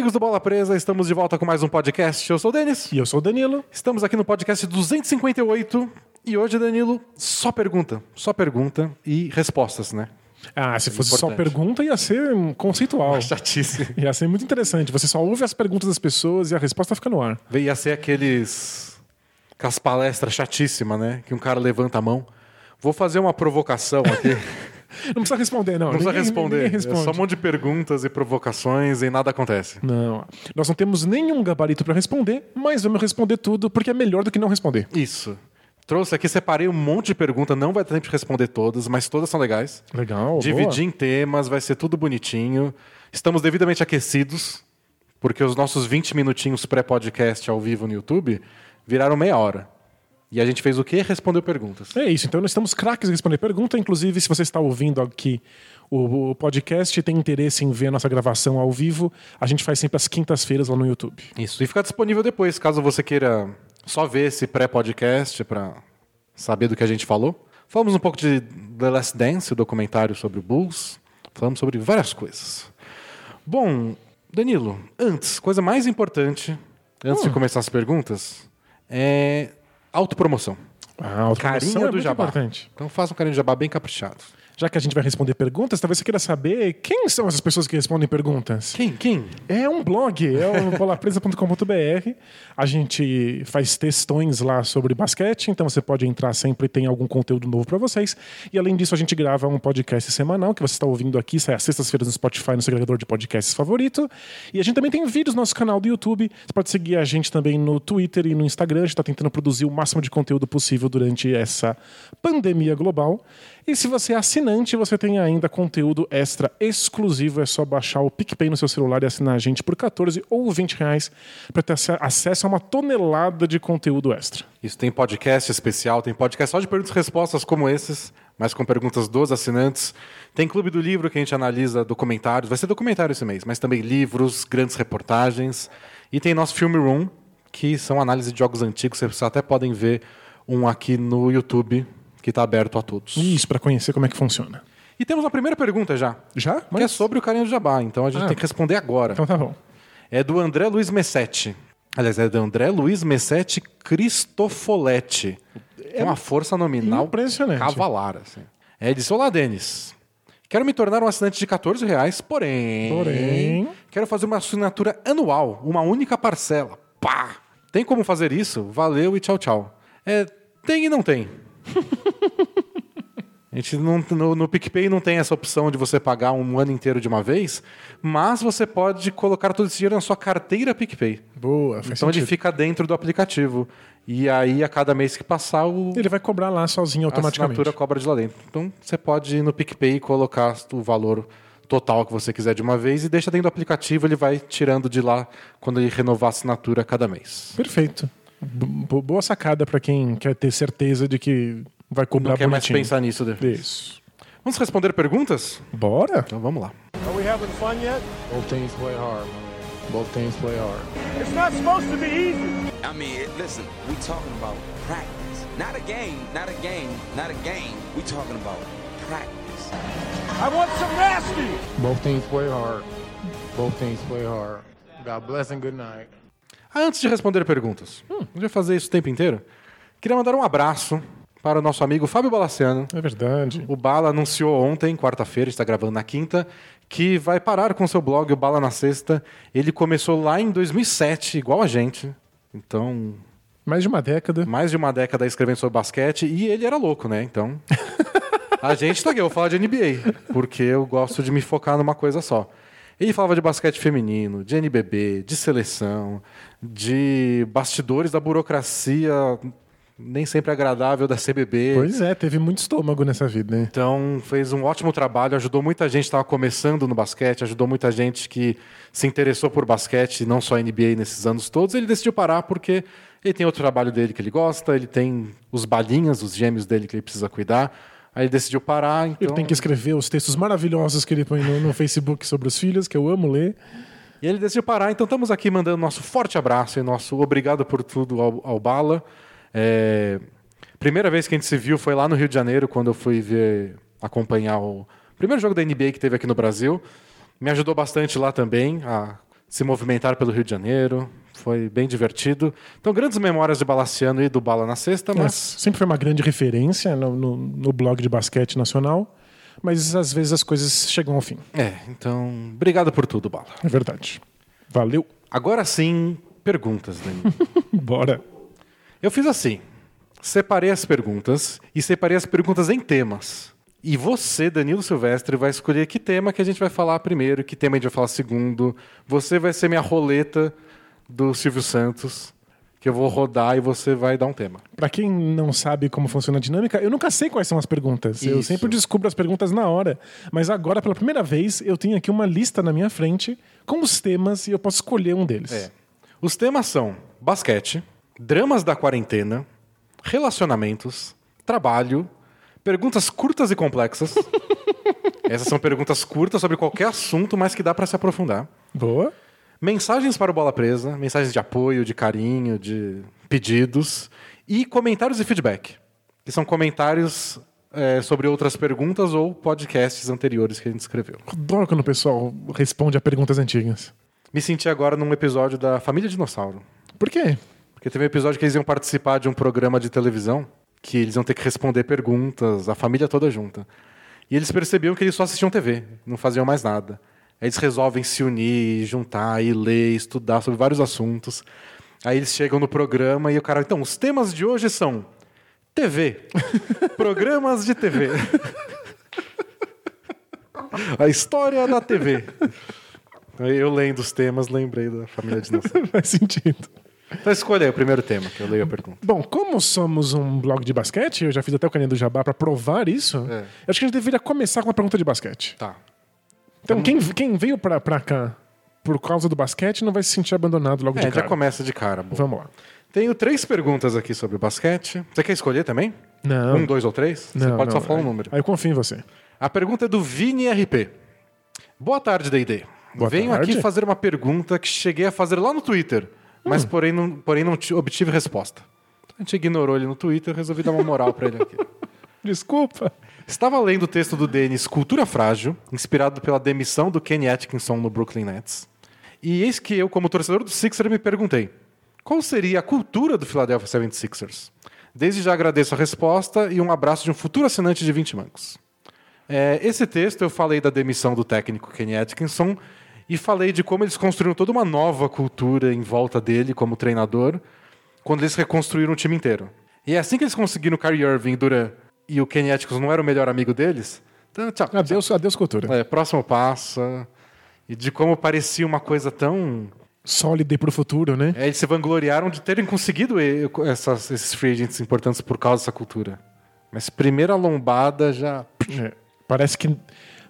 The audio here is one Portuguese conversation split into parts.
Amigos do Bola Presa, estamos de volta com mais um podcast. Eu sou o Denis. E eu sou o Danilo. Estamos aqui no podcast 258 e hoje, Danilo, só pergunta. Só pergunta e respostas, né? Ah, se fosse só Importante. pergunta, ia ser conceitual. Chatice. Ia ser muito interessante. Você só ouve as perguntas das pessoas e a resposta fica no ar. Ia ser aqueles. Aquelas palestras chatíssimas, né? Que um cara levanta a mão. Vou fazer uma provocação aqui. Não precisa responder, não. Não precisa Ninguém- responder. ninguém É responde. só um monte de perguntas e provocações e nada acontece. Não. Nós não temos nenhum gabarito para responder, mas vamos responder tudo porque é melhor do que não responder. Isso. Trouxe aqui, separei um monte de perguntas, não vai ter tempo de responder todas, mas todas são legais. Legal. Dividir em temas, vai ser tudo bonitinho. Estamos devidamente aquecidos, porque os nossos 20 minutinhos pré-podcast ao vivo no YouTube viraram meia hora. E a gente fez o quê? Respondeu perguntas. É isso. Então nós estamos craques em responder pergunta. Inclusive, se você está ouvindo aqui o, o podcast e tem interesse em ver a nossa gravação ao vivo, a gente faz sempre às quintas-feiras lá no YouTube. Isso. E fica disponível depois, caso você queira só ver esse pré-podcast para saber do que a gente falou. Falamos um pouco de The Last Dance, o documentário sobre o Bulls. Falamos sobre várias coisas. Bom, Danilo, antes, coisa mais importante, antes de começar as perguntas, é autopromoção. Ah, autopromoção é do muito jabá. importante. Então faça um carinho de jabá bem caprichado. Já que a gente vai responder perguntas, talvez você queira saber quem são essas pessoas que respondem perguntas. Quem? Quem? É um blog, é o bolapresa.com.br. A gente faz textões lá sobre basquete, então você pode entrar sempre tem algum conteúdo novo para vocês. E além disso, a gente grava um podcast semanal que você está ouvindo aqui, sai às sextas-feiras no Spotify, no seu agregador de podcasts favorito. E a gente também tem vídeos no nosso canal do YouTube. Você pode seguir a gente também no Twitter e no Instagram. A gente está tentando produzir o máximo de conteúdo possível durante essa pandemia global. E se você é assinante, você tem ainda conteúdo extra exclusivo. É só baixar o PicPay no seu celular e assinar a gente por 14 ou 20 reais para ter ace- acesso a uma tonelada de conteúdo extra. Isso tem podcast especial, tem podcast só de perguntas e respostas como esses, mas com perguntas dos assinantes. Tem Clube do Livro que a gente analisa documentários, vai ser documentário esse mês, mas também livros, grandes reportagens. E tem nosso Film Room, que são análise de jogos antigos, vocês até podem ver um aqui no YouTube, que está aberto a todos. Isso, para conhecer como é que funciona. E temos a primeira pergunta já, Já? que é sobre o carinho do jabá, então a gente Ah. tem que responder agora. Então tá bom. É do André Luiz Messetti. Aliás, é do André Luiz Messetti Cristofoletti. É uma força nominal impressionante. cavalar. Assim. É, ele disse, olá, Denis. Quero me tornar um assinante de 14 reais, porém... Porém- Quero fazer uma assinatura anual, uma única parcela. Pá! Tem como fazer isso? Valeu e tchau, tchau. É, tem e não tem. A gente não, no, no PicPay não tem essa opção de você pagar um ano inteiro de uma vez, mas você pode colocar todo esse dinheiro na sua carteira PicPay. Boa, faz Então ele sentido. fica dentro do aplicativo. E aí, a cada mês que passar, o, Ele vai cobrar lá sozinho a automaticamente. assinatura cobra de lá dentro. Então você pode ir no PicPay e colocar o valor total que você quiser de uma vez e deixa dentro do aplicativo, ele vai tirando de lá quando ele renovar a assinatura a cada mês. Perfeito. Bo- boa sacada para quem quer ter certeza de que vai cobrar Não quer mais bonitinho. pensar nisso depois. Isso. Vamos responder perguntas? Bora? Então vamos lá. Are we having fun yet? Both teams play hard. Both teams play hard. It's not supposed to be easy. I mean, listen, we talking about practice. Not a game, not a game, not a game. We talking about practice. I want some nasty. Both teams play hard. Both teams play hard. God bless and good night. Antes de responder perguntas, hum, fazer isso o tempo inteiro. Queria mandar um abraço para o nosso amigo Fábio Balaciano. É verdade. O Bala anunciou ontem, quarta-feira, está gravando na quinta, que vai parar com seu blog, o Bala na Sexta. Ele começou lá em 2007, igual a gente. Então, Mais de uma década. mais de uma década escrevendo sobre basquete. E ele era louco, né? Então, a gente tá aqui, eu vou falar de NBA, porque eu gosto de me focar numa coisa só. Ele falava de basquete feminino, de NBB, de seleção, de bastidores da burocracia nem sempre agradável da CBB. Pois é, teve muito estômago nessa vida, né? Então, fez um ótimo trabalho, ajudou muita gente que estava começando no basquete, ajudou muita gente que se interessou por basquete, não só NBA nesses anos todos. Ele decidiu parar porque ele tem outro trabalho dele que ele gosta, ele tem os balinhas, os gêmeos dele que ele precisa cuidar. Aí ele decidiu parar. Então... Ele tem que escrever os textos maravilhosos que ele põe no, no Facebook sobre os filhos, que eu amo ler. E ele decidiu parar, então estamos aqui mandando nosso forte abraço e nosso obrigado por tudo ao, ao Bala. É, Primeira vez que a gente se viu foi lá no Rio de Janeiro, quando eu fui ver, acompanhar o primeiro jogo da NBA que teve aqui no Brasil. Me ajudou bastante lá também a se movimentar pelo Rio de Janeiro. Foi bem divertido. Então, grandes memórias de Balaciano e do Bala na Sexta, Mas mas sempre foi uma grande referência no, no- no blog de basquete nacional, mas às vezes as coisas chegam ao fim. é, então, obrigado por tudo, Bala. É verdade. Valeu. Agora sim, perguntas, Dani. Bora. Eu fiz assim: separei as perguntas e separei as perguntas em temas. E você, Danilo Silvestre, vai escolher que tema que a gente vai falar primeiro, que tema a gente vai falar segundo. Você vai ser minha roleta do Silvio Santos, que eu vou rodar e você vai dar um tema. Pra quem não sabe como funciona a dinâmica, eu nunca sei quais são as perguntas. Eu Isso. sempre descubro as perguntas na hora. Mas agora, pela primeira vez, eu tenho aqui uma lista na minha frente com os temas e eu posso escolher um deles. É. Os temas são basquete, dramas da quarentena, relacionamentos, trabalho, perguntas curtas e complexas. Essas são perguntas curtas sobre qualquer assunto, mas que dá para se aprofundar. Boa. Mensagens para o Bola Presa, mensagens de apoio, de carinho, de pedidos e comentários e feedback, que são comentários é, sobre outras perguntas ou podcasts anteriores que a gente escreveu. Adoro quando o pessoal responde a perguntas antigas. Me senti agora num episódio da Família Dinossauro. Por quê? Porque teve um episódio que eles iam participar de um programa de televisão que eles iam ter que responder perguntas, a família toda junta. E eles percebiam que eles só assistiam TV, não faziam mais nada. Aí eles resolvem se unir, juntar e ler, estudar sobre vários assuntos. Aí eles chegam no programa e o cara, então, os temas de hoje são TV, programas de TV. A história da TV. Eu lendo os temas, lembrei da família dinossauro. Faz sentido. Então escolha aí o primeiro tema, que eu leio a pergunta. Bom, como somos um blog de basquete, eu já fiz até o caninho do Jabá pra provar isso. É. Acho que a gente deveria começar com uma pergunta de basquete. Tá. Então, quem, quem veio pra, pra cá por causa do basquete não vai se sentir abandonado logo É, de já cara. começa de cara. Bom. Vamos lá. Tenho três perguntas aqui sobre basquete. Você quer escolher também? Não. Um, dois ou três? Não, Você pode não, só falar um número. Aí eu confio em você. A pergunta é do Vini RP. Boa tarde, D&D. Boa Venho tarde. aqui fazer uma pergunta que cheguei a fazer lá no Twitter, mas Hum. porém não, porém não ti- obtive resposta. A gente ignorou ele no Twitter, resolvi dar uma moral pra ele aqui. Desculpa. Estava lendo o texto do Denis Cultura Frágil, inspirado pela demissão do Kenny Atkinson no Brooklyn Nets. E eis que eu, como torcedor do Sixers, me perguntei: qual seria a cultura do Philadelphia 76ers? Desde já agradeço a resposta e um abraço de um futuro assinante de 20 mancos. É, esse texto eu falei da demissão do técnico Kenny Atkinson e falei de como eles construíram toda uma nova cultura em volta dele como treinador quando eles reconstruíram o time inteiro. E é assim que eles conseguiram o Kyrie Irving e Duran e o Kenny Atkinson não era o melhor amigo deles. Então, tchau. Adeus, adeus cultura. É, próximo passo. E de como parecia uma coisa tão. Sólida e pro futuro, né? É, eles se vangloriaram de terem conseguido essas- esses free agents importantes por causa dessa cultura. Mas primeira lombada já. É. Parece que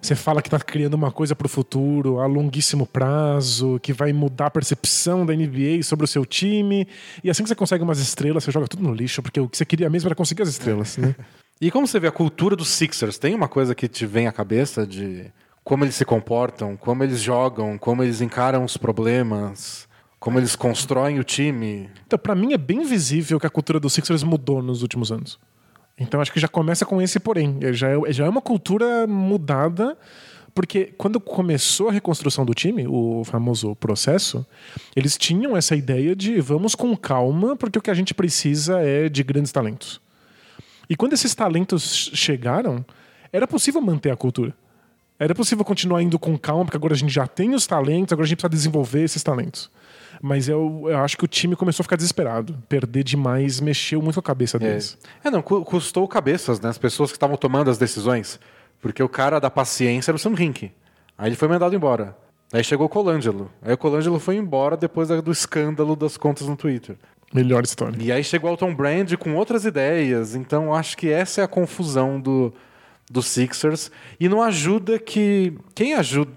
você fala que tá criando uma coisa pro futuro, a longuíssimo prazo, que vai mudar a percepção da NBA sobre o seu time. E assim que você consegue umas estrelas, você joga tudo no lixo, porque o que você queria mesmo era conseguir as estrelas, né? E como você vê a cultura dos Sixers? Tem uma coisa que te vem à cabeça de como eles se comportam, como eles jogam, como eles encaram os problemas, como eles constroem o time? Então, pra mim é bem visível que a cultura dos Sixers mudou nos últimos anos. Então acho que já começa com esse porém. É, Já é, já é uma cultura mudada, porque quando começou a reconstrução do time, o famoso processo, eles tinham essa ideia de vamos com calma, porque o que a gente precisa é de grandes talentos. E quando esses talentos chegaram, era possível manter a cultura. Era possível continuar indo com calma, porque agora a gente já tem os talentos, agora a gente precisa desenvolver esses talentos. Mas eu, eu acho que o time começou a ficar desesperado. Perder demais mexeu muito a cabeça deles. É, não, cu- custou cabeças, né? As pessoas que estavam tomando as decisões. Porque o cara da paciência era o Sam Hinkie. Aí ele foi mandado embora. Aí chegou o Colangelo. Aí o Colangelo foi embora depois do escândalo das contas no Twitter. Melhor história. E aí chegou o Alton Brand com outras ideias. Então acho que essa é a confusão do, do Sixers. E não ajuda que. Quem ajuda.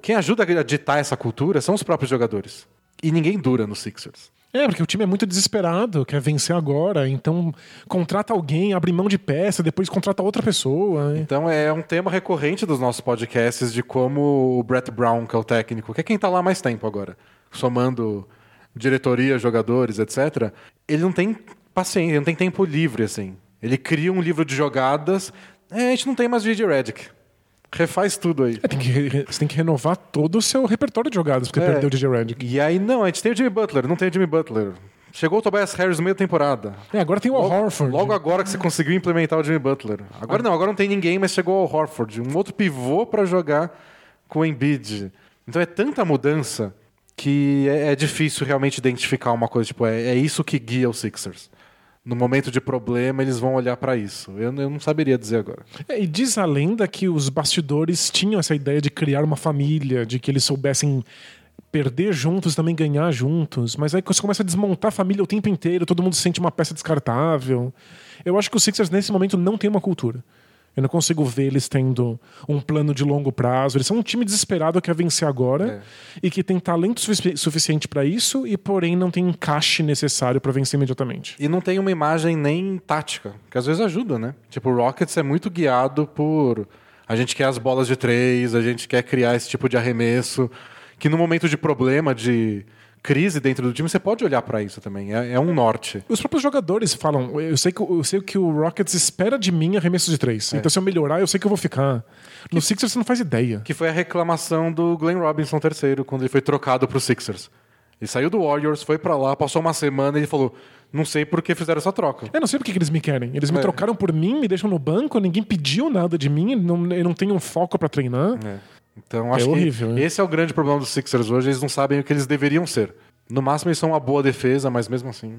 Quem ajuda a ditar essa cultura são os próprios jogadores. E ninguém dura no Sixers. É, porque o time é muito desesperado, quer vencer agora, então contrata alguém, abre mão de peça, depois contrata outra pessoa. né? Então é um tema recorrente dos nossos podcasts de como o Brett Brown, que é o técnico, que é quem tá lá há mais tempo agora, somando diretoria, jogadores, etc. Ele não tem paciência, ele não tem tempo livre, assim. Ele cria um livro de jogadas. É, a gente não tem mais J.J. Redick. Refaz tudo aí. É, tem que você tem que renovar todo o seu repertório de jogadas, porque É. perdeu o DJ Redick. E aí, não, a gente tem o Jimmy Butler, não tem o Jimmy Butler. Chegou o Tobias Harris no meio da temporada. É, agora tem o Al Horford. logo agora que você conseguiu implementar o Jimmy Butler. Agora não, agora não tem ninguém, mas chegou o Horford, um outro pivô pra jogar com o Embiid. Então é tanta mudança que é, é difícil realmente identificar uma coisa, tipo, é, é isso que guia os Sixers. No momento de problema, eles vão olhar pra isso. Eu, eu não saberia dizer agora. É, e diz a lenda que os bastidores tinham essa ideia de criar uma família, de que eles soubessem perder juntos, também ganhar juntos. Mas aí você começa a desmontar a família o tempo inteiro, todo mundo se sente uma peça descartável. Eu acho que os Sixers nesse momento não tem uma cultura. Eu não consigo ver eles tendo um plano de longo prazo. Eles são um time desesperado que quer vencer agora e que tem talento sufici- suficiente pra isso e porém não tem encaixe necessário pra vencer imediatamente. E não tem uma imagem nem tática, que às vezes ajuda, né? Tipo, o Rockets é muito guiado por. A gente quer as bolas de três, a gente quer criar esse tipo de arremesso. Que no momento de problema, de crise dentro do time, você pode olhar pra isso também. É, é um norte. Os próprios jogadores falam, eu sei, que, eu sei que o Rockets espera de mim arremesso de três. Então se eu melhorar, eu sei que eu vou ficar. No Sixers você não faz ideia. Que foi a reclamação do Glenn Robinson III, quando ele foi trocado pro Sixers. Ele saiu do Warriors, foi pra lá, passou uma semana e ele falou: Não sei por que fizeram essa troca. Eu não sei por que que eles me querem. Eles me É. trocaram por mim, me deixam no banco, ninguém pediu nada de mim, não, eu não tenho um foco pra treinar. É. Então acho horrível, que né? esse é o grande problema dos Sixers hoje. Eles não sabem o que eles deveriam ser. No máximo, eles são uma boa defesa, mas mesmo assim,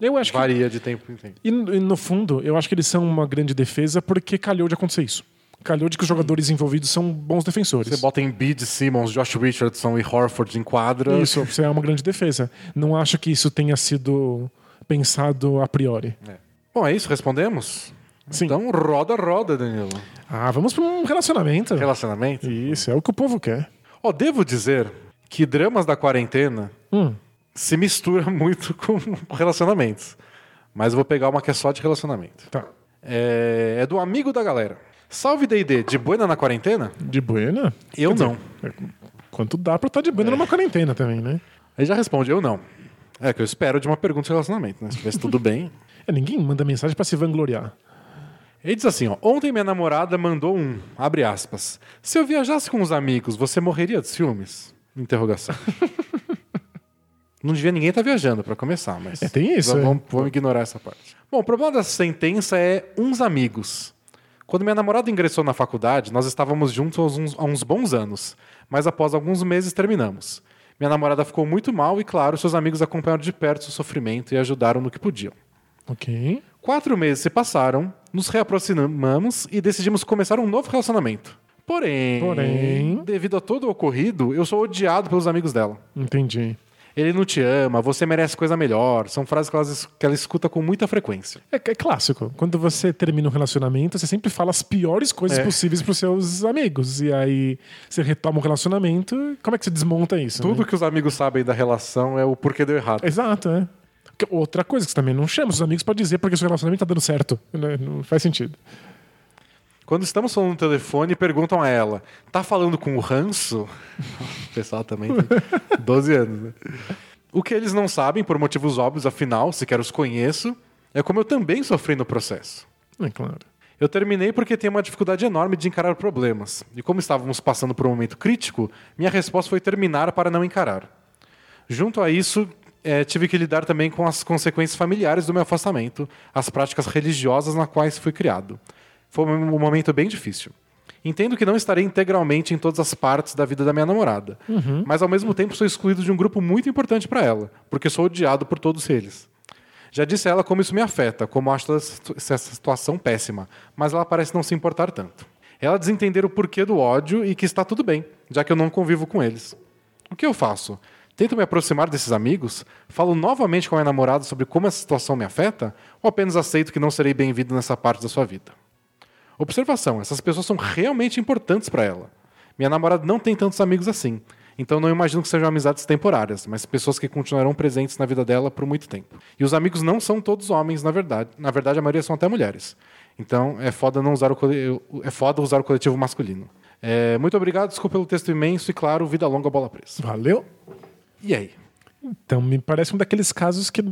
Eu acho que. varia de tempo em tempo. E no e no fundo, eu acho que eles são uma grande defesa porque calhou de acontecer isso. Calhou de que os jogadores envolvidos são bons defensores. Você bota em Bid, Simmons, Josh Richardson e Horford em quadra. Isso, você é uma grande defesa. Não acho que isso tenha sido pensado a priori. Bom, é isso, respondemos? Sim. Então roda, roda, Danilo. Ah, vamos para um relacionamento. Relacionamento? Isso, é o que o povo quer. Ó, devo dizer que dramas da quarentena Hum. se mistura muito com relacionamentos. Mas eu vou pegar uma que é só de relacionamento. Tá. É, é do amigo da galera. Salve D&D, de buena na quarentena? De buena? Eu não. Quanto dá pra estar de buena numa quarentena também, né? Ele já responde, eu não. É que eu espero de uma pergunta de relacionamento, né? Se tivesse tudo bem. É, ninguém manda mensagem pra se vangloriar. Ele diz assim, ó. Ontem minha namorada mandou um, abre aspas. Se eu viajasse com os amigos, você morreria de ciúmes? Interrogação. Não devia ninguém estar viajando, pra começar, mas... É, tem isso, Vamos, é. vamos ignorar essa parte. Bom, o problema dessa sentença é uns amigos. Quando minha namorada ingressou na faculdade, nós estávamos juntos há uns, há uns bons anos, mas após alguns meses terminamos. Minha namorada ficou muito mal e, claro, seus amigos acompanharam de perto seu sofrimento e ajudaram no que podiam. Ok. Quatro meses se passaram, nos reaproximamos e decidimos começar um novo relacionamento. Porém, Porém- devido a todo o ocorrido, eu sou odiado pelos amigos dela. Entendi. Ele não te ama, você merece coisa melhor. São frases que ela, que ela escuta com muita frequência. É, é clássico. Quando você termina um relacionamento, você sempre fala as piores coisas É. possíveis pros seus amigos. E aí você retoma um relacionamento. Como é que você desmonta isso? Tudo né? que os amigos sabem da relação é o porquê deu errado. Exato, é. Que- Outra coisa que você também não chama os amigos pra dizer porque o seu relacionamento tá dando certo. né? Não faz sentido. Quando estamos falando no telefone, perguntam a ela: tá falando com o ranço? O pessoal também tem 12 anos, né? O que eles não sabem, por motivos óbvios, afinal, sequer os conheço, é como eu também sofri no processo. É claro. Eu terminei porque tenho uma dificuldade enorme de encarar problemas. E como estávamos passando por um momento crítico, minha resposta foi terminar para não encarar. Junto a isso, eh, tive que lidar também com as consequências familiares do meu afastamento, as práticas religiosas na quais fui criado. Foi um momento bem difícil. Entendo que não estarei integralmente em todas as partes da vida da minha namorada, mas ao mesmo tempo sou excluído de um grupo muito importante para ela, porque sou odiado por todos eles. Já disse a ela como isso me afeta, como acho essa situação péssima, mas ela parece não se importar tanto. Ela diz entender o porquê do ódio e que está tudo bem, já que eu não convivo com eles. O que eu faço? Tento me aproximar desses amigos? Falo novamente com a minha namorada sobre como essa situação me afeta? Ou apenas aceito que não serei bem-vindo nessa parte da sua vida? Observação: essas pessoas são realmente importantes para ela. Minha namorada não tem tantos amigos assim, então não imagino que sejam amizades temporárias, mas pessoas que continuarão presentes na vida dela por muito tempo. E os amigos não são todos homens, na verdade. Na verdade, a maioria são até mulheres. Então é foda não usar o cole- é foda usar o coletivo masculino. É, muito obrigado, desculpa pelo texto imenso e claro, vida longa, bola presa. Valeu. E aí? Então, me parece um daqueles casos que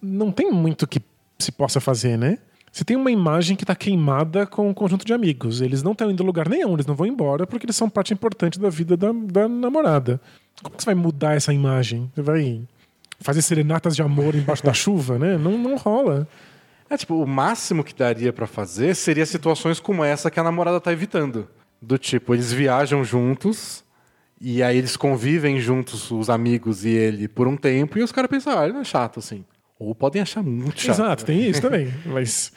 não tem muito que se possa fazer, né? Você tem uma imagem que está queimada com um conjunto de amigos. Eles não estão indo a lugar nenhum, eles não vão embora porque eles são parte importante da vida da, da namorada. Como que você vai mudar essa imagem? Você vai fazer serenatas de amor embaixo da chuva, né? Não, não rola. É, tipo, o máximo que daria pra fazer seria situações como essa que a namorada tá evitando. Do tipo, eles viajam juntos e aí eles convivem juntos, os amigos e ele, por um tempo, e os caras pensam, ah, ele não é chato assim. Ou podem achar muito chato. Exato, tem isso também. Mas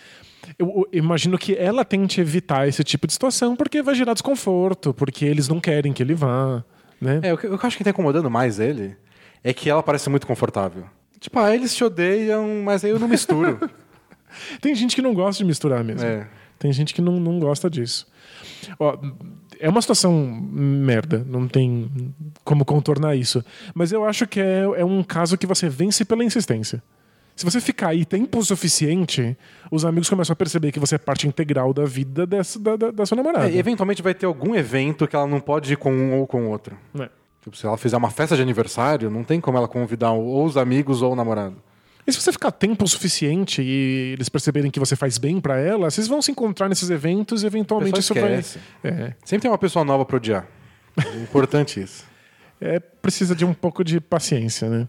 eu, eu imagino que ela tente evitar esse tipo de situação porque vai gerar desconforto, porque eles não querem que ele vá, né? É, o que o que eu acho que tá incomodando mais ele é que ela parece muito confortável. Tipo, ah, eles te odeiam, mas aí eu não misturo. Tem gente que não gosta de misturar mesmo. É. Tem gente que não, não gosta disso. Ó, é uma situação merda, não tem como contornar isso. Mas eu acho que é, é um caso que você vence pela insistência. Se você ficar aí tempo suficiente, os amigos começam a perceber que você é parte integral da vida dessa, da, da, da sua namorada. É, eventualmente vai ter algum evento que ela não pode ir com um ou com o outro. É. Tipo, se ela fizer uma festa de aniversário, não tem como ela convidar ou os amigos ou o namorado. E se você ficar tempo suficiente e eles perceberem que você faz bem pra ela, vocês vão se encontrar nesses eventos e eventualmente isso vai. É, Sempre tem uma pessoa nova pra odiar. É importante isso. é, precisa de um pouco de paciência, né?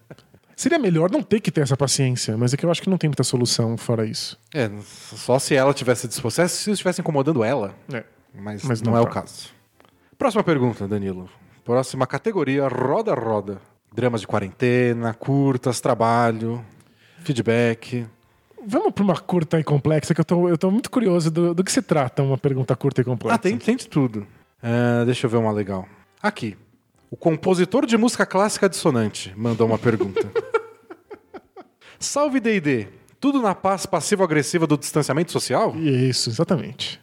Seria melhor não ter que ter essa paciência, mas é que eu acho que não tem muita solução fora isso. É, só se ela tivesse disposta, se isso estivesse incomodando ela. É. Mas, Mas não, não é tá. o caso. Próxima pergunta, Danilo. Próxima categoria, roda roda. Dramas de quarentena, curtas, trabalho, feedback. Vamos para uma curta e complexa, que eu tô, eu tô muito curioso do, do que se trata uma pergunta curta e complexa. Ah, tem, tem de tudo. Ah, deixa eu ver uma legal. Aqui. O compositor de música clássica dissonante mandou uma pergunta. Salve D&D. Tudo na paz passivo-agressiva do distanciamento social? Isso, exatamente.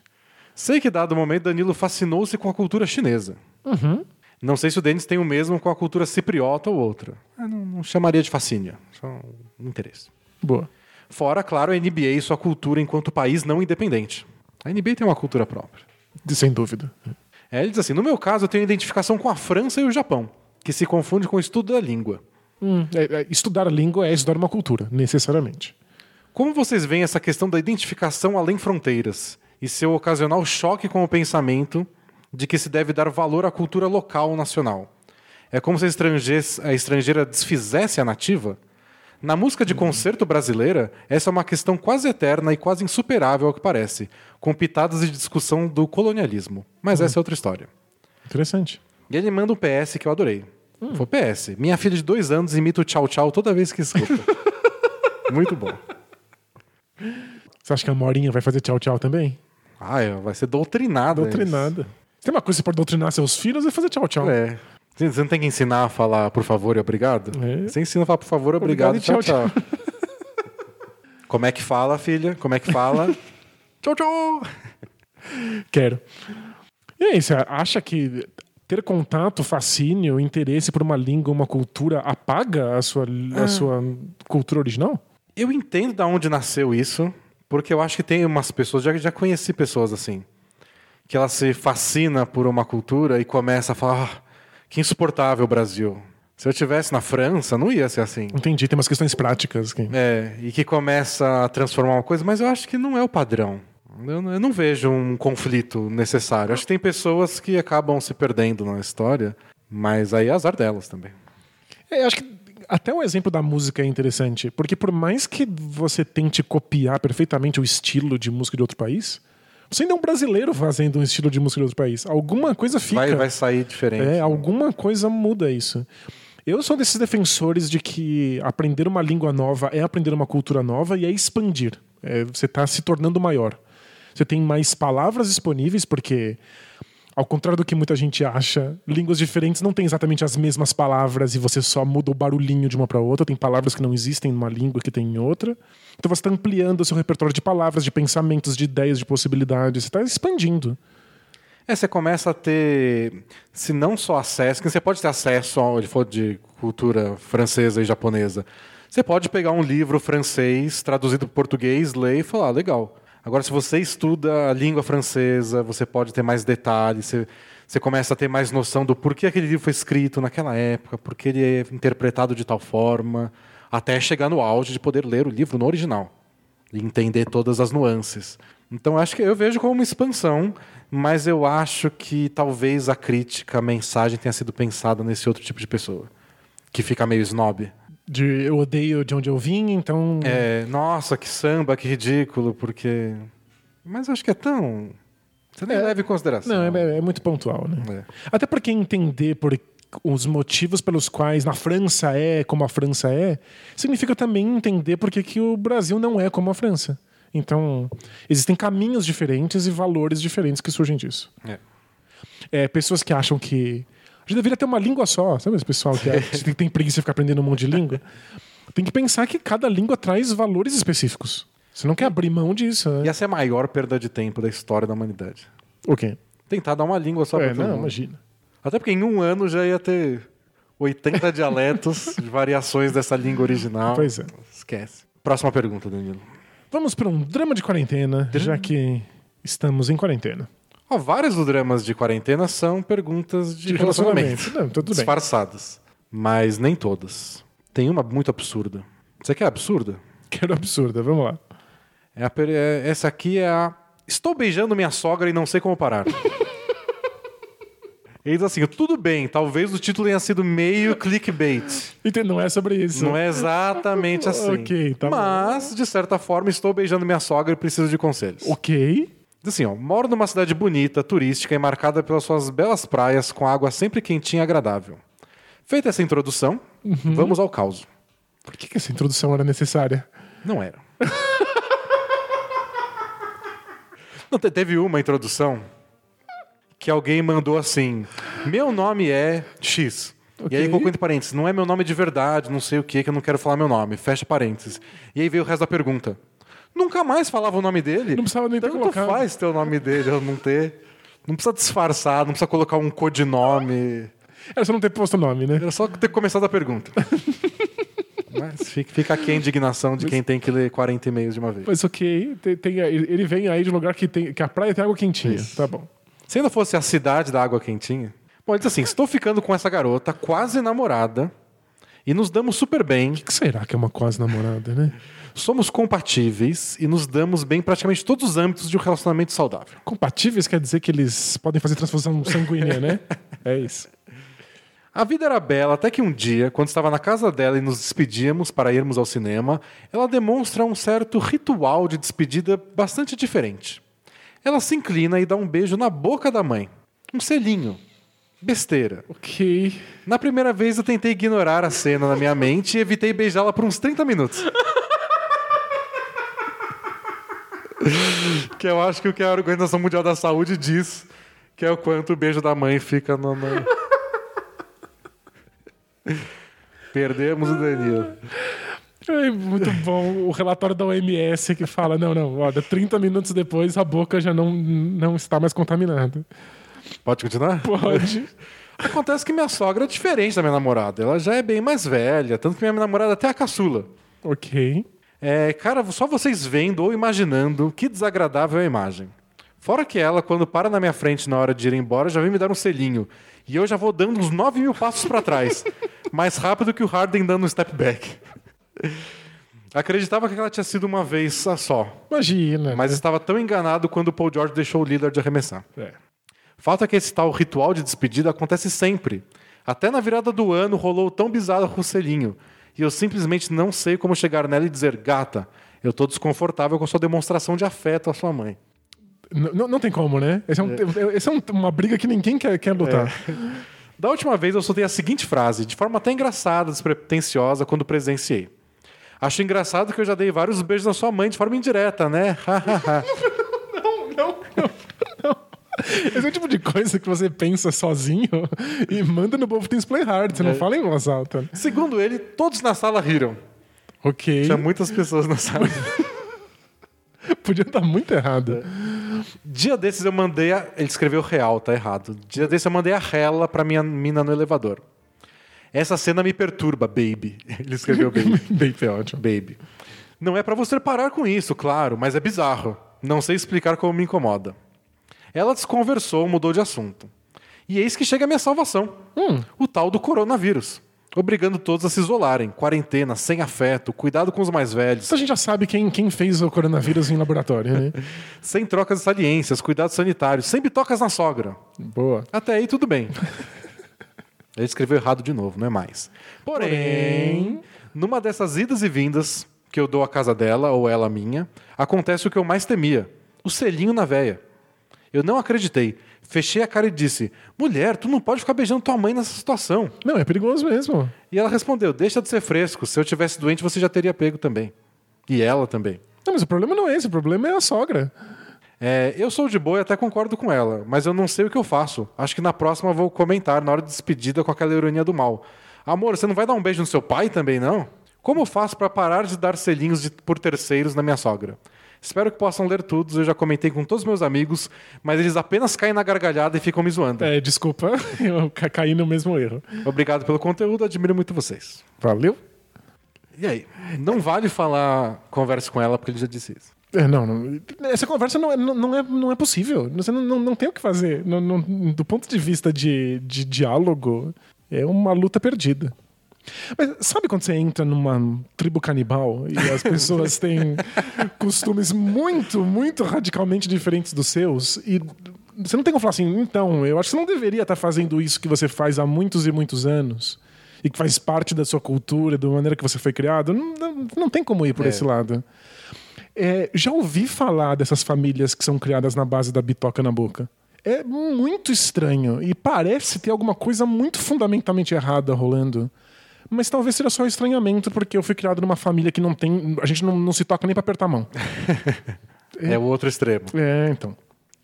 Sei que dado o momento Danilo fascinou-se com a cultura chinesa. Não sei se o Denis tem o mesmo com a cultura cipriota ou outra. Eu não, não chamaria de fascínio, só um interesse. Boa. Fora, claro, a NBA e sua cultura enquanto país não independente. A NBA tem uma cultura própria. Sem dúvida. É, ele diz assim: no meu caso, eu tenho identificação com a França e o Japão, que se confunde com o estudo da língua. Hum, é- é, estudar a língua é estudar uma cultura, necessariamente. Como vocês veem essa questão da identificação além fronteiras e seu ocasional choque com o pensamento de que se deve dar valor à cultura local ou nacional? É como se a a estrangeira desfizesse a nativa? Na música de concerto brasileira, essa é uma questão quase eterna e quase insuperável ao que parece, com pitadas de discussão do colonialismo. Mas essa é outra história. Interessante. E ele manda um PS que eu adorei. Foi PS. Minha filha de dois anos imita o tchau tchau toda vez que escuta. Muito bom. Você acha que a Morinha vai fazer tchau tchau também? Ah, é, vai ser doutrinada. Doutrinada. Se tem uma coisa que você pode doutrinar seus filhos, é fazer tchau tchau. isso. É. Você você não tem que ensinar a falar por favor e obrigado? É. Você ensina a falar por favor, obrigado, Obrigado e tchau, tchau, tchau. Como é que fala, filha? Como é que fala? tchau, tchau. Quero. E aí, você acha que ter contato, fascínio, interesse por uma língua, uma cultura apaga a sua, Ah. a sua cultura original? Eu entendo de onde nasceu isso, porque eu acho que tem umas pessoas, já, já conheci pessoas assim, que ela se fascina por uma cultura e começa a falar, ah, que insuportável o Brasil. Se eu tivesse na França, não ia ser assim. Entendi, tem umas questões práticas. Que... É, e que começa a transformar uma coisa, mas eu acho que não é o padrão. Eu, não- eu não vejo um conflito necessário. Acho que tem pessoas que acabam se perdendo na história, mas aí é azar delas também. É, eu acho que até o exemplo da música é interessante, porque por mais que você tente copiar perfeitamente o estilo de música de outro país, você ainda é um brasileiro fazendo um estilo de música de outro país. Alguma coisa fica. Vai, vai sair diferente. É, alguma coisa muda isso. Eu sou desses defensores de que aprender uma língua nova é aprender uma cultura nova e é expandir. É, você está se tornando maior. Você tem mais palavras disponíveis, porque, ao contrário do que muita gente acha, línguas diferentes não têm exatamente as mesmas palavras e você só muda o barulhinho de uma para outra. Tem palavras que não existem numa língua que tem em outra. Então você está ampliando o seu repertório de palavras, de pensamentos, de ideias, de possibilidades. Você está expandindo. É, você começa a ter, se não só acesso, que você pode ter acesso, ele for de cultura francesa e japonesa. Você pode pegar um livro francês traduzido para português, ler e falar, "Ah, legal. Agora, se você estuda a língua francesa, você pode ter mais detalhes, você, você começa a ter mais noção do porquê aquele livro foi escrito naquela época, porque ele é interpretado de tal forma, até chegar no auge de poder ler o livro no original. e entender todas as nuances. Então acho que eu vejo como uma expansão, mas eu acho que talvez a crítica, a mensagem tenha sido pensada nesse outro tipo de pessoa, que fica meio snob. De eu odeio de onde eu vim, então. É, nossa, que samba, que ridículo, porque. Mas acho que é tão. Você nem É. leva em consideração. Não, é, é muito pontual, né? É. Até porque entender por os motivos pelos quais na França é como a França é, significa também entender por que, que o Brasil não é como a França. Então, existem caminhos diferentes e valores diferentes que surgem disso. É. É, pessoas que acham que gente deveria ter uma língua só, sabe esse pessoal que, acha que tem preguiça de ficar aprendendo um monte de língua? Tem que pensar que cada língua traz valores específicos. Você não quer abrir mão disso, né? E essa é a maior perda de tempo da história da humanidade. O quê? Tentar dar uma língua só É, pra todo não, mundo. imagina. Até porque em um ano já ia ter 80 dialetos de variações dessa língua original. Pois é. Esquece. Próxima pergunta, Danilo. Vamos para um drama de quarentena, já que estamos em quarentena. Vários dos dramas de quarentena são perguntas de, De relacionamento. relacionamento. Não, tudo bem. disfarçadas. Mas nem todas. Tem uma muito absurda. Você quer absurda? Quero absurda, vamos lá. É a é- essa aqui é a. Estou beijando minha sogra e não sei como parar. Ele diz assim: tudo bem, talvez o título tenha sido meio clickbait. Então, não é sobre isso. Não é exatamente assim. Ok, tá bom. Mas, de certa forma, estou beijando minha sogra e preciso de conselhos. Ok. Assim, ó, moro numa cidade bonita, turística e marcada pelas suas belas praias com água sempre quentinha e agradável. Feita essa introdução, Uhum. vamos ao caos. Por que, que essa introdução era necessária? Não era. Não, te- teve uma introdução que alguém mandou assim: Meu nome é X. E aí colocou entre parênteses: Não é meu nome de verdade, não sei o que, que eu não quero falar meu nome. Fecha parênteses. E aí veio o resto da pergunta. Nunca mais falava o nome dele. Não precisava nem ter Tanto colocado. faz ter o nome dele ou não ter. Não precisa disfarçar, não precisa colocar um codinome. Era só não ter posto o nome, né? Era só ter começado a pergunta. Mas fica, aqui a indignação de quem tem que ler 40 e-mails de uma vez. Mas ok, tem, tem- ele vem aí de um lugar que, tem, que a praia tem água quentinha. Isso. Tá bom. Se ainda fosse a cidade da água quentinha. Bom, ele diz assim: estou ficando com essa garota, quase namorada, e nos damos super bem, O que será que é uma quase namorada, né? somos compatíveis e nos damos bem em praticamente todos os âmbitos de um relacionamento saudável. Compatíveis quer dizer que eles podem fazer transfusão sanguínea, né? É isso. A vida era bela até que um dia, quando estava na casa dela e nos despedíamos para irmos ao cinema, ela demonstra um certo ritual de despedida bastante diferente. Ela se inclina e dá um beijo na boca da mãe. Um selinho. Besteira. Ok. Na primeira vez eu tentei ignorar a cena na minha mente e evitei beijá-la por uns 30 minutos. que eu acho que o que a Organização Mundial da Saúde diz, que é o quanto o beijo da mãe fica no. no- Perdemos o Danilo. É muito bom o relatório da OMS que fala: não, não, olha, 30 minutos depois a boca já não, não está mais contaminada. Pode continuar? Pode. Acontece que minha sogra é diferente da minha namorada. Ela já é bem mais velha, tanto que minha namorada até é a caçula. ok. É, cara, só vocês vendo ou imaginando que desagradável é a imagem. Fora que ela, quando para na minha frente na hora de ir embora, já vem me dar um selinho. E eu já vou dando uns 9 mil passos para trás. mais rápido que o Harden dando um step back. Acreditava que ela tinha sido uma vez só. Imagina. Mas estava tão enganado quando o Paul George deixou o líder de arremessar. É. Fato é que esse tal ritual de despedida acontece sempre. Até na virada do ano rolou tão bizarro o selinho. E eu simplesmente não sei como chegar nela e dizer, gata, eu tô desconfortável com a sua demonstração de afeto à sua mãe. Não- não tem como, né? Esse é, um, esse é um- uma briga que ninguém quer, quer lutar. Da última vez eu soltei a seguinte frase, de forma até engraçada, despretensiosa, quando presenciei. Acho engraçado que eu já dei vários beijos na sua mãe de forma indireta, né? Não, não, não. Esse é o tipo de coisa que você pensa sozinho e manda no Both Things Play Hard. Você não fala em voz alta. Segundo ele, todos na sala riram. Ok. Tinha muitas pessoas na sala. Podia estar muito errado. Dia desses eu mandei a... Ele escreveu real, tá errado. Dia desses eu mandei a rela pra minha mina no elevador. Essa cena me perturba, baby. Ele escreveu baby. Bem é ótimo. baby. Não é pra você parar com isso, claro, mas é bizarro. Não sei explicar como me incomoda. Ela desconversou, mudou de assunto. E eis que chega a minha salvação. O tal do coronavírus. obrigando todos a se isolarem, quarentena, sem afeto, cuidado com os mais velhos, Isso a gente já sabe quem, quem fez o coronavírus em laboratório, né? sem trocas de saliências, cuidados sanitários, sempre tocas na sogra. Boa. Até aí tudo bem. Ele escreveu errado de novo, não é mais. Porém, numa dessas idas e vindas que eu dou à casa dela ou ela minha, acontece o que eu mais temia: o selinho na veia. Eu não acreditei. Fechei a cara e disse: Mulher, tu não pode ficar beijando tua mãe nessa situação. Não, é perigoso mesmo. E ela respondeu: Deixa de ser fresco. Se eu tivesse doente, você já teria pego também. E ela também. Não, mas o problema não é esse, o problema é a sogra. É, eu sou de boa e até concordo com ela, mas eu não sei o que eu faço. Acho que na próxima vou comentar na hora de despedida com aquela ironia do mal. Amor, você não vai dar um beijo no seu pai também, não? Como faço para parar de dar selinhos de- por terceiros na minha sogra? Espero que possam ler tudo. Eu já comentei com todos os meus amigos, mas eles apenas caem na gargalhada e ficam me zoando. É, desculpa, eu ca- caí no mesmo erro. Obrigado pelo conteúdo, admiro muito vocês. Valeu? E aí? Não vale falar converse com ela, porque ele já disse isso. É, não, não, essa conversa não é, não é, não é possível. Você não, não, não tem o que fazer. Não- não- do ponto de vista de, de diálogo, é uma luta perdida. Mas sabe quando você entra numa tribo canibal e as pessoas têm costumes muito, muito radicalmente diferentes dos seus e você não tem como falar assim, então, eu acho que você não deveria estar fazendo isso que você faz há muitos e muitos anos e que faz parte da sua cultura, da maneira que você foi criado. Não, não, não tem como ir por esse lado. É, já ouvi falar dessas famílias que são criadas na base da bitoca na boca. É muito estranho e parece ter alguma coisa muito fundamentalmente errada rolando. Mas talvez seja só estranhamento, porque eu fui criado numa família que não tem. A gente não, não se toca nem pra apertar a mão. É o outro extremo. É, então.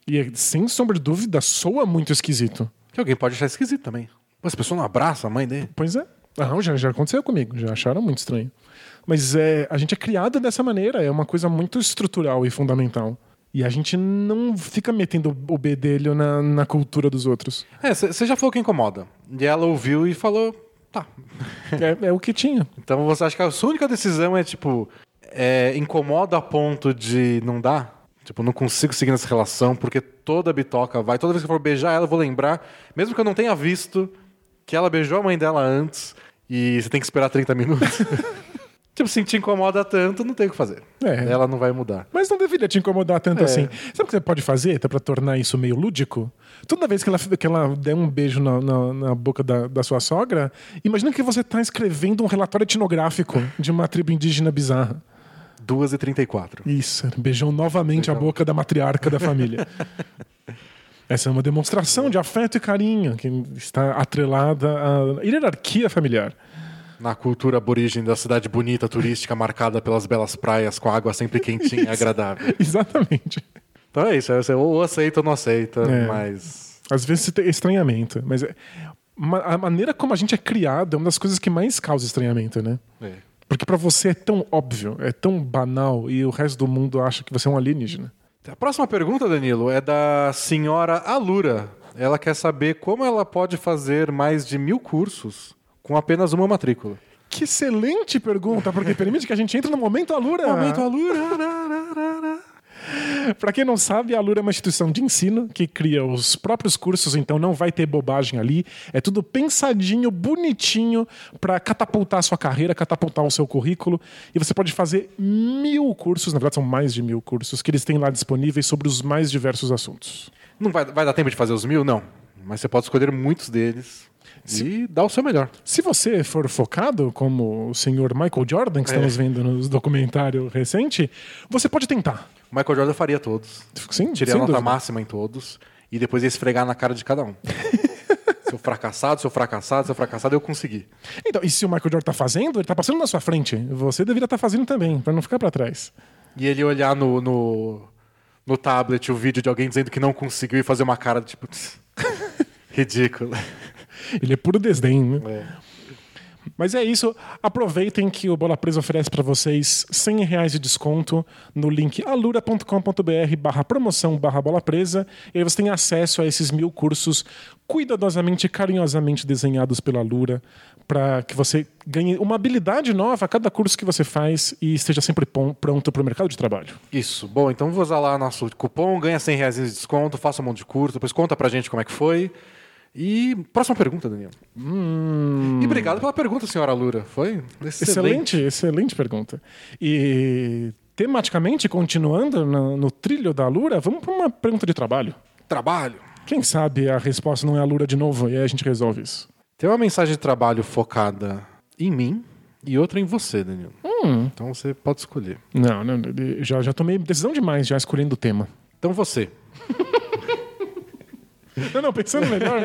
E é, sem sombra de dúvida, soa muito esquisito. Que alguém pode achar esquisito também. Pô, essa pessoa não abraça a mãe dele. Pois é. Não, já, já aconteceu comigo, já acharam muito estranho. Mas é, a gente é criado dessa maneira, é uma coisa muito estrutural e fundamental. E a gente não fica metendo o bedelho na, na cultura dos outros. É, você já falou que incomoda. E ela ouviu e falou, tá. É, é o que tinha. Então você acha que a sua única decisão é, tipo, é, incomoda a ponto de não dar? Tipo, não consigo seguir nessa relação porque toda bitoca vai. Toda vez que eu for beijar ela, eu vou lembrar, mesmo que eu não tenha visto, que ela beijou a mãe dela antes e você tem que esperar 30 minutos. tipo, se te incomoda tanto, não tem o que fazer. É. Ela não vai mudar. Mas não deveria te incomodar tanto É. assim. Sabe o que você pode fazer até pra tornar isso meio lúdico? Toda vez que ela, que ela der um beijo na, na, na boca da, da sua sogra, imagina que você tá escrevendo um relatório etnográfico de uma tribo indígena bizarra. 2h34. Isso, beijou novamente a boca da matriarca da família. Essa é uma demonstração de afeto e carinho que está atrelada à hierarquia familiar. Na cultura aborígene da cidade bonita, turística, marcada pelas belas praias, com água sempre quentinha e agradável. Exatamente. Então é isso, você ou aceita ou não aceita, É. mas. Às vezes tem estranhamento, mas é- a maneira como a gente é criado é uma das coisas que mais causa estranhamento, né? É. Porque pra você é tão óbvio, é tão banal e o resto do mundo acha que você é um alienígena. A próxima pergunta, Danilo, é da senhora Alura. Ela quer saber como ela pode fazer mais de mil cursos com apenas uma matrícula. Que excelente pergunta, porque permite que a gente entre no momento Alura. Momento Alura. Pra quem não sabe, a Alura é uma instituição de ensino que cria os próprios cursos, então não vai ter bobagem ali. É tudo pensadinho, bonitinho pra catapultar a sua carreira, catapultar o seu currículo. E você pode fazer mil cursos, na verdade são mais de mil cursos, que eles têm lá disponíveis sobre os mais diversos assuntos. Não vai, vai dar tempo de fazer os mil? Não. Mas você pode escolher muitos deles e dar o seu melhor. Se você for focado, como o senhor Michael Jordan, que estamos vendo no documentário recente, você pode tentar. O Michael Jordan faria todos. Sim, Tirei a nota dúvida. máxima em todos e depois ia esfregar na cara de cada um. seu fracassado, seu fracassado, seu fracassado, eu consegui. Então, e se o Michael Jordan tá fazendo, ele tá passando na sua frente. Você deveria estar fazendo também, pra não ficar pra trás. E ele olhar no, no, no tablet o vídeo de alguém dizendo que não conseguiu e fazer uma cara de tipo. ridículo. Ele é puro desdém, né? É. Mas é isso. Aproveitem que o Bola Presa oferece para vocês 100 reais de desconto no link alura.com.br barra promoção barra bola presa. E aí você tem acesso a esses mil cursos cuidadosamente e carinhosamente desenhados pela Alura para que você ganhe uma habilidade nova a cada curso que você faz e esteja sempre pronto para o mercado de trabalho. Isso. Bom, então vou usar lá nosso cupom, ganha 100 reais de desconto, faça um monte de curso, depois conta pra gente como é que foi. E próxima pergunta, Daniel. Hum. E obrigado pela pergunta, senhora Lura. Foi excelente. Excelente, excelente pergunta. E tematicamente, continuando no, no trilho da Lura, vamos para uma pergunta de trabalho. Trabalho. Quem sabe a resposta não é a Lura de novo e aí a gente resolve isso. Tem uma mensagem de trabalho focada em mim e outra em você, Daniel. Hum. Então você pode escolher. Não, não, já, já tomei decisão demais já escolhendo o tema. Então você. Não, não, pensando melhor.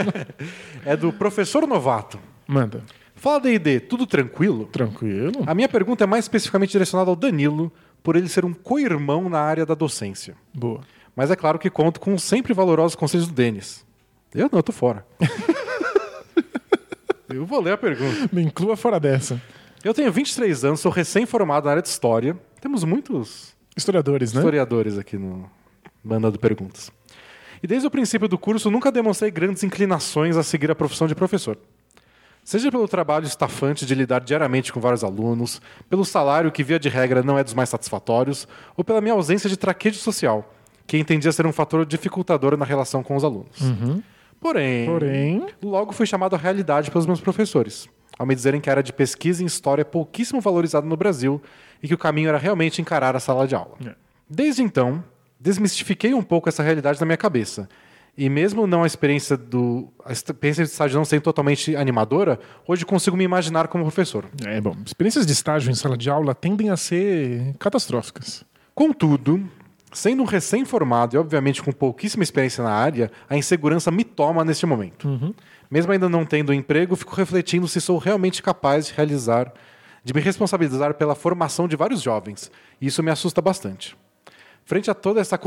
É do professor novato. Manda. Fala D&D, tudo tranquilo? Tranquilo. A minha pergunta é mais especificamente direcionada ao Danilo, por ele ser um co-irmão na área da docência. Boa. Mas é claro que conto com os sempre valorosos conselhos do Denis. Eu não, eu tô fora. eu vou ler a pergunta. Me inclua fora dessa. Eu tenho 23 anos, sou recém-formado na área de História. Temos muitos Historiadores, né? historiadores aqui no Banda de Perguntas. E desde o princípio do curso nunca demonstrei grandes inclinações a seguir a profissão de professor. Seja pelo trabalho estafante de lidar diariamente com vários alunos, pelo salário que, via de regra, não é dos mais satisfatórios, ou pela minha ausência de traquejo social, que entendia ser um fator dificultador na relação com os alunos. Porém, Porém, logo fui chamado à realidade pelos meus professores, ao me dizerem que a área de pesquisa em história é pouquíssimo valorizada no Brasil e que o caminho era realmente encarar a sala de aula. É. Desde então, desmistifiquei um pouco essa realidade na minha cabeça. E mesmo não a experiência do a experiência de estágio não sendo totalmente animadora, hoje consigo me imaginar como professor. é bom. Experiências de estágio em sala de aula tendem a ser catastróficas. Contudo, sendo um recém-formado e obviamente com pouquíssima experiência na área, a insegurança me toma neste momento. Mesmo ainda não tendo emprego, fico refletindo se sou realmente capaz de realizar, de me responsabilizar pela formação de vários jovens. E isso me assusta bastante. Frente a toda essa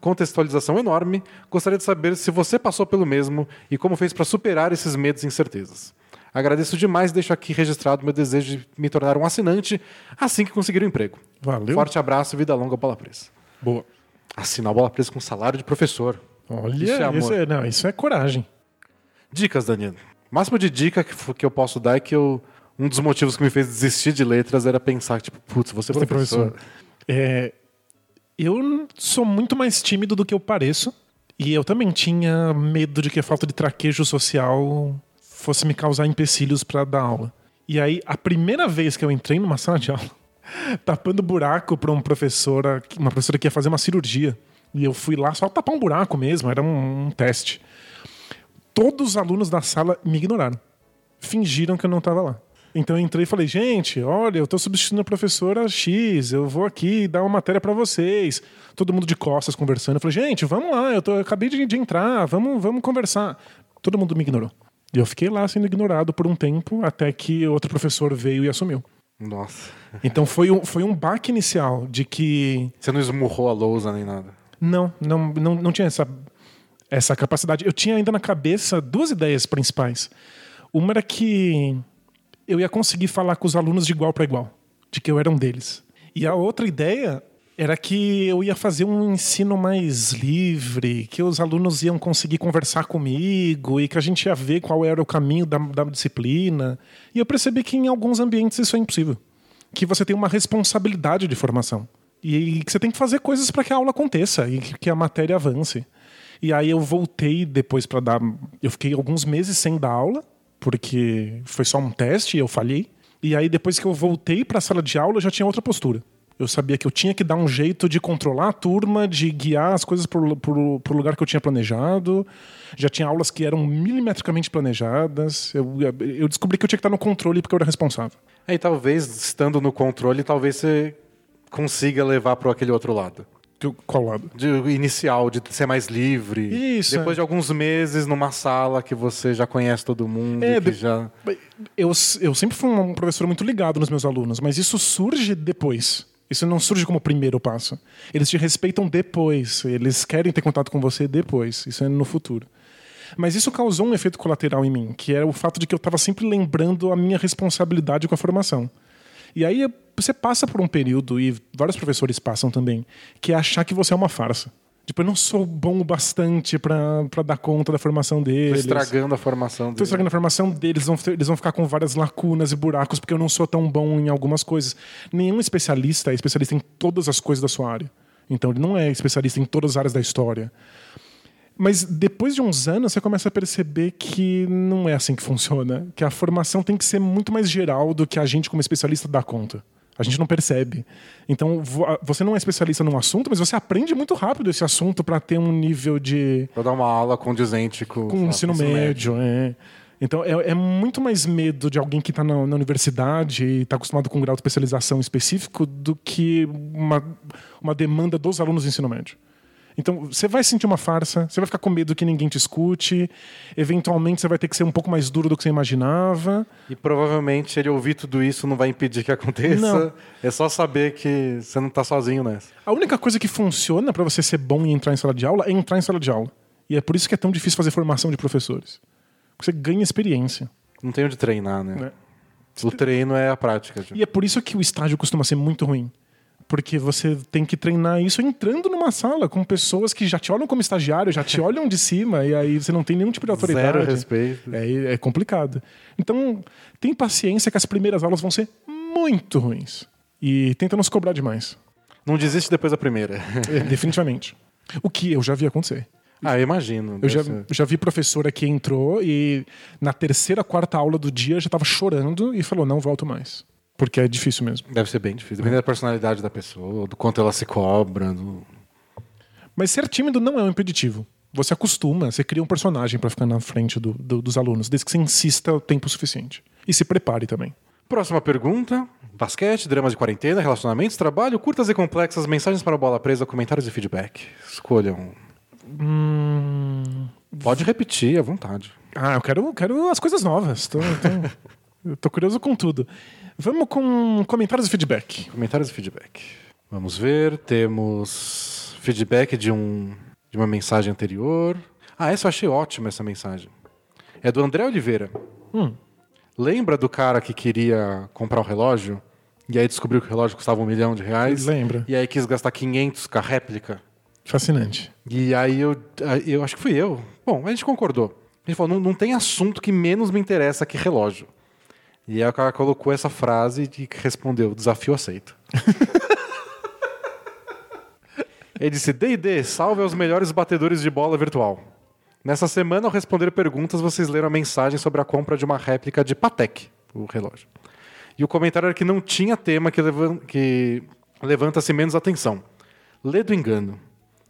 contextualização enorme, gostaria de saber se você passou pelo mesmo e como fez para superar esses medos e incertezas. Agradeço demais e deixo aqui registrado meu desejo de me tornar um assinante assim que conseguir um emprego. Valeu. Forte abraço, vida longa, bola presa. Boa. Assinar bola presa com salário de professor. Olha, Isso é isso é, não, isso é coragem. Dicas, Danilo. O máximo de dica que, que eu posso dar é que eu, um dos motivos que me fez desistir de letras era pensar, tipo, putz, você é Você, professor. professor. É, eu sou muito mais tímido do que eu pareço. E eu também tinha medo de que a falta de traquejo social fosse me causar empecilhos para dar aula. E aí, a primeira vez que eu entrei numa sala de aula, tapando buraco para uma professora, uma professora que ia fazer uma cirurgia. E eu fui lá só tapar um buraco mesmo, era um, um teste. Todos os alunos da sala me ignoraram. Fingiram que eu não estava lá. Então eu entrei e falei, gente, olha, eu estou substituindo a professora X, eu vou aqui dar uma matéria para vocês. Todo mundo de costas conversando. Eu falei, gente, vamos lá, eu, tô, eu acabei de, de entrar, vamos, vamos conversar. Todo mundo me ignorou. E eu fiquei lá sendo ignorado por um tempo, até que outro professor veio e assumiu. Nossa. Então foi um, foi um baque inicial de que Você não esmurrou a lousa nem nada. não, não, não, não tinha essa, essa capacidade. Eu tinha ainda na cabeça duas ideias principais. Uma era que eu ia conseguir falar com os alunos de igual para igual, de que eu era um deles. E a outra ideia era que eu ia fazer um ensino mais livre, que os alunos iam conseguir conversar comigo e que a gente ia ver qual era o caminho da, da disciplina. E eu percebi que em alguns ambientes isso é impossível. Que você tem uma responsabilidade de formação. E que você tem que fazer coisas para que a aula aconteça e que a matéria avance. E aí eu voltei depois para dar. Eu fiquei alguns meses sem dar aula, porque foi só um teste e eu falhei. E aí depois que eu voltei para a sala de aula, eu já tinha outra postura. Eu sabia que eu tinha que dar um jeito de controlar a turma, de guiar as coisas para o lugar que eu tinha planejado. Já tinha aulas que eram milimetricamente planejadas. Eu, eu descobri que eu tinha que estar no controle porque eu era responsável. É, e talvez, estando no controle, talvez você consiga levar para aquele outro lado. Que- Qual lado? De, inicial, de ser mais livre. Isso, Depois é. de alguns meses numa sala que você já conhece todo mundo, É, de- já... Eu, eu sempre fui um professor muito ligado nos meus alunos, mas isso surge depois. Isso não surge como primeiro passo. Eles te respeitam depois. Eles querem ter contato com você depois. Isso é no futuro. Mas isso causou um efeito colateral em mim, que era o fato de que eu estava sempre lembrando a minha responsabilidade com a formação. E aí você passa por um período, e vários professores passam também, que é achar que você é uma farsa. Tipo, eu não sou bom o bastante para dar conta da formação Tô deles. estragando a formação Estou dele. estragando a formação deles, vão, eles vão ficar com várias lacunas e buracos porque eu não sou tão bom em algumas coisas. Nenhum especialista é especialista em todas as coisas da sua área. Então ele não é especialista em todas as áreas da história. Mas depois de uns anos, você começa a perceber que não é assim que funciona. Que a formação tem que ser muito mais geral do que a gente, como especialista, dá conta. A gente não percebe. Então, vo- você não é especialista num assunto, mas você aprende muito rápido esse assunto para ter um nível de. Pra dar uma aula condizente com, com o ensino médio. É. Então, é, é muito mais medo de alguém que está na, na universidade e está acostumado com um grau de especialização específico do que uma, uma demanda dos alunos do ensino médio. Então, você vai sentir uma farsa, você vai ficar com medo que ninguém te escute, eventualmente você vai ter que ser um pouco mais duro do que você imaginava. E provavelmente ele ouvir tudo isso não vai impedir que aconteça. Não. É só saber que você não tá sozinho nessa. A única coisa que funciona para você ser bom e entrar em sala de aula é entrar em sala de aula. E é por isso que é tão difícil fazer formação de professores. Porque você ganha experiência. Não tem onde treinar, né? né? O treino é a prática. já. E é por isso que o estágio costuma ser muito ruim. Porque você tem que treinar isso entrando numa sala com pessoas que já te olham como estagiário, já te olham de cima, e aí você não tem nenhum tipo de autoridade. Zero respeito. É, é complicado. Então, tem paciência que as primeiras aulas vão ser muito ruins. E tenta não se cobrar demais. Não desiste depois da primeira. É, definitivamente. O que eu já vi acontecer. ah, eu imagino. Eu já, já vi professora que entrou e na terceira, quarta aula do dia já estava chorando e falou: não volto mais. Porque é difícil mesmo. Deve ser bem difícil. Depende da personalidade da pessoa, do quanto ela se cobra. do- Mas ser tímido não é um impeditivo. Você acostuma, você cria um personagem para ficar na frente do- do- dos alunos, desde que você insista o tempo suficiente. E se prepare também. Próxima pergunta. Basquete, dramas de quarentena, relacionamentos, trabalho, curtas e complexas, mensagens para a bola presa, comentários e feedback. Escolham. Hum. Pode repetir à vontade. Ah, eu quero, quero as coisas novas. Tô, tô- eu tô curioso com tudo. Vamos com comentários e feedback. Comentários e feedback. Vamos ver. Temos feedback de, um, de uma mensagem anterior. Ah, essa eu achei ótima, essa mensagem. É do André Oliveira. Hum. Lembra do cara que queria comprar o relógio? E aí descobriu que o relógio custava um milhão de reais? Lembra. E aí quis gastar 500 com a réplica? Fascinante. E aí eu, eu acho que fui eu. Bom, a gente concordou. A gente falou, não, não tem assunto que menos me interessa que relógio. E aí o cara colocou essa frase e respondeu, desafio aceito. Ele disse, D&D, salve aos melhores batedores de bola virtual. Nessa semana, ao responder perguntas, vocês leram a mensagem sobre a compra de uma réplica de Patek, o relógio. E o comentário era que não tinha tema que, levan- que levanta-se menos atenção. Lê do engano.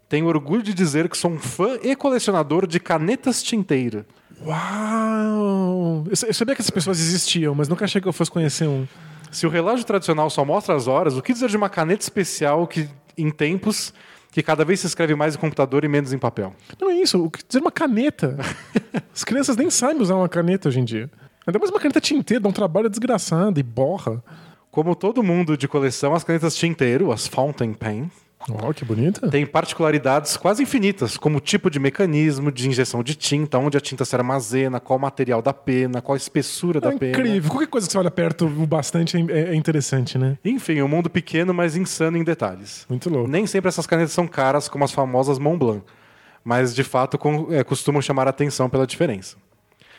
Tenho orgulho de dizer que sou um fã e colecionador de canetas tinteira. Uau! Eu sa- eu sabia que essas pessoas existiam, mas nunca achei que eu fosse conhecer um. Se o relógio tradicional só mostra as horas, o que dizer de uma caneta especial que, em tempos que cada vez se escreve mais em computador e menos em papel? Não é isso, o que dizer uma caneta. As crianças nem sabem usar uma caneta hoje em dia. Ainda mais uma caneta tinteira, dá um trabalho desgraçado e borra. Como todo mundo de coleção, as canetas tinteiro, as fountain pen, Ó, que bonita. têm particularidades quase infinitas, como o tipo de mecanismo de injeção de tinta, onde a tinta se armazena, qual o material da pena, qual a espessura da É pena. incrível. Qualquer coisa que você olha perto o bastante é, é interessante, né? Enfim, um mundo pequeno, mas insano em detalhes. Muito louco. Nem sempre essas canetas são caras como as famosas Montblanc, mas de fato é, costumam chamar a atenção pela diferença.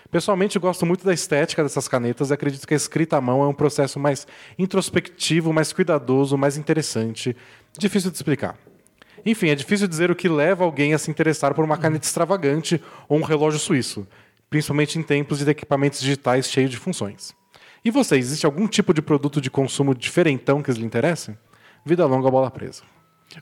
Pessoalmente, eu gosto muito da estética dessas canetas e acredito que a escrita à mão é um processo mais introspectivo, mais cuidadoso, mais interessante. Difícil de explicar. Enfim, é difícil dizer o que leva alguém a se interessar por uma caneta extravagante ou um relógio suíço, principalmente em tempos de equipamentos digitais cheios de funções. E vocês, existe algum tipo de produto de consumo diferentão que lhes interesse? Vida longa, bola presa.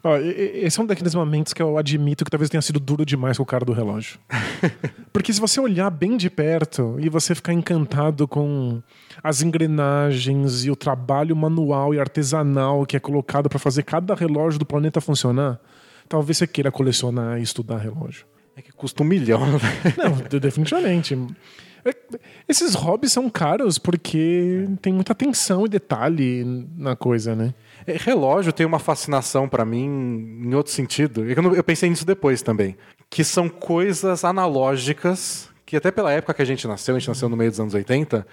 Ó, esse é um daqueles momentos que eu admito que talvez tenha sido duro demais com o cara do relógio. Porque se você olhar bem de perto e você ficar encantado com as engrenagens e o trabalho manual e artesanal que é colocado para fazer cada relógio do planeta funcionar, talvez você queira colecionar e estudar relógio. É que custa um milhão. né? Não, de- definitivamente. É, Esses hobbies são caros porque tem muita atenção e detalhe na coisa, né? Relógio tem uma fascinação pra mim em outro sentido. É Eu, eu pensei nisso depois também. Que são coisas analógicas que até pela época que a gente nasceu, a gente nasceu no meio dos anos 80,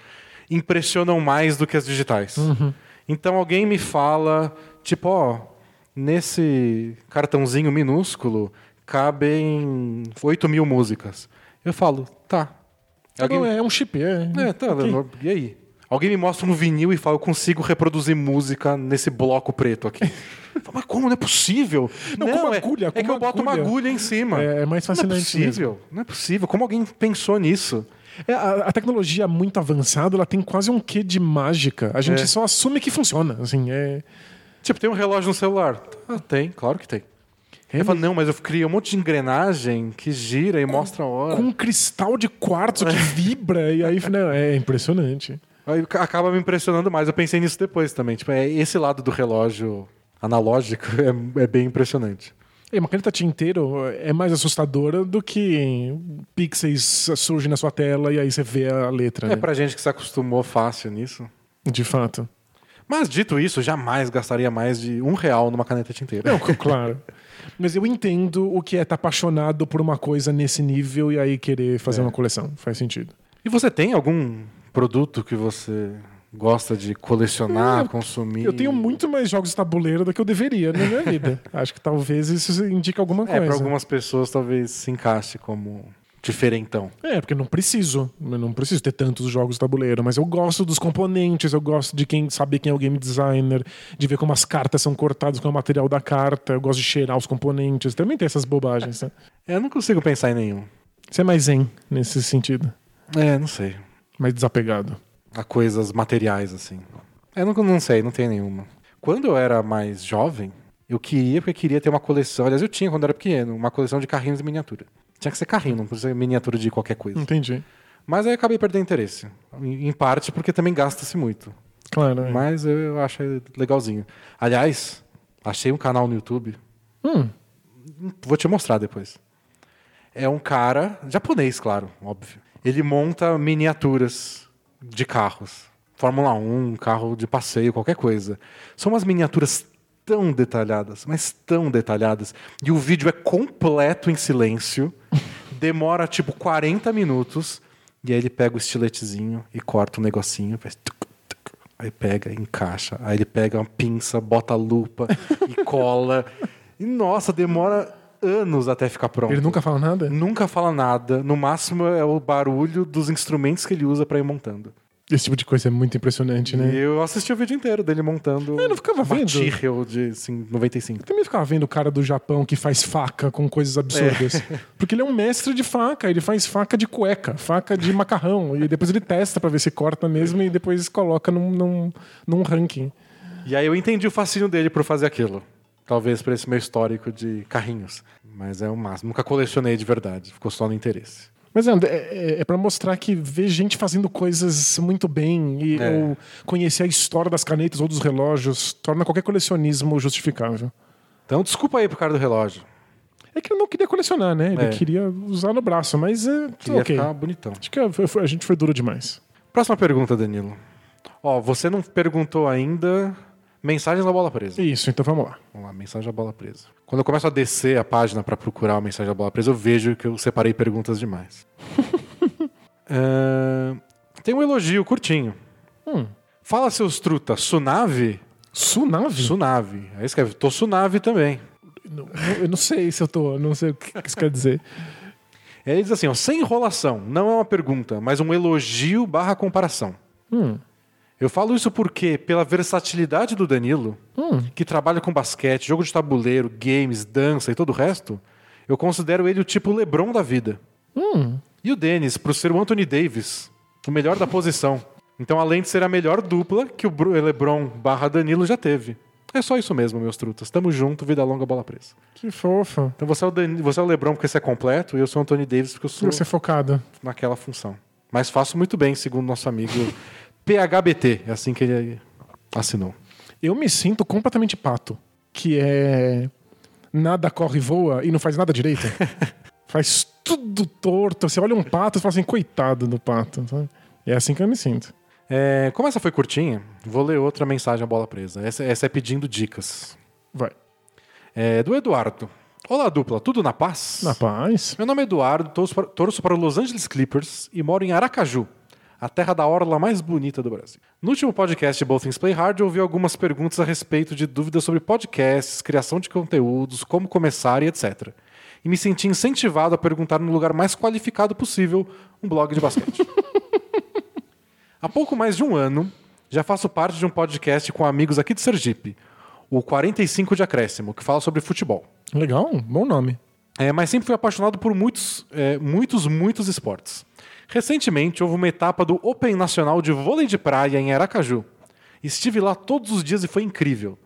impressionam mais do que as digitais. Então alguém me fala, tipo, ó, nesse cartãozinho minúsculo cabem 8 mil músicas. Eu falo, tá. Alguém- Não, é um chip, é. É, tá, Ok. Leonor, e aí? Alguém me mostra um vinil e fala, eu consigo reproduzir música nesse bloco preto aqui. Falo, Mas como? Não é possível. Não, com é, agulha, é com que eu boto uma agulha. em cima. É- é mais fascinante Não é possível. Não é possível. Como alguém pensou nisso? É, a, a tecnologia muito avançada, ela tem quase um quê de mágica. A gente É. só assume que funciona. Assim, é... Tipo, tem um relógio no celular. Ah, tem, claro que tem. É, Eu falo, não, mas eu criei um monte de engrenagem que gira e mostra a hora. Com um cristal de quartzo que vibra, e aí não, é impressionante. Acaba me impressionando mais. Eu pensei nisso depois também. Tipo, é esse lado do relógio analógico é, é bem impressionante. E uma caneta tinteiro é mais assustadora do que pixels surgem na sua tela e aí você vê a letra. É né? pra gente que se acostumou fácil nisso. De fato. Mas dito isso, jamais gastaria mais de um real numa caneta tinteira. Não, claro. Mas eu entendo o que é estar apaixonado por uma coisa nesse nível e aí querer fazer uma coleção. Faz sentido. E você tem algum produto que você gosta de colecionar, consumir? Eu tenho muito mais jogos de tabuleiro do que eu deveria na minha vida. Acho que talvez isso indique alguma É, coisa. pra algumas pessoas talvez se encaixe como diferentão. É, porque não preciso. Eu não preciso ter tantos jogos de tabuleiro, mas eu gosto dos componentes, eu gosto de quem saber quem é o game designer, de ver como as cartas são cortadas, qual é o material da carta, eu gosto de cheirar os componentes. Também tem essas bobagens, né? É, Eu não consigo pensar em nenhum. Você é mais zen nesse sentido. É, não sei. Mais desapegado. A coisas materiais, assim. Eu não, não sei, não tem nenhuma. Quando eu era mais jovem, eu queria, porque eu queria ter uma coleção. Aliás, eu tinha quando eu era pequeno, uma coleção de carrinhos de miniatura. Tinha que ser carrinho, não precisa ser miniatura de qualquer coisa. Entendi. Mas aí eu acabei perdendo interesse. Em parte porque também gasta-se muito. Claro. é. Mas eu, eu acho legalzinho. Aliás, achei um canal no YouTube. Hum, Vou te mostrar depois. É um cara, japonês, claro, óbvio. Ele monta miniaturas de carros. Fórmula 1, carro de passeio, qualquer coisa. São umas miniaturas tão detalhadas, mas tão detalhadas. E o vídeo é completo em silêncio. Demora tipo 40 minutos. E aí ele pega o estiletezinho e corta um negocinho. Faz tuc, tuc. Aí pega, encaixa. Aí ele pega uma pinça, bota a lupa e cola. E nossa, demora anos até ficar pronto. ele nunca fala nada? Nunca fala nada. No máximo é o barulho dos instrumentos que ele usa pra ir montando. Esse tipo de coisa é muito impressionante, né? E eu assisti o vídeo inteiro dele montando. Eu não ficava vendo. Tyrrell de assim, 95. Eu também ficava vendo o cara do Japão que faz faca com coisas absurdas. Porque ele é um mestre de faca, ele faz faca de cueca, faca de macarrão. E depois ele testa pra ver se corta mesmo e depois coloca num, num, num ranking. E aí eu entendi o fascínio dele por fazer aquilo. Talvez por esse meu histórico de carrinhos. Mas é o máximo. Nunca colecionei de verdade. Ficou só no interesse. Mas é, é, é para mostrar que ver gente fazendo coisas muito bem e, É. ou conhecer a história das canetas ou dos relógios torna qualquer colecionismo justificável. Então desculpa aí pro cara do relógio. É que ele não queria colecionar, né? Ele É. queria usar no braço, mas é Queria ok. ficar bonitão. Acho que foi- a gente foi duro demais. Próxima pergunta, Danilo. Ó, você não perguntou ainda mensagens da bola presa. Isso, então vamos lá. Vamos lá, mensagem da bola presa. Quando eu começo a descer a página para procurar a mensagem da bola presa, eu vejo que eu separei perguntas demais. É, Tem um elogio curtinho. Hum. Fala seus truta, Sunave? Sunave? Sunave. Aí escreve, tô Sunave também. Não- Eu não sei se eu tô, não sei o que isso quer dizer. Aí ele diz assim, ó, sem enrolação, não é uma pergunta, mas um elogio barra comparação. Hum. Eu falo isso porque, pela versatilidade do Danilo, Hum. que trabalha com basquete, jogo de tabuleiro, games, dança e todo o resto, eu considero ele o tipo LeBron da vida. Hum. E o Dennis, por ser o Anthony Davis, o melhor da posição. Então, além de ser a melhor dupla que o LeBron barra Danilo já teve. É só isso mesmo, meus trutas. Tamo junto, vida longa, bola presa. Que fofa. Então você é o, Dan... você é o LeBron porque você é completo e eu sou o Anthony Davis porque eu sou Você é focado. naquela função. Mas faço muito bem, segundo nosso amigo PHBT. É assim que ele assinou. Eu me sinto completamente pato, que é nada corre e voa e não faz nada direito. faz tudo torto. Você olha um pato e fala assim, coitado do pato. É assim que eu me sinto. É, como essa foi curtinha, vou ler outra mensagem a bola presa. Essa, essa é pedindo dicas. Vai. É, do Eduardo. Olá, dupla, tudo na paz? Na paz. Meu nome é Eduardo, torço para, torço para o Los Angeles Clippers e moro em Aracaju, a terra da orla mais bonita do Brasil. No último podcast Both Things Play Hard, eu ouvi algumas perguntas a respeito de dúvidas sobre podcasts, criação de conteúdos, como começar e etc. E me senti incentivado a perguntar no lugar mais qualificado possível, um blog de basquete. Há pouco mais de um ano, já faço parte de um podcast com amigos aqui de Sergipe, o 45 de Acréscimo, que fala sobre futebol. Legal, bom nome. É, mas sempre fui apaixonado por muitos, é, muitos, muitos esportes. Recentemente houve uma etapa do Open Nacional de Vôlei de Praia em Aracaju. Estive lá todos os dias e foi incrível.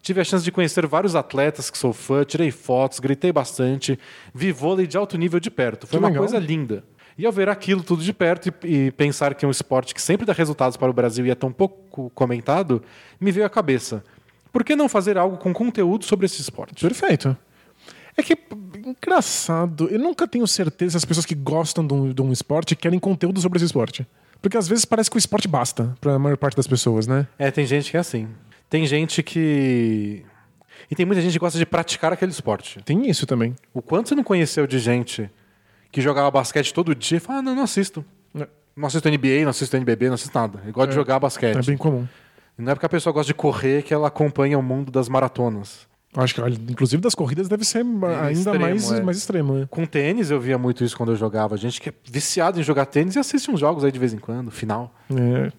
Tive a chance de conhecer vários atletas que sou fã, tirei fotos, gritei bastante, vi vôlei de alto nível de perto. Foi Que uma legal. coisa linda. E ao ver aquilo tudo de perto e, e pensar que é um esporte que sempre dá resultados para o Brasil e é tão pouco comentado, me veio à cabeça. Por que não fazer algo com conteúdo sobre esse esporte? Perfeito. É que engraçado, eu nunca tenho certeza se as pessoas que gostam de um, de um esporte querem conteúdo sobre esse esporte. Porque às vezes parece que o esporte basta para a maior parte das pessoas, né? É, tem gente que é assim. Tem gente que. E tem muita gente que gosta de praticar aquele esporte. Tem isso também. O quanto você não conheceu de gente que jogava basquete todo dia e fala, ah, não, não assisto. É. Não assisto NBA, não assisto NBB, não assisto nada. Eu gosto de jogar basquete. É bem comum. Não é porque a pessoa gosta de correr que ela acompanha o mundo das maratonas. Acho que, inclusive, das corridas deve ser ainda extremo, mais, é. mais extremo. Né? Com tênis eu via muito isso quando eu jogava. Gente que é viciada em jogar tênis e assiste uns jogos aí de vez em quando, final. É.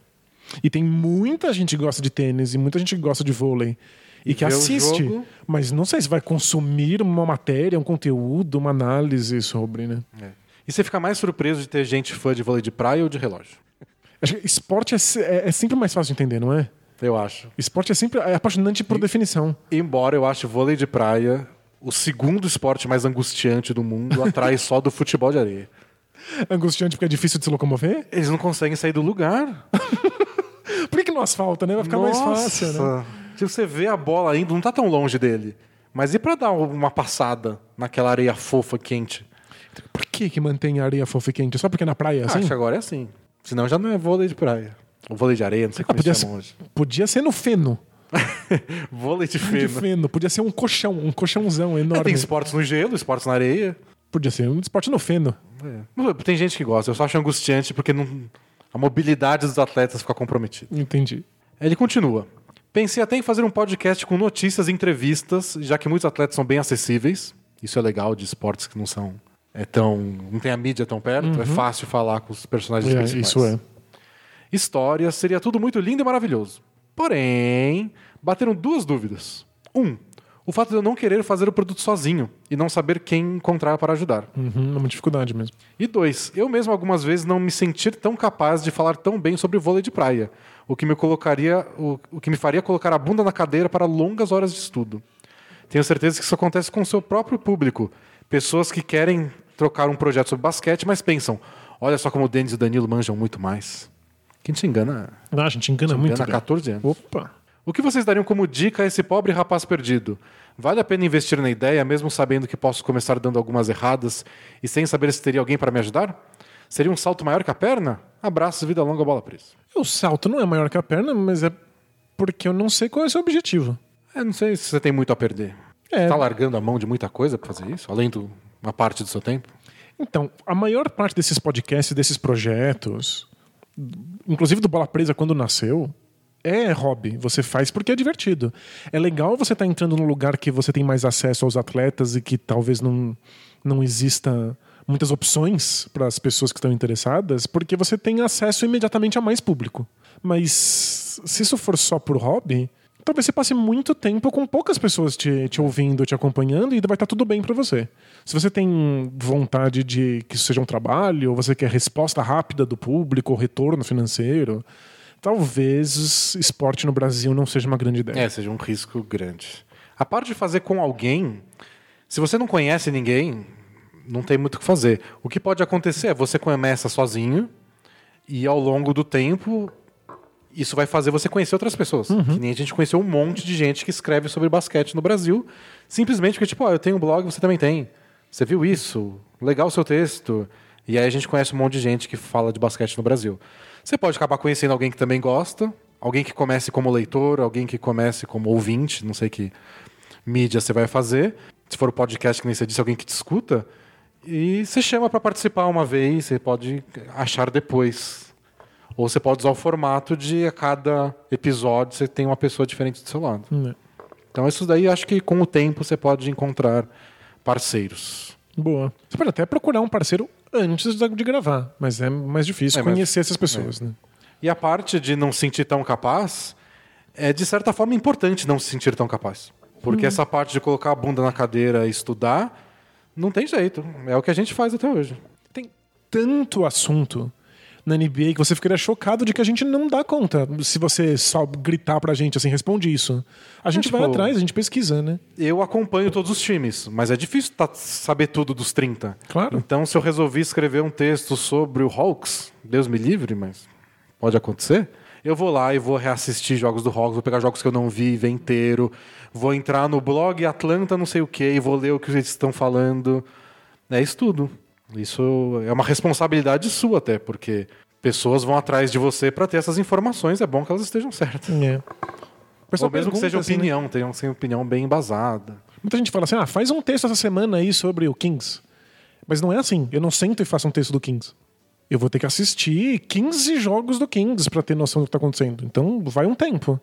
E tem muita gente que gosta de tênis e muita gente que gosta de vôlei. E, que vê assiste. jogo. Mas não sei se vai consumir uma matéria, um conteúdo, uma análise sobre, né? E você fica mais surpreso de ter gente fã de vôlei de praia ou de relógio? Acho que esporte é, é- é sempre mais fácil de entender, não é? Eu acho. Esporte é sempre é apaixonante por definição. Embora eu ache vôlei de praia o segundo esporte mais angustiante do mundo, atrás só do futebol de areia. Angustiante porque é difícil de se locomover. Eles não conseguem sair do lugar. Por que, que no asfalto, né? Vai ficar mais fácil, né? Nossa. Se você vê a bola indo, não tá tão longe dele. Mas e pra dar uma passada naquela areia fofa, quente? Por que, que mantém a areia fofa e quente? Só porque na praia é assim? Acho que agora é assim. Senão já não é vôlei de praia. Ou vôlei de areia, não sei Ah, como podia, eles ser, podia ser no feno. vôlei de De feno. feno. Podia ser um colchão, um colchãozão É, enorme. tem esportes no gelo, esportes na areia. Podia ser um esporte no feno. É. Tem gente que gosta. Eu só acho angustiante porque não... a mobilidade dos atletas fica comprometida. Entendi. Ele continua. Pensei até em fazer um podcast com notícias e entrevistas, já que muitos atletas são bem acessíveis. Isso é legal de esportes que não são é tão não tem a mídia tão perto, é fácil falar com os personagens É, principais. isso é. Histórias, seria tudo muito lindo e maravilhoso. Porém, bateram duas dúvidas. Um, o fato de eu não querer fazer o produto sozinho e não saber quem encontrar para ajudar. Uhum, é uma dificuldade mesmo. E dois, eu mesmo algumas vezes não me sentir tão capaz de falar tão bem sobre vôlei de praia, o que me colocaria, o, o que me faria colocar a bunda na cadeira para longas horas de estudo. Tenho certeza que isso acontece com o seu próprio público, pessoas que querem trocar um projeto sobre basquete, mas pensam: olha só como o Denis e o Danilo manjam muito mais. Quem te engana? Ah, a gente engana Te muito. engana há né? 14 anos. Opa. O que vocês dariam como dica a esse pobre rapaz perdido? Vale a pena investir na ideia, mesmo sabendo que posso começar dando algumas erradas e sem saber se teria alguém para me ajudar? Seria um salto maior que a perna? Abraços, vida longa, bola presa. O salto não é maior que a perna, mas é porque eu não sei qual é o seu objetivo. É, não sei se você tem muito a perder. É. Você tá largando a mão de muita coisa para fazer isso? Além de uma parte do seu tempo? Então, a maior parte desses podcasts, desses projetos, inclusive do Bola Presa quando nasceu, é hobby. Você faz porque é divertido. É legal você estar entrando num lugar que você tem mais acesso aos atletas e que talvez não, não exista muitas opções para as pessoas que estão interessadas, porque você tem acesso imediatamente a mais público. Mas se isso for só por hobby, talvez você passe muito tempo com poucas pessoas te, te ouvindo, te acompanhando e vai estar tudo bem para você. Se você tem vontade de que isso seja um trabalho, ou você quer resposta rápida do público, ou retorno financeiro, talvez esporte no Brasil não seja uma grande ideia. É, seja um risco grande. A parte de fazer com alguém, se você não conhece ninguém, não tem muito o que fazer. O que pode acontecer é você começa sozinho e ao longo do tempo isso vai fazer você conhecer outras pessoas. Que nem a gente conheceu um monte de gente que escreve sobre basquete no Brasil, simplesmente porque, tipo, ó, eu tenho um blog, você também tem. Você viu isso? Legal o seu texto. E aí a gente conhece um monte de gente que fala de basquete no Brasil. Você pode acabar conhecendo alguém que também gosta, alguém que comece como leitor, alguém que comece como ouvinte, não sei que mídia você vai fazer. Se for o podcast que nem você disse, alguém que te escuta. E você chama para participar uma vez, você pode achar depois. Ou você pode usar o formato de a cada episódio você tem uma pessoa diferente do seu lado. Né. Então isso daí acho que com o tempo você pode encontrar parceiros. Boa. Você pode até procurar um parceiro antes de gravar, mas é mais difícil É, mas- conhecer essas pessoas, né? E a parte de não se sentir tão capaz é, de certa forma, importante não se sentir tão capaz. Porque essa parte de colocar a bunda na cadeira e estudar, não tem jeito. É o que a gente faz até hoje. Tem tanto assunto na NBA que você ficaria chocado de que a gente não dá conta. Se você só gritar pra gente assim, responde isso. A gente vai tipo, atrás, a gente pesquisa, né? Eu acompanho todos os times, mas é difícil tá- saber tudo dos 30. Claro. Então, se eu resolvi escrever um texto sobre o Hawks, Deus me livre, mas pode acontecer. Eu vou lá e vou reassistir jogos do Hawks, vou pegar jogos que eu não vi, ver inteiro, vou entrar no blog Atlanta não sei o que e vou ler o que eles estão falando. É isso tudo. Isso é uma responsabilidade sua até, porque pessoas vão atrás de você para ter essas informações, é bom que elas estejam certas. É. Ou pessoal mesmo que seja assim, né? opinião, tenham sem opinião bem embasada. Muita gente fala assim: ah, faz um texto essa semana aí sobre o Kings. Mas não é assim. Eu não sento e faço um texto do Kings. Eu vou ter que assistir 15 jogos do Kings pra ter noção do que tá acontecendo. Então vai um tempo.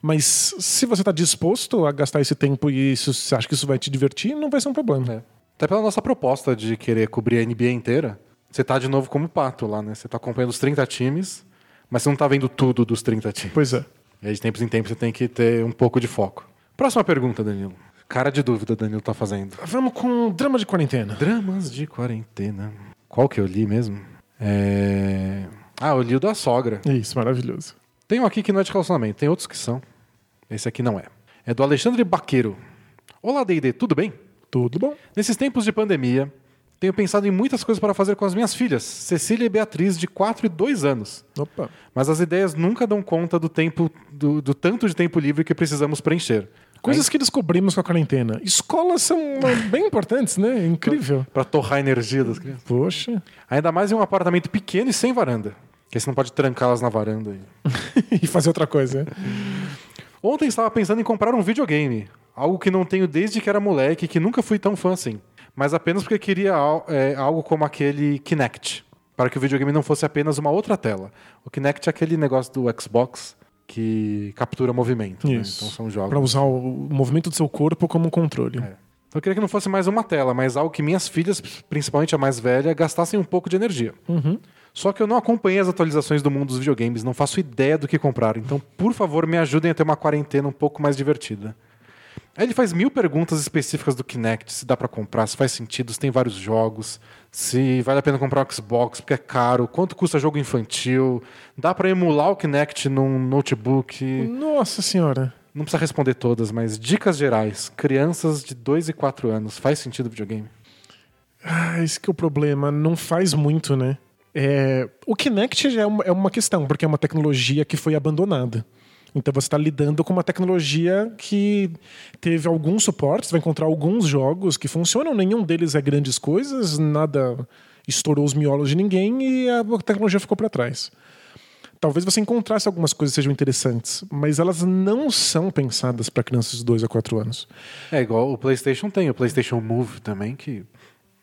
Mas se você tá disposto a gastar esse tempo e isso, você acha que isso vai te divertir, não vai ser um problema. É. Até pela nossa proposta de querer cobrir a NBA inteira, você tá de novo como pato lá, né? Você tá acompanhando os 30 times, mas você não tá vendo tudo dos 30 times. Pois é. E aí, de tempos em tempos, você tem que ter um pouco de foco. Próxima pergunta, Danilo. Cara de dúvida, Danilo tá fazendo. Vamos com drama de quarentena. Dramas de quarentena. Qual que eu li mesmo? É... Ah, eu li o da sogra. Isso, maravilhoso. Tem um aqui que não é de relacionamento, tem outros que são. Esse aqui não é. É do Alexandre Baqueiro. Olá, D&D, tudo bem? Tudo bom? Nesses tempos de pandemia, tenho pensado em muitas coisas para fazer com as minhas filhas, Cecília e Beatriz, de 4 e 2 anos. Opa. Mas as ideias nunca dão conta do tempo, do, do tanto de tempo livre que precisamos preencher. Coisas que descobrimos com a quarentena. Escolas são bem importantes, né? Incrível. Para torrar a energia das crianças. Poxa. Ainda mais em um apartamento pequeno e sem varanda. Que aí você não pode trancá-las na varanda. e fazer outra coisa. Ontem estava pensando em comprar um videogame. Algo que não tenho desde que era moleque e que nunca fui tão fã assim. Mas apenas porque queria é, algo como aquele Kinect. Para que o videogame não fosse apenas uma outra tela. O Kinect é aquele negócio do Xbox que captura movimento. né? Então são jogos. Pra usar o movimento do seu corpo como um controle. É. Eu queria que não fosse mais uma tela, mas algo que minhas filhas, principalmente a mais velha, gastassem um pouco de energia. Só que eu não acompanhei as atualizações do mundo dos videogames, não faço ideia do que comprar. Então, por favor, me ajudem a ter uma quarentena um pouco mais divertida. Aí ele faz mil perguntas específicas do Kinect, se dá pra comprar, se faz sentido, se tem vários jogos, se vale a pena comprar um Xbox, porque é caro, quanto custa jogo infantil, dá pra emular o Kinect num notebook. Nossa senhora. Não precisa responder todas, mas dicas gerais. Crianças de 2 e 4 anos, faz sentido videogame? Ah, esse que é o problema. Não faz muito, né? É, o Kinect já é uma, é uma questão, porque é uma tecnologia que foi abandonada. Então você está lidando com uma tecnologia que teve alguns suportes, vai encontrar alguns jogos que funcionam, nenhum deles é grandes coisas, nada estourou os miolos de ninguém e a tecnologia ficou para trás. Talvez você encontrasse algumas coisas que sejam interessantes, mas elas não são pensadas para crianças de 2 a 4 anos. É igual o PlayStation tem, o PlayStation Move também, que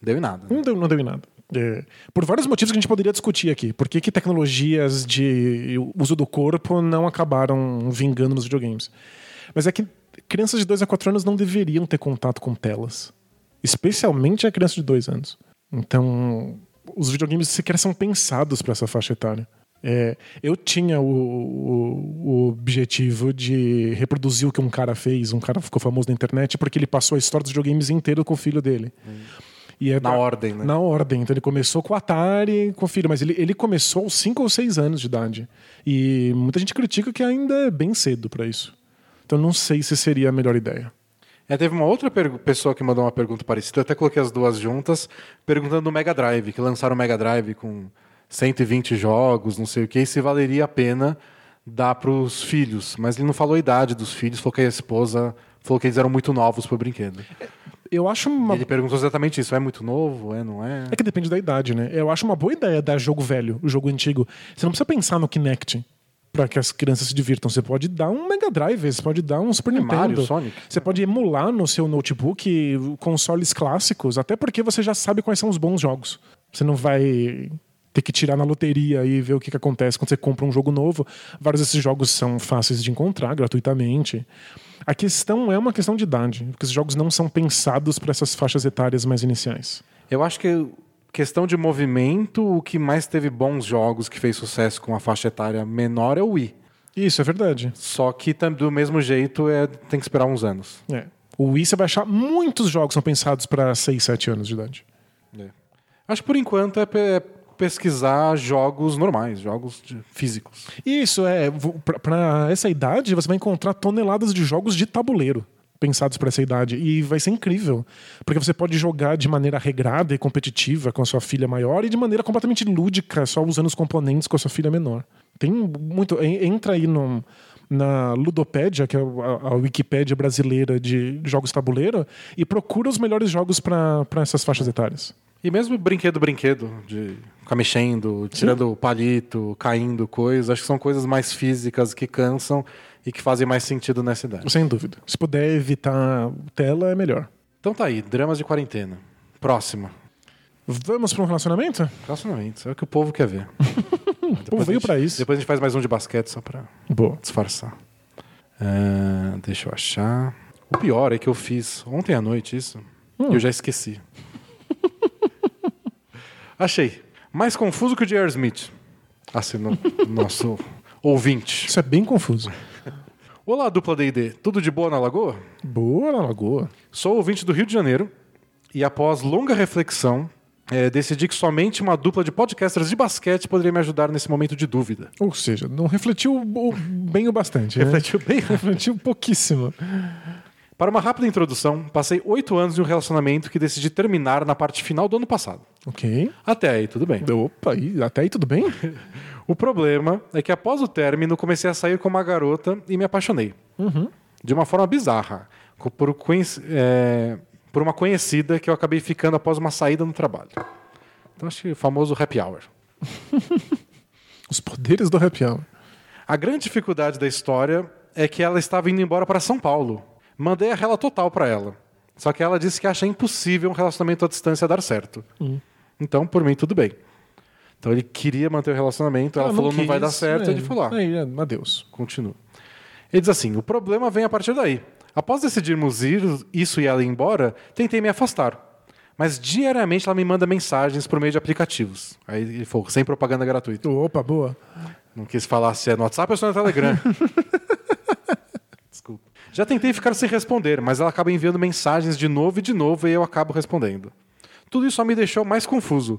deu em nada. né? Não deu, não deu em nada. É, por vários motivos que a gente poderia discutir aqui. Por que, que tecnologias de uso do corpo não acabaram vingando nos videogames? Mas é que crianças de 2 a 4 anos não deveriam ter contato com telas. Especialmente a criança de 2 anos. Então, os videogames sequer são pensados para essa faixa etária. É, eu tinha o, o- o objetivo de reproduzir o que um cara fez, um cara ficou famoso na internet, porque ele passou a história dos videogames inteiro com o filho dele. E é Na da- ordem, né? Na ordem. Então ele começou com o Atari, com o filho, mas ele, ele começou aos 5 ou 6 anos de idade. E muita gente critica que ainda é bem cedo para isso. Então não sei se seria a melhor ideia. É, teve uma outra pessoa que mandou uma pergunta parecida, eu até coloquei as duas juntas, perguntando do Mega Drive, que lançaram o Mega Drive com 120 jogos, não sei o que, e se valeria a pena dar para os filhos. Mas ele não falou a idade dos filhos, falou que a esposa falou que eles eram muito novos pro brinquedo. Eu acho uma. Ele perguntou exatamente isso: é muito novo? É, não é? É que depende da idade, né? Eu acho uma boa ideia dar jogo velho, o jogo antigo. Você não precisa pensar no Kinect para que as crianças se divirtam. Você pode dar um Mega Drive, você pode dar um Super Nintendo. É Mario, Sonic. Você pode emular no seu notebook consoles clássicos, até porque você já sabe quais são os bons jogos. Você não vai ter que tirar na loteria e ver o que, que acontece quando você compra um jogo novo. Vários desses jogos são fáceis de encontrar gratuitamente. A questão é uma questão de idade, porque os jogos não são pensados para essas faixas etárias mais iniciais. Eu acho que questão de movimento, o que mais teve bons jogos que fez sucesso com a faixa etária menor é o Wii. Isso é verdade. Só que do mesmo jeito é, tem que esperar uns anos. É. O Wii você vai achar muitos jogos são pensados para 6, 7 anos de idade. Acho que por enquanto é pe- pesquisar jogos normais, jogos físicos. Isso é, para essa idade você vai encontrar toneladas de jogos de tabuleiro pensados para essa idade e vai ser incrível, porque você pode jogar de maneira regrada e competitiva com a sua filha maior e de maneira completamente lúdica, só usando os componentes com a sua filha menor. Tem muito, en- entra aí no na Ludopédia, que é a, a Wikipédia brasileira de jogos tabuleiro, e procura os melhores jogos para essas faixas etárias. E mesmo brinquedo, brinquedo, de ficar mexendo, tirando o palito, caindo coisas, acho que são coisas mais físicas que cansam e que fazem mais sentido nessa idade. Sem dúvida. Se puder evitar tela, é melhor. Então tá aí, dramas de quarentena. Próxima. Vamos para um relacionamento? Relacionamentos, é o que o povo quer ver. O povo veio para isso. Depois a gente faz mais um de basquete só pra Boa. disfarçar. Ah, deixa eu achar. O pior é que eu fiz ontem à noite isso e eu já esqueci. Achei. Mais confuso que o J.R. Smith. Assinou nosso ouvinte. Isso é bem confuso. Olá, dupla D&D. Tudo de boa na Lagoa? Boa na lagoa. Sou ouvinte do Rio de Janeiro e após longa reflexão eh, decidi que somente uma dupla de podcasters de basquete poderia me ajudar nesse momento de dúvida. Ou seja, não refletiu bem o bastante. né? Refletiu bem. refletiu pouquíssimo. Para uma rápida introdução, passei oito anos em um relacionamento que decidi terminar na parte final do ano passado. Ok. Até aí, tudo bem. Opa, e até aí tudo bem? O problema é que após o término comecei a sair com uma garota e me apaixonei. De uma forma bizarra. Por, é, por uma conhecida que eu acabei ficando após uma saída no trabalho. Então acho que o famoso happy hour. Os poderes do happy hour. A grande dificuldade da história é que ela estava indo embora para São Paulo. Mandei a rela total para ela. Só que ela disse que acha impossível um relacionamento à distância dar certo. Então, por mim, tudo bem. Então ele queria manter o relacionamento, ela, falou não vai dar certo, é. ele falou, ah, Aí, adeus. continua. Ele diz assim: o problema vem a partir daí. Após decidirmos ir, isso e ela ir embora, tentei me afastar. Mas diariamente ela me manda mensagens por meio de aplicativos. Aí ele falou, sem propaganda gratuita. Opa, boa. Não quis falar se é no WhatsApp ou se é no Telegram. Já tentei ficar sem responder, mas ela acaba enviando mensagens de novo e de novo e eu acabo respondendo. Tudo isso só me deixou mais confuso.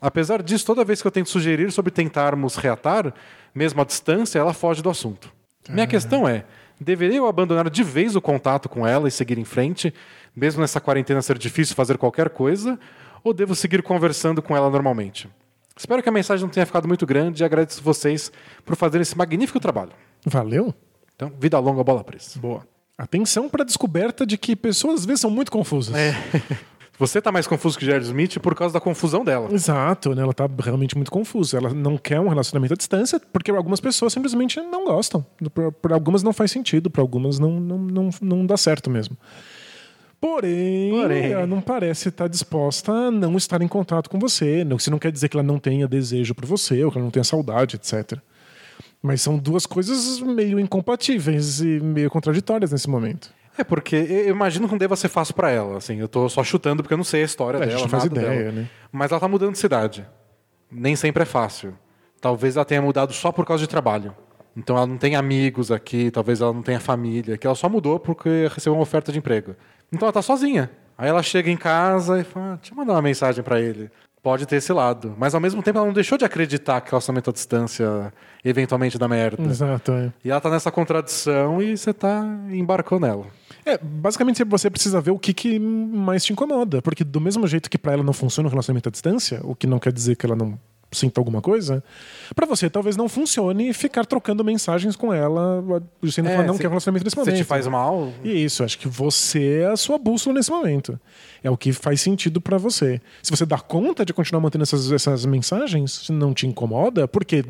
Apesar disso, toda vez que eu tento sugerir sobre tentarmos reatar, mesmo à distância, ela foge do assunto. Minha questão é: deveria eu abandonar de vez o contato com ela e seguir em frente, mesmo nessa quarentena ser difícil fazer qualquer coisa, ou devo seguir conversando com ela normalmente? Espero que a mensagem não tenha ficado muito grande e agradeço vocês por fazerem esse magnífico trabalho. Valeu? Então, vida longa, bola presa. Boa. Atenção para a descoberta de que pessoas às vezes são muito confusas. Você está mais confuso que Jared Smith por causa da confusão dela. Exato, né? Ela tá realmente muito confusa. Ela não quer um relacionamento à distância porque algumas pessoas simplesmente não gostam. Para algumas não faz sentido, para algumas não, não, não, não dá certo mesmo. Porém, Porém. ela não parece estar disposta a não estar em contato com você. Não- Isso não quer dizer que ela não tenha desejo por você ou que ela não tenha saudade, etc. Mas são duas coisas meio incompatíveis e meio contraditórias nesse momento. É porque eu imagino que não deva ser fácil pra ela. Assim, eu tô só chutando porque eu não sei a história É, a dela. gente não faz ideia, dela. né? Mas ela tá mudando de cidade. Nem sempre é fácil. Talvez ela tenha mudado só por causa de trabalho. Então ela não tem amigos aqui, talvez ela não tenha família, que ela só mudou porque recebeu uma oferta de emprego. Então ela tá sozinha. Aí ela chega em casa e fala: "Ah, deixa eu mandar uma mensagem pra ele. Pode ter esse lado. Mas ao mesmo tempo ela não deixou de acreditar que o relacionamento à distância eventualmente dá merda. Exato, é. E ela tá nessa contradição e você tá embarcou nela. É, basicamente você precisa ver o que, que mais te incomoda. Porque do mesmo jeito que pra ela não funciona o relacionamento à distância, o que não quer dizer que ela não sinta alguma coisa, pra você talvez não funcione ficar trocando mensagens com ela, que É, não se- quer relacionamento nesse Se momento. te faz mal, E isso, acho que você é a sua bússola nesse momento. É o que faz sentido pra você. Se você dá conta de continuar mantendo essas, essas mensagens, se não te incomoda, por que,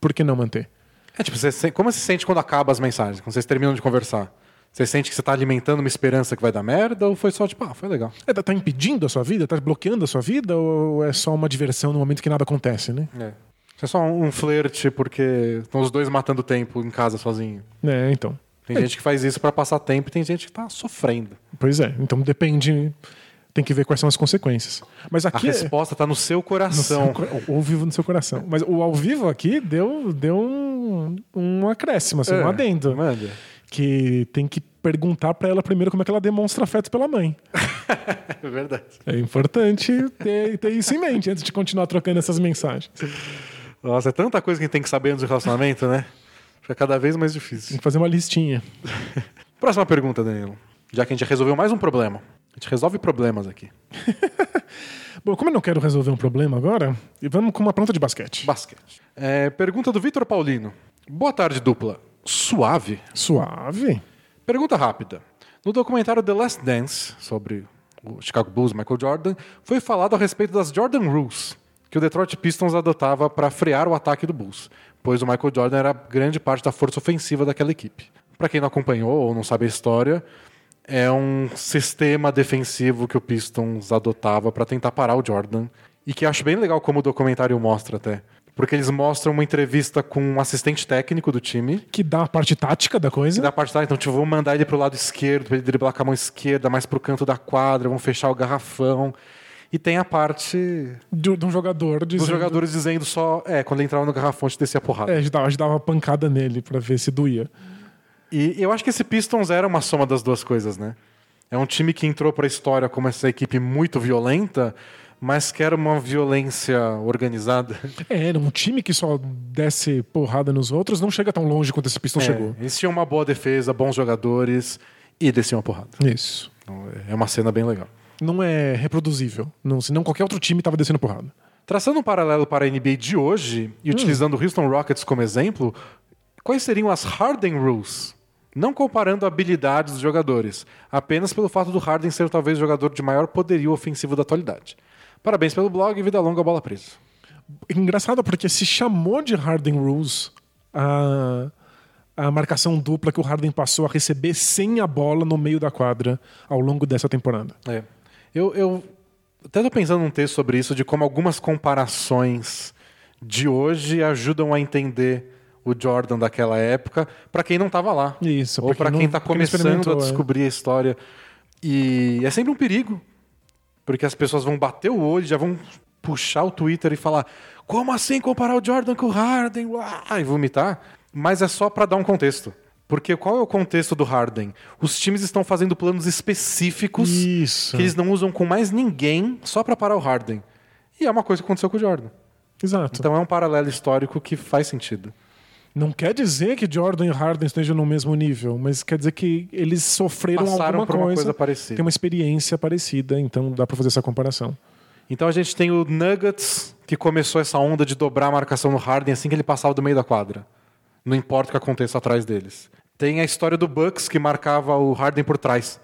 por que não manter? É tipo, você, como você se sente quando acaba as mensagens, quando vocês terminam de conversar? Você sente que você tá alimentando uma esperança que vai dar merda ou foi só tipo, ah, foi legal? É, tá, tá impedindo a sua vida? Tá bloqueando a sua vida? Ou é só uma diversão no momento que nada acontece, né? É. Isso é só um, flerte porque estão os dois matando tempo em casa sozinho. É, então. Tem gente que faz isso pra passar tempo e tem gente que tá sofrendo. Pois é. Então depende. tem que ver quais são as consequências. Mas A aqui é- resposta tá no seu no coração. seu cora- o ao vivo no seu coração. Mas o ao vivo aqui deu, deu um, um acréscimo, assim, É, um adendo. Manda. Que tem que perguntar pra ela primeiro como é que ela demonstra afeto pela mãe. É verdade. É importante ter, ter isso em mente antes de continuar trocando essas mensagens. Nossa, é tanta coisa que a gente tem que saber antes do relacionamento, né? Fica cada vez mais difícil. Tem que fazer uma listinha. Próxima pergunta, Danilo. Já que a gente já resolveu mais um problema. A gente resolve problemas aqui. Bom, como eu não quero resolver um problema agora, vamos com uma pronta de basquete. Basquete. É, pergunta do Vitor Paulino. Boa tarde, dupla. Suave? Suave? Pergunta rápida. No documentário The Last Dance, sobre o Chicago Bulls Michael Jordan, foi falado a respeito das Jordan Rules, que o Detroit Pistons adotava para frear o ataque do Bulls, pois o Michael Jordan era grande parte da força ofensiva daquela equipe. Para quem não acompanhou ou não sabe a história, é um sistema defensivo que o Pistons adotava para tentar parar o Jordan, e que acho bem legal como o documentário mostra até. Porque eles mostram uma entrevista com um assistente técnico do time, Que dá a parte tática da coisa. e da parte de trás, então, tipo, vamos mandar ele pro lado esquerdo, pra ele driblar com a mão esquerda, mais pro canto da quadra, vamos fechar o garrafão. E tem a parte De, de um jogador dos dizendo... jogadores dizendo só, é, quando ele entrava no garrafão, a gente descia a porrada. É, a gente dava, a gente dava uma pancada nele pra ver se doía. E eu acho que esse Pistons era uma soma das duas coisas, né? É um time que entrou pra história como essa equipe muito violenta, mas que era uma violência organizada. É, era um time que só desce porrada nos outros, não chega tão longe quanto esse Pistão chegou. É, eles tinham uma boa defesa, bons jogadores e desciam a porrada. Isso. Então, é uma cena bem legal. Não é reproduzível. Não, senão qualquer outro time tava descendo porrada. Traçando um paralelo para a NBA de hoje e utilizando o Houston Rockets como exemplo, quais seriam as Harden Rules? Não comparando habilidades dos jogadores, apenas pelo fato do Harden ser talvez o jogador de maior poderio ofensivo da atualidade. Parabéns pelo blog e vida longa bola presa. Engraçado porque se chamou de Harden Rules a, a marcação dupla que o Harden passou a receber sem a bola no meio da quadra ao longo dessa temporada. É. Eu, eu até tô pensando num texto sobre isso, de como algumas comparações de hoje ajudam a entender o Jordan daquela época, para quem não estava lá. Isso, Ou para quem está quem começando a é. descobrir a história. E é sempre um perigo, porque as pessoas vão bater o olho, já vão puxar o Twitter e falar: como assim comparar o Jordan com o Harden? Uá, E vomitar. Mas é só para dar um contexto. Porque qual é o contexto do Harden? Os times estão fazendo planos específicos Isso. que eles não usam com mais ninguém só para parar o Harden. E é uma coisa que aconteceu com o Jordan. Exato. Então é um paralelo histórico que faz sentido. Não quer dizer que Jordan e Harden estejam no mesmo nível, mas quer dizer que eles sofreram Passaram alguma por uma coisa, coisa parecida. Tem uma experiência parecida, então dá pra fazer essa comparação. Então a gente tem o Nuggets, que começou essa onda de dobrar a marcação no Harden assim que ele passava do meio da quadra. Não importa o que aconteça atrás deles. Tem a história do Bucks, que marcava o Harden por trás,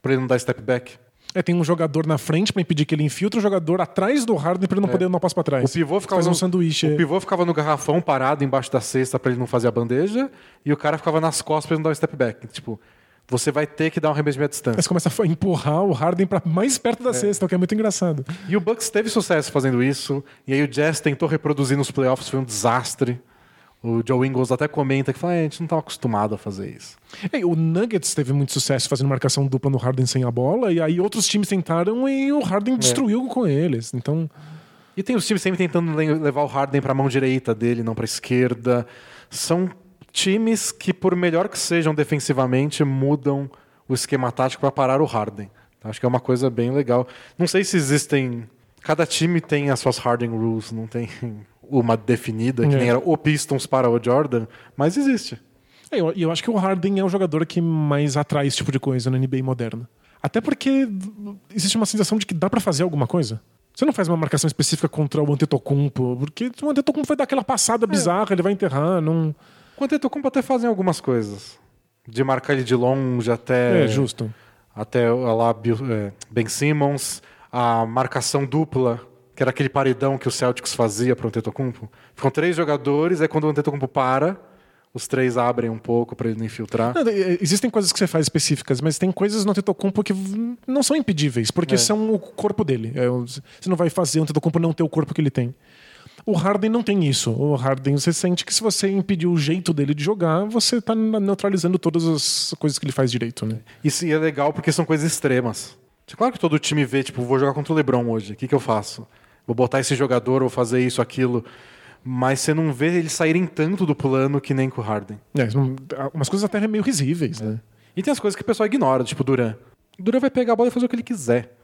pra ele não dar step back. É, tem um jogador na frente pra impedir que ele infiltre o jogador atrás do Harden pra ele não poder dar um passo pra trás. É. O pivô ficava Fazer um no, sanduíche. O pivô ficava no garrafão parado embaixo da cesta pra ele não fazer a bandeja, e o cara ficava nas costas pra ele não dar um step back. Tipo, você vai ter que dar um arremesso de meia distância. Mas começa a empurrar o Harden pra mais perto É. da cesta, o que é muito engraçado. E o Bucks teve sucesso fazendo isso, e aí o Jazz tentou reproduzir nos playoffs, foi um desastre. O Joe Ingles até comenta que fala, "É, a gente não estava acostumado a fazer isso. É, o Nuggets teve muito sucesso fazendo marcação dupla no Harden sem a bola, e aí outros times tentaram e o É. Harden destruiu com eles. Então, E tem os times sempre tentando le- levar o Harden para a mão direita dele, não para a esquerda. São times que, por melhor que sejam defensivamente, mudam o esquema tático para parar o Harden. Acho que é uma coisa bem legal. Não sei se existem. Cada time tem as suas Harden Rules, não tem uma definida, que É. nem era o Pistons para o Jordan, mas existe. É, eu, eu acho que o Harden é o jogador que mais atrai esse tipo de coisa na NBA moderna. Até porque existe uma sensação de que dá pra fazer alguma coisa. Você não faz uma marcação específica contra o Antetokounmpo, porque o Antetokounmpo vai dar aquela É. passada bizarra, ele vai enterrar, não... O Antetokounmpo até fazem algumas coisas. De marcar ele de longe até... É, justo. até lá é, Ben Simmons, a marcação dupla, que era aquele paredão que o Celtics fazia para o Antetokounmpo. Ficam três jogadores, aí quando o Antetokounmpo para, os três abrem um pouco para ele não infiltrar. Não, Existem coisas que você faz específicas, mas tem coisas no Antetokounmpo que não são impedíveis, porque É. são o corpo dele. É, você não vai fazer o Antetokounmpo não ter o corpo que ele tem. O Harden não tem isso. O Harden, você sente que se você impedir o jeito dele de jogar, você tá na- neutralizando todas as coisas que ele faz direito, né? Isso é legal porque são coisas extremas. Claro que todo time vê, tipo, vou jogar contra o LeBron hoje, o que, que eu faço? Vou botar esse jogador, vou fazer isso, aquilo. Mas você não vê eles saírem tanto do plano que nem com o Harden. É, umas coisas até meio risíveis, né? E tem as coisas que o pessoal ignora, tipo Duran. Duran vai pegar a bola e fazer o que ele quiser.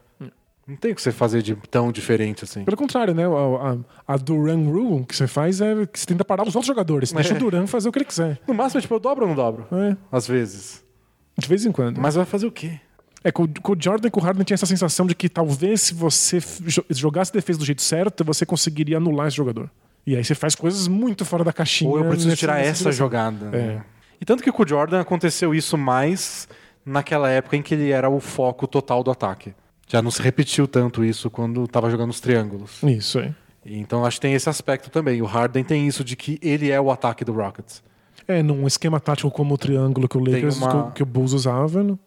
Não tem o que você fazer de tão diferente assim. Pelo contrário, né? A, a, a Duran Rule que você faz é que você tenta parar os outros jogadores. Deixa É. o Duran fazer o que ele quiser. No máximo, tipo, eu dobro ou não dobro? É, Às vezes. de vez em quando. Mas vai fazer o quê? É, com, com o Jordan e com o Harden tinha essa sensação de que talvez se você jogasse defesa do jeito certo, você conseguiria anular esse jogador. E aí você faz coisas muito fora da caixinha. Ou eu preciso tirar essa jogada. É. né? E tanto que com o Jordan aconteceu isso mais naquela época em que ele era o foco total do ataque. Já não se repetiu tanto isso quando estava jogando os triângulos. Isso aí. Então acho que tem esse aspecto também. O Harden tem isso de que ele é o ataque do Rockets. É, num esquema tático como o triângulo que o Lakers, uma- que, o, que o Bulls usava. né?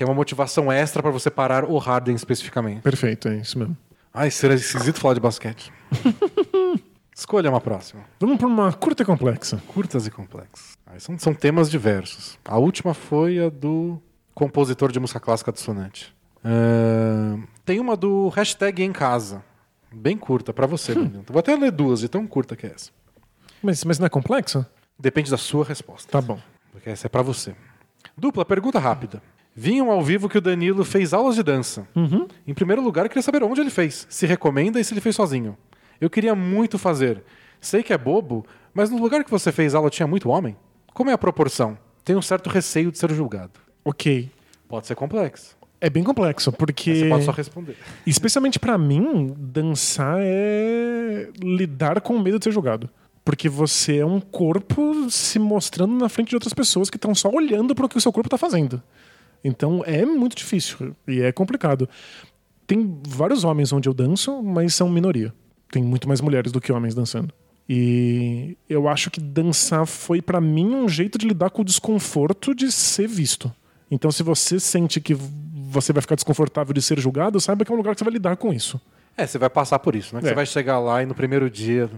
Tem uma motivação extra para você parar o Harden especificamente. Perfeito, é isso mesmo. Ai, será esquisito falar de basquete. Escolha uma próxima. Vamos para uma curta e complexa. Curtas e complexas. Ah, são, são temas diversos. A última foi a do compositor de música clássica do Sonante. Ahn, tem uma do hashtag em casa. Bem curta, pra você, Danilo. Vou até ler duas, de tão curta que é essa. Mas, mas não é complexo? Depende da sua resposta. Tá bom. Porque essa é pra você. Dupla, pergunta rápida. Vinham ao vivo que o Danilo fez aulas de dança. Em primeiro lugar, eu queria saber onde ele fez. Se recomenda e se ele fez sozinho. Eu queria muito fazer. Sei que é bobo, mas no lugar que você fez aula tinha muito homem? Como é a proporção? Tenho um certo receio de ser julgado. Ok. Pode ser complexo. É bem complexo, porque. Você pode só responder. Especialmente pra mim, dançar é lidar com o medo de ser julgado. Porque você é um corpo se mostrando na frente de outras pessoas que estão só olhando para o que o seu corpo está fazendo. Então é muito difícil e é complicado. Tem vários homens onde eu danço, mas são minoria. Tem muito mais mulheres do que homens dançando. E eu acho que dançar foi pra mim um jeito de lidar com o desconforto de ser visto. Então, se você sente que você vai ficar desconfortável de ser julgado, saiba que é um lugar que você vai lidar com isso. É, você vai passar por isso, né? É. Você vai chegar lá e no primeiro dia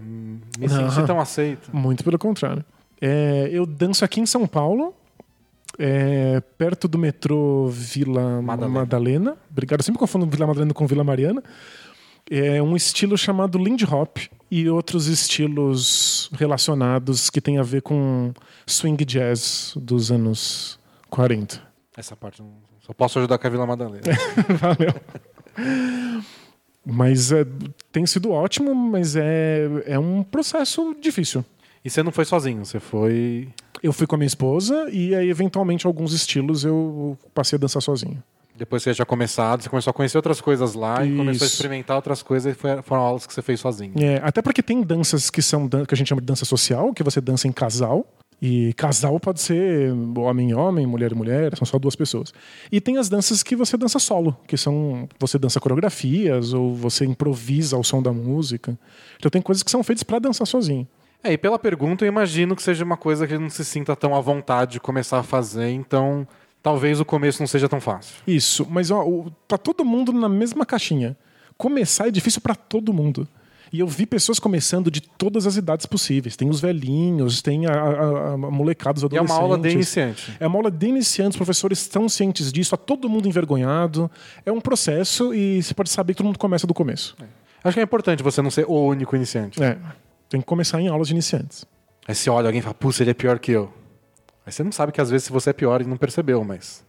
me sentir tão aceito. Muito pelo contrário. É, eu danço aqui em São Paulo, é, perto do metrô Vila Madalena. Madalena. Obrigado, eu sempre confundo Vila Madalena com Vila Mariana. É um estilo chamado Lindy Hop e outros estilos relacionados que tem a ver com swing jazz dos anos 40. Essa parte não... só posso ajudar com a Vila Madalena. Valeu. Mas é, tem sido ótimo, mas é, é um processo difícil. E você não foi sozinho, você foi. Eu fui com a minha esposa e aí, eventualmente, alguns estilos eu passei a dançar sozinho. Depois que você já tinha começado, você começou a conhecer outras coisas lá e começou a Isso. experimentar outras coisas e foi- foram aulas que você fez sozinho. É, até porque tem danças que são dan- que a gente chama de dança social, que você dança em casal. E casal pode ser homem e homem, mulher e mulher, são só duas pessoas. E tem as danças que você dança solo, que são você dança coreografias ou você improvisa ao som da música. Então tem coisas que são feitas pra dançar sozinho. É, e pela pergunta, eu imagino que seja uma coisa que ele não se sinta tão à vontade de começar a fazer, então talvez o começo não seja tão fácil. Isso, mas ó, tá todo mundo na mesma caixinha. Começar é difícil pra todo mundo. E eu vi pessoas começando de todas as idades possíveis. Tem os velhinhos, tem a, a, a molecada, os E é adolescentes. uma aula de iniciante. É uma aula de iniciantes, os professores estão cientes disso, tá todo mundo envergonhado. É um processo e você pode saber que todo mundo começa do começo. Acho que é importante você não ser o único iniciante. É. Tem que começar em aulas de iniciantes. Aí você olha alguém e fala, putz, ele é pior que eu. Aí você não sabe que às vezes você é pior e não percebeu, mas.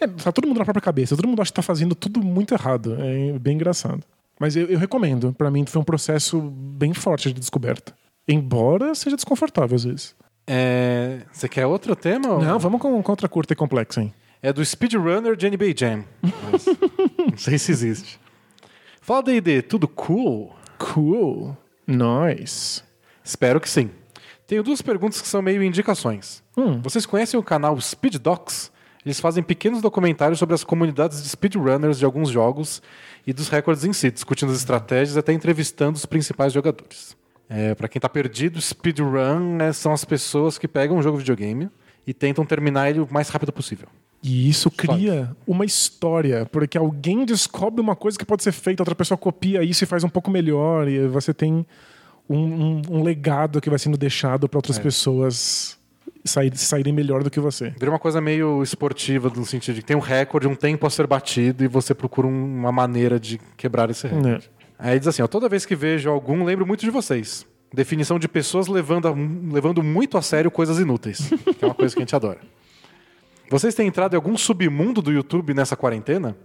É, tá todo mundo na própria cabeça, todo mundo acha que tá fazendo tudo muito errado. É bem engraçado. Mas eu, eu recomendo. Pra mim foi um processo bem forte de descoberta. Embora seja desconfortável às vezes. É... Você quer outro tema? ou- Não, vamos com, com outra curta e complexa, hein? É do Speedrunner de NBA Jam. Mas não sei se existe. Fala D&D, tudo cool? Cool. Nice. Espero que sim. Tenho duas perguntas que são meio indicações. Hum. Vocês conhecem o canal Speed Docs? Eles fazem pequenos documentários sobre as comunidades de speedrunners de alguns jogos e dos recordes em si, discutindo as estratégias e até entrevistando os principais jogadores. É, para quem tá perdido, speedrun né, são as pessoas que pegam um jogo de videogame e tentam terminar ele o mais rápido possível. E isso cria uma história, porque alguém descobre uma coisa que pode ser feita, outra pessoa copia isso e faz um pouco melhor, e você tem um, um- um legado que vai sendo deixado para outras pessoas sair, saírem melhor do que você. Vira uma coisa meio esportiva, no sentido de que tem um recorde, um tempo a ser batido e você procura um- uma maneira de quebrar esse recorde. Aí diz assim: ó, toda vez que vejo algum, lembro muito de vocês. Definição de pessoas levando, a- levando muito a sério coisas inúteis. que é uma coisa que a gente adora. Vocês têm entrado em algum submundo do YouTube nessa quarentena?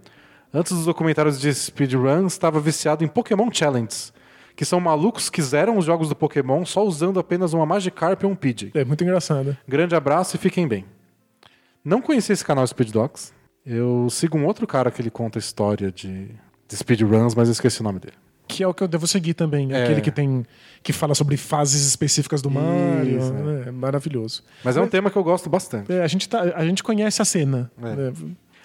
Antes dos documentários de speedrun, estava viciado em Pokémon Challenges, que são malucos que zeram os jogos do Pokémon só usando apenas uma Magikarp e um Pidgey. É muito engraçado. Grande abraço e fiquem bem. Não conheci esse canal Speed Dogs. Eu sigo um outro cara que ele conta história de, de speedruns, mas eu esqueci o nome dele. Que é o que eu devo seguir também. É. Aquele que tem. que fala sobre fases específicas do Mario. Isso, né? É maravilhoso. Mas é um tema que eu gosto bastante. É, a, gente tá, a gente conhece a cena. É. né?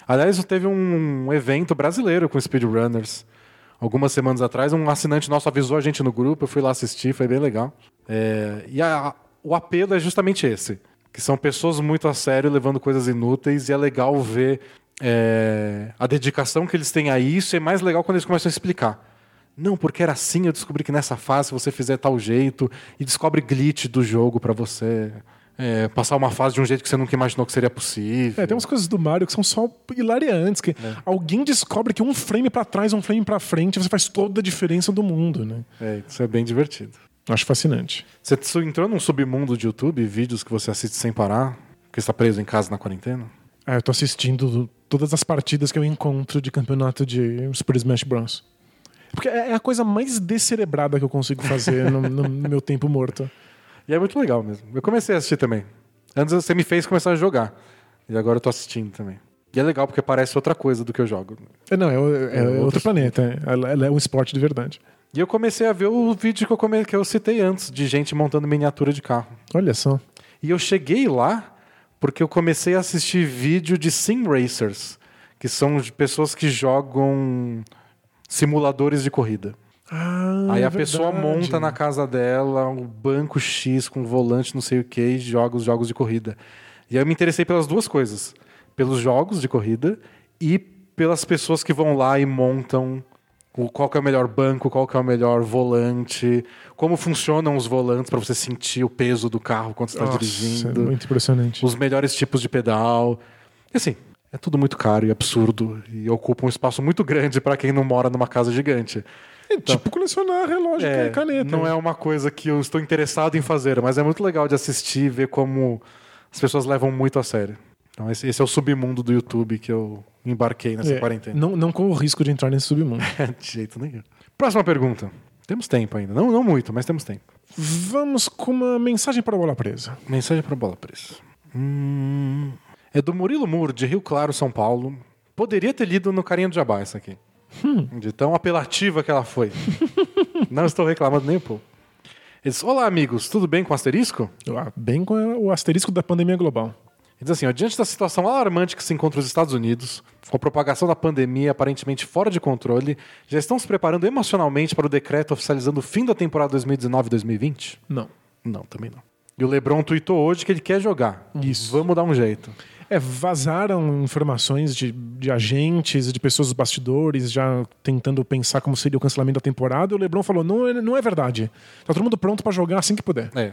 Aliás, teve um evento brasileiro com speedrunners. Algumas semanas atrás, um assinante nosso avisou a gente no grupo, eu fui lá assistir, foi bem legal. É, e a- o apelo é justamente esse. Que são pessoas muito a sério, levando coisas inúteis, e é legal ver é, a dedicação que eles têm a isso, e é mais legal quando eles começam a explicar. Não, porque era assim, eu descobri que nessa fase, se você fizer tal jeito, e descobre glitch do jogo pra você é, passar uma fase de um jeito que você nunca imaginou que seria possível. É, tem umas coisas do Mario que são só hilariantes. Que Alguém descobre que um frame pra trás, um frame pra frente, você faz toda a diferença do mundo, né? É, isso é bem divertido. Acho fascinante. Você entrou num submundo de YouTube, vídeos que você assiste sem parar, porque está preso em casa na quarentena? Ah, eu tô assistindo todas as partidas que eu encontro de campeonato de Super Smash Bros. Porque é é a coisa mais descerebrada que eu consigo fazer no, no meu tempo morto. E é muito legal mesmo. Eu comecei a assistir também. Antes você me fez começar a jogar. E agora eu tô assistindo também. E é legal porque parece outra coisa do que eu jogo. É, não, é, é- é outro outro planeta. é. Ela, ela é um esporte de verdade. E eu comecei a ver o vídeo que eu, come... que eu citei antes, de gente montando miniatura de carro. Olha só. E eu cheguei lá porque eu comecei a assistir vídeo de sim racers, que são de pessoas que jogam simuladores de corrida. Ah, Aí a é pessoa verdade. monta na casa dela um banco X com volante, não sei o que, e joga os jogos de corrida. E aí eu me interessei pelas duas coisas: pelos jogos de corrida e pelas pessoas que vão lá e montam o, qual que é o melhor banco, qual que é o melhor volante, como funcionam os volantes para você sentir o peso do carro quando você está dirigindo, É muito impressionante. os melhores tipos de pedal. E assim, é tudo muito caro e absurdo e ocupa um espaço muito grande para quem não mora numa casa gigante. É tipo colecionar relógio É, e caneta. não é uma coisa que eu estou interessado em fazer, mas é muito legal de assistir e ver como as pessoas levam muito a sério. Então esse, esse é o submundo do YouTube que eu embarquei nessa É, quarentena. Não, não corro o risco de entrar nesse submundo. de jeito nenhum. Próxima pergunta. Temos tempo ainda. Não, não muito, mas temos tempo. Vamos com uma mensagem para a bola presa. Mensagem para bola presa. Hum, é do Murilo Muro, de Rio Claro, São Paulo. Poderia ter lido no Carinha do Jabá essa aqui. De tão apelativa que ela foi. Não estou reclamando nem um pouco. Ele diz, Olá, amigos, tudo bem com o asterisco? Ah, Bem com o asterisco da pandemia global. Ele diz assim, ó, diante da situação alarmante que se encontra os Estados Unidos, com a propagação da pandemia aparentemente fora de controle, já estão se preparando emocionalmente para o decreto oficializando o fim da temporada 2019-2020? Não. Não, também não. E o LeBron tweetou hoje que ele quer jogar. Isso. Vamos dar um jeito. É, vazaram informações de, de agentes, de pessoas dos bastidores, já tentando pensar como seria o cancelamento da temporada. E o Lebron falou: não, é- não é verdade. Tá todo mundo pronto para jogar assim que puder. É.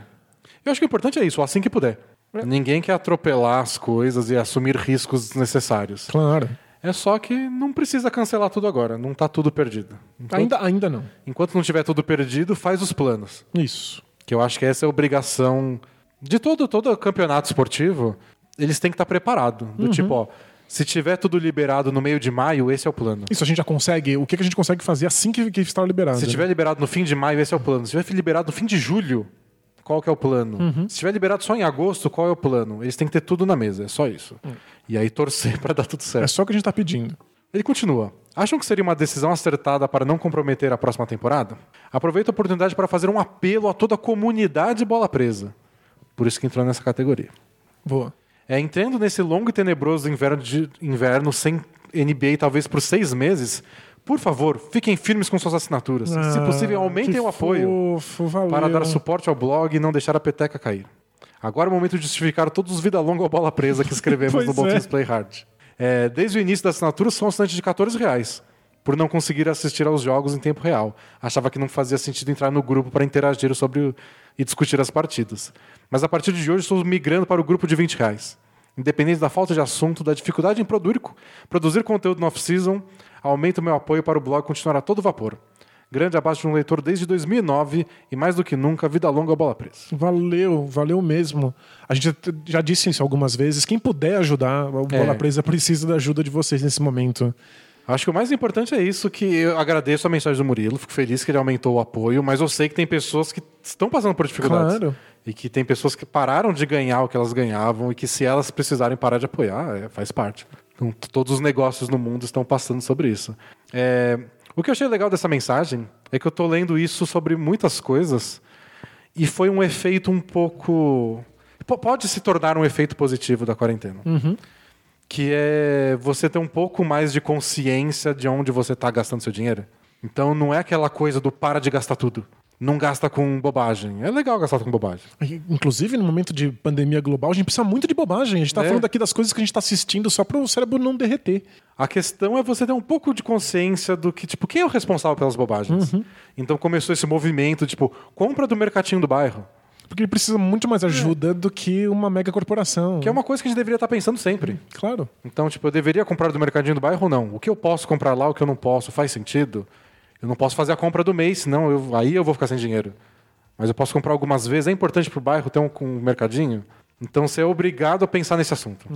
Eu acho que o importante é isso, assim que puder. Ninguém quer atropelar as coisas e assumir riscos desnecessários. Claro. É só que não precisa cancelar tudo agora, não tá tudo perdido. Enquanto, Ainda, ainda não. enquanto não tiver tudo perdido, faz os planos. Isso. Que eu acho que essa é a obrigação de todo, todo campeonato esportivo. Eles têm que estar preparados. Do tipo, ó, se tiver tudo liberado no meio de maio, esse é o plano. Isso a gente já consegue. O que, a gente consegue fazer assim que, que está liberado? Se tiver liberado no fim de maio, esse é o plano. Se tiver liberado no fim de julho, qual que é o plano? Se tiver liberado só em agosto, qual é o plano? Eles têm que ter tudo na mesa, é só isso. E aí torcer para dar tudo É certo. só o que a gente tá pedindo. Ele continua. Acham que seria uma decisão acertada para não comprometer a próxima temporada? Aproveito a oportunidade para fazer um apelo a toda a comunidade bola presa. Por isso que entrou nessa categoria. Boa. É, entrando nesse longo e tenebroso inverno, de, inverno sem NBA, talvez por seis meses, por favor, fiquem firmes com suas assinaturas. Se Ah, possível, aumentem o apoio Fofo, para dar suporte ao blog e não deixar a peteca cair. Agora é o momento de justificar todos os vida longa ou bola presa que escrevemos no Bom é. Play Hard. É, desde o início da assinatura, sou um assinante de 14 reais, por não conseguir assistir aos jogos em tempo real. Achava que não fazia sentido entrar no grupo para interagir sobre, o- e discutir as partidas. Mas a partir de hoje estou migrando para o grupo de 20 reais. Independente da falta de assunto, da dificuldade em produzir, produzir conteúdo no off-season, aumento meu apoio para o blog continuar a todo vapor. Grande abraço de um leitor desde 2009 e mais do que nunca, vida longa, bola presa. Valeu, valeu mesmo. A gente já disse isso algumas vezes. Quem puder ajudar, o Bola É. Presa precisa da ajuda de vocês nesse momento. Acho que o mais importante é isso, que eu agradeço a mensagem do Murilo, fico feliz que ele aumentou o apoio, mas eu sei que tem pessoas que estão passando por dificuldades. Claro. E que tem pessoas que pararam de ganhar o que elas ganhavam e que se elas precisarem parar de apoiar, é, faz parte. Então, todos os negócios no mundo estão passando sobre isso. É, o que eu achei legal dessa mensagem é que eu tô lendo isso sobre muitas coisas e foi um efeito um pouco... po- Pode se tornar um efeito positivo da quarentena que é você ter um pouco mais de consciência de onde você está gastando seu dinheiro. Então não é aquela coisa do para de gastar tudo. Não gasta com bobagem. É legal gastar com bobagem. Inclusive, no momento de pandemia global, a gente precisa muito de bobagem. A gente tá É. falando aqui das coisas que a gente tá assistindo só para o cérebro não derreter. A questão é você ter um pouco de consciência do que, tipo, quem é o responsável pelas bobagens? Então começou esse movimento, tipo, compra do mercatinho do bairro. Porque ele precisa muito mais ajuda do que uma mega corporação. Que é uma coisa que a gente deveria estar pensando sempre. Claro. Então, tipo, eu deveria comprar do mercadinho do bairro ou não? O que eu posso comprar lá, o que eu não posso, faz sentido? Eu não posso fazer a compra do mês, senão eu, aí eu vou ficar sem dinheiro. Mas eu posso comprar algumas vezes. É importante pro bairro ter um, um mercadinho? Então você é obrigado a pensar nesse assunto.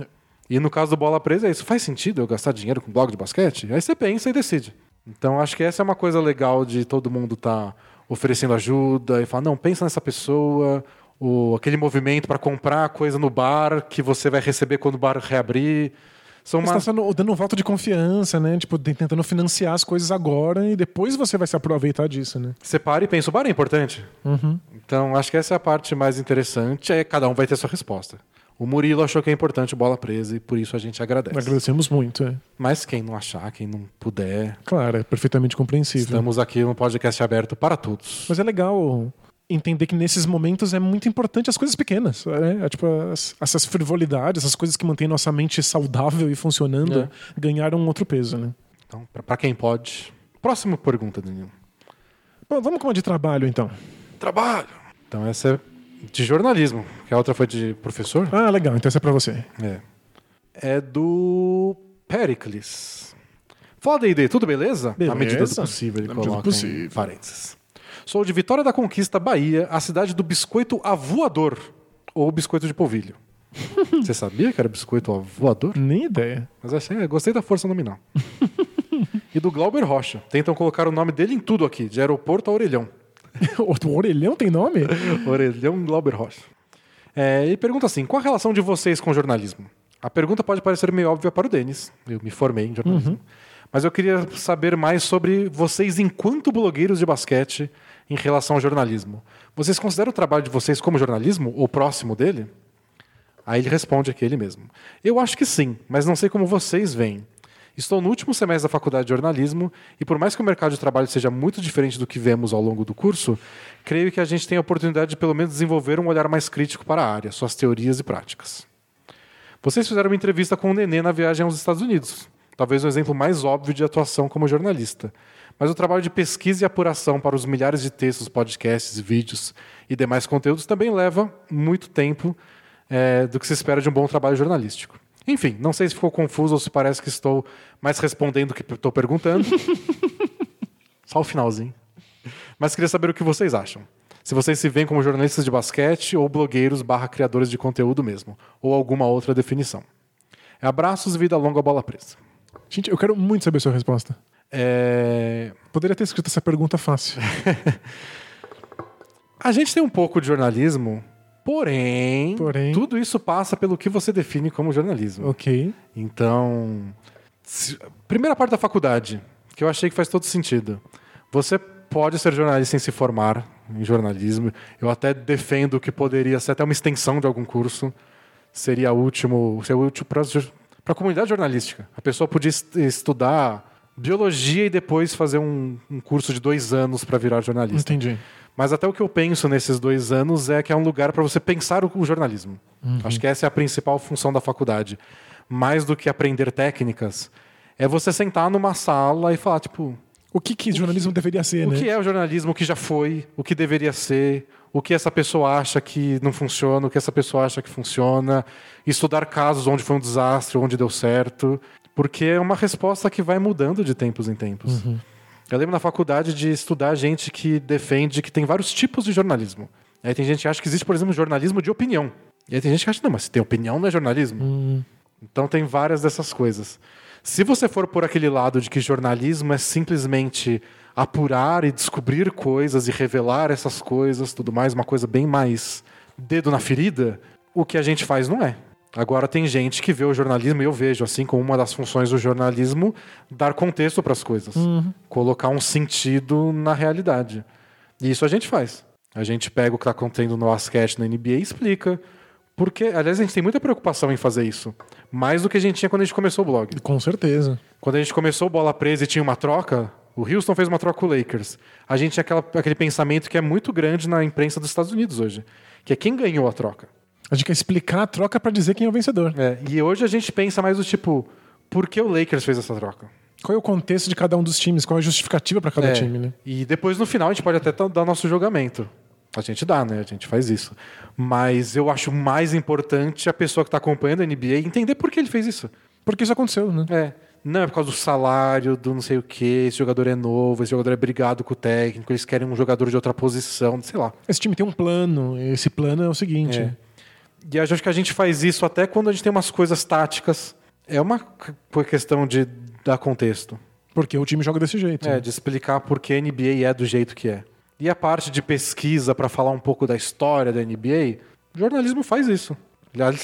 E no caso do Bola Presa é isso. Faz sentido eu gastar dinheiro com blog de basquete? Aí você pensa e decide. Então acho que essa é uma coisa legal de todo mundo estar oferecendo ajuda e falar, não, pensa nessa pessoa, o, aquele movimento para comprar coisa no bar que você vai receber quando o bar reabrir. São Você uma... tá sendo- dando um voto de confiança, né? Tipo, tentando financiar as coisas agora e depois você vai se aproveitar disso, né? Você para e pensa, o bar é importante. Uhum. Então, acho que essa é a parte mais interessante. É cada um vai ter sua resposta. O Murilo achou que é importante bola presa e por isso a gente agradece. Agradecemos muito, é. Mas quem não achar, quem não puder, Claro, é perfeitamente compreensível. estamos aqui no podcast aberto para todos. Mas é legal entender que nesses momentos é muito importante as coisas pequenas. né? É, tipo, as- essas frivolidades, essas coisas que mantêm nossa mente saudável e funcionando, É. ganharam um outro peso, né? Então, para quem pode. Próxima pergunta, Danilo. Bom, vamos com uma de trabalho, então. Trabalho. Então, essa é de jornalismo, que a outra foi de professor. Ah, legal. Então essa é pra você. É. É do Pericles. Fala, D&D, tudo beleza? Na Beleza. medida do possível, ele Na medida do coloca em possível. parênteses. Sou de Vitória da Conquista, Bahia, a cidade do biscoito avoador, ou biscoito de polvilho. Você sabia que era biscoito avoador? Nem ideia. Mas achei, gostei da força nominal. e do Glauber Rocha. Tentam colocar o nome dele em tudo aqui, de aeroporto a orelhão. o orelhão tem nome? Orelhão Glauber Rocha. É, e pergunta assim: qual a relação de vocês com jornalismo? A pergunta pode parecer meio óbvia para o Denis. Eu me formei em jornalismo. Mas eu queria saber mais sobre vocês enquanto blogueiros de basquete em relação ao jornalismo. Vocês consideram o trabalho de vocês como jornalismo ou próximo dele? Aí ele responde aqui ele mesmo. Eu acho que sim, mas não sei como vocês veem. Estou no último semestre da faculdade de jornalismo e por mais que o mercado de trabalho seja muito diferente do que vemos ao longo do curso, creio que a gente tem a oportunidade de pelo menos desenvolver um olhar mais crítico para a área, suas teorias e práticas. Vocês fizeram uma entrevista com o Nenê na viagem aos Estados Unidos. Talvez o exemplo mais óbvio de atuação como jornalista. Mas o trabalho de pesquisa e apuração para os milhares de textos, podcasts, vídeos e demais conteúdos também leva muito tempo é, do que se espera de um bom trabalho jornalístico. Enfim, não sei se ficou confuso ou se parece que estou mais respondendo do que estou perguntando. Só o finalzinho. Mas queria saber o que vocês acham. Se vocês se veem como jornalistas de basquete ou blogueiros barra criadores de conteúdo mesmo, ou alguma outra definição. Abraços e vida longa bola presa. Gente, eu quero muito saber a sua resposta. É, Poderia ter escrito essa pergunta fácil. A gente tem um pouco de jornalismo, porém, Porém. tudo isso passa pelo que você define como jornalismo. ok. Então, se- primeira parte da faculdade, que eu achei que faz todo sentido. Você pode ser jornalista sem se formar em jornalismo. Eu até defendo que poderia ser até uma extensão de algum curso. Seria último, seria útil para a comunidade jornalística. A pessoa podia est- estudar biologia e depois fazer um, um curso de dois anos para virar jornalista. Entendi. Mas até o que eu penso nesses dois anos é que é um lugar para você pensar o, o jornalismo. Acho que essa é a principal função da faculdade. Mais do que aprender técnicas, é você sentar numa sala e falar, tipo, O que, que jornalismo deveria ser, O né? que é o jornalismo, o que já foi, o que deveria ser, o que essa pessoa acha que não funciona, o que essa pessoa acha que funciona, estudar casos onde foi um desastre, onde deu certo, porque é uma resposta que vai mudando de tempos em tempos. Eu lembro na faculdade de estudar gente que defende que tem vários tipos de jornalismo. Aí tem gente que acha que existe, por exemplo, jornalismo de opinião. E aí tem gente que acha, não, mas se tem opinião não é jornalismo. Então tem várias dessas coisas. Se você for por aquele lado de que jornalismo é simplesmente apurar e descobrir coisas e revelar essas coisas, tudo mais, uma coisa bem mais dedo na ferida, o que a gente faz não é. Agora tem gente que vê o jornalismo, e eu vejo assim como uma das funções do jornalismo, dar contexto para as coisas, colocar um sentido na realidade. E isso a gente faz. A gente pega o que está acontecendo no basquete na NBA e explica. Porque, aliás, a gente tem muita preocupação em fazer isso. Mais do que a gente tinha quando a gente começou o blog. Com certeza. Quando a gente começou o Bola Presa e tinha uma troca, o Houston fez uma troca com o Lakers. A gente tinha aquela, aquele pensamento que é muito grande na imprensa dos Estados Unidos hoje. Que é quem ganhou a troca. A gente quer explicar a troca pra dizer quem é o vencedor. É, e hoje a gente pensa mais do tipo, por que o Lakers fez essa troca? Qual é o contexto de cada um dos times? Qual é a justificativa pra cada É, time, né? E depois no final a gente pode até dar nosso julgamento. A gente dá, né? A gente faz isso. Mas eu acho mais importante a pessoa que está acompanhando a NBA entender por que ele fez isso. Porque isso aconteceu, né? É. Não é por causa do salário, do não sei o quê, esse jogador é novo, esse jogador é brigado com o técnico, eles querem um jogador de outra posição, sei lá. Esse time tem um plano. Esse plano é o seguinte. É. E acho que a gente faz isso até quando a gente tem umas coisas táticas. É uma questão de dar contexto. Porque o time joga desse jeito. É, de explicar por que a NBA é do jeito que é. E a parte de pesquisa para falar um pouco da história da NBA, o jornalismo faz isso.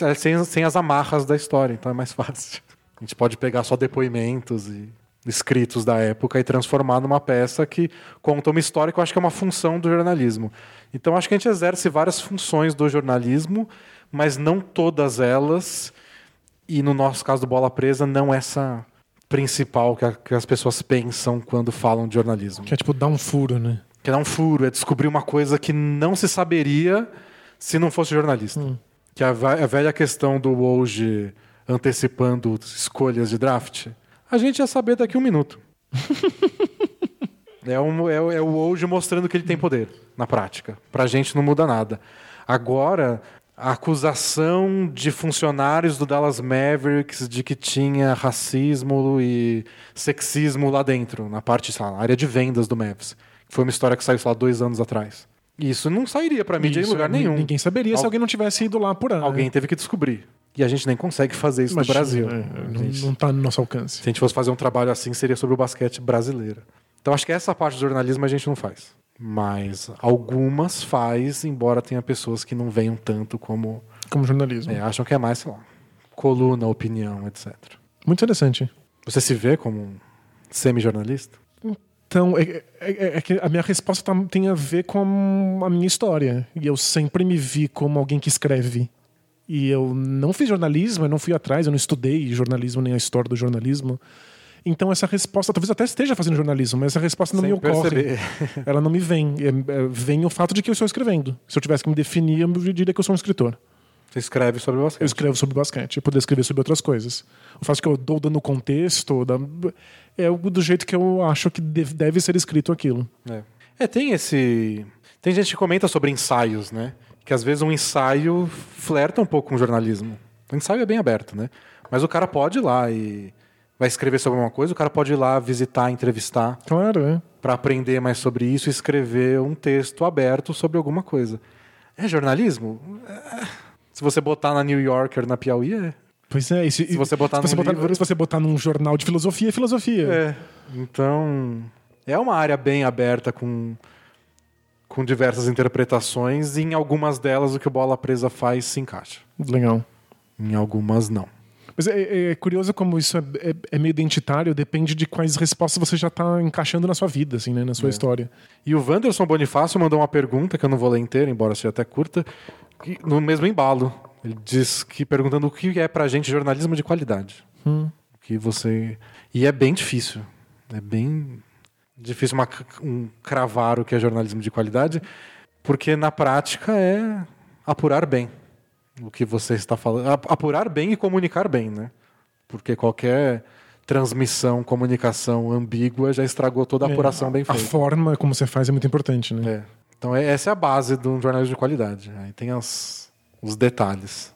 É sem, sem as amarras da história, então é mais fácil. A gente pode pegar só depoimentos e escritos da época e transformar numa peça que conta uma história que eu acho que é uma função do jornalismo. Então acho que a gente exerce várias funções do jornalismo, mas não todas elas. E no nosso caso do Bola Presa, não essa principal que, a- que as pessoas pensam quando falam de jornalismo. Que é tipo dar um furo, né? Que é dar um furo, é descobrir uma coisa que não se saberia se não fosse jornalista. Que é a, a velha questão do hoje antecipando escolhas de draft. A gente ia saber daqui a um minuto. é, um, é, o- é o hoje mostrando que ele tem poder na prática. Pra gente não muda nada. Agora, a acusação de funcionários do Dallas Mavericks de que tinha racismo e sexismo lá dentro, na parte, sei lá, na área de vendas do Mavs. Foi uma história que saiu, sei lá, dois anos atrás. Isso não sairia pra mídia em Isso, lugar ni- nenhum. Ninguém saberia se Al- alguém não tivesse ido lá apurar. Alguém teve que descobrir. E a gente nem consegue fazer isso Imagina, no Brasil. né? A Não, gente- não tá no nosso alcance. se a gente fosse fazer um trabalho assim, seria sobre o basquete brasileiro. Então acho que essa parte do jornalismo a gente não faz. Mas algumas faz, embora tenha pessoas que não venham tanto como. Como jornalismo. é, acham que é mais, sei lá, coluna, opinião, etc. Muito interessante. Você se vê como um semi-jornalista? Então, é, é- é- é que a minha resposta tá- tem a ver com a minha história. E eu sempre me vi como alguém que escreve. E eu não fiz jornalismo, eu não fui atrás, eu não estudei jornalismo nem a história do jornalismo. Então essa resposta, talvez até esteja fazendo jornalismo, mas essa resposta não Sem me ocorre. perceber. Ela não me vem. É- é- vem o fato de que eu estou escrevendo. Se eu tivesse que me definir, eu diria que eu sou um escritor. Você escreve sobre o Eu basquete. escrevo sobre basquete, eu poderia escrever sobre outras coisas. O fato de que eu dou dando contexto da- é do jeito que eu acho que deve, deve ser escrito aquilo. É. É, tem esse. Tem gente que comenta sobre ensaios, né? Que às vezes um ensaio flerta um pouco com o jornalismo. O ensaio é bem aberto, né? Mas o cara pode ir lá e vai escrever sobre uma coisa, o cara pode ir lá visitar, entrevistar, Claro, é. para aprender mais sobre isso e escrever um texto aberto sobre alguma coisa. É jornalismo? É. Se você botar na New Yorker, na Piauí, é. Pois é, e se, você botar se você botar, livro- se você botar num jornal de filosofia, é filosofia. É. Então, é uma área bem aberta com, com diversas interpretações e em algumas delas o que o Bola Presa faz se encaixa. Legal. Em algumas não. Mas é, é curioso como isso é, é- é meio identitário, depende de quais respostas você já está encaixando na sua vida, assim, né, na É. sua história. E o Wanderson Bonifácio mandou uma pergunta que eu não vou ler inteira, embora seja até curta, no mesmo embalo. Ele diz que perguntando o que é pra gente jornalismo de qualidade. O que você e é bem difícil. É bem difícil uma, um cravar o que é jornalismo de qualidade, porque na prática é apurar bem o que você está falando, Ap- apurar bem e comunicar bem, né? Porque qualquer transmissão, comunicação ambígua já estragou toda a apuração bem É, A feita. forma como você faz é muito importante, né? É. Então é- essa é a base de um jornalismo de qualidade. Aí tem as- os detalhes.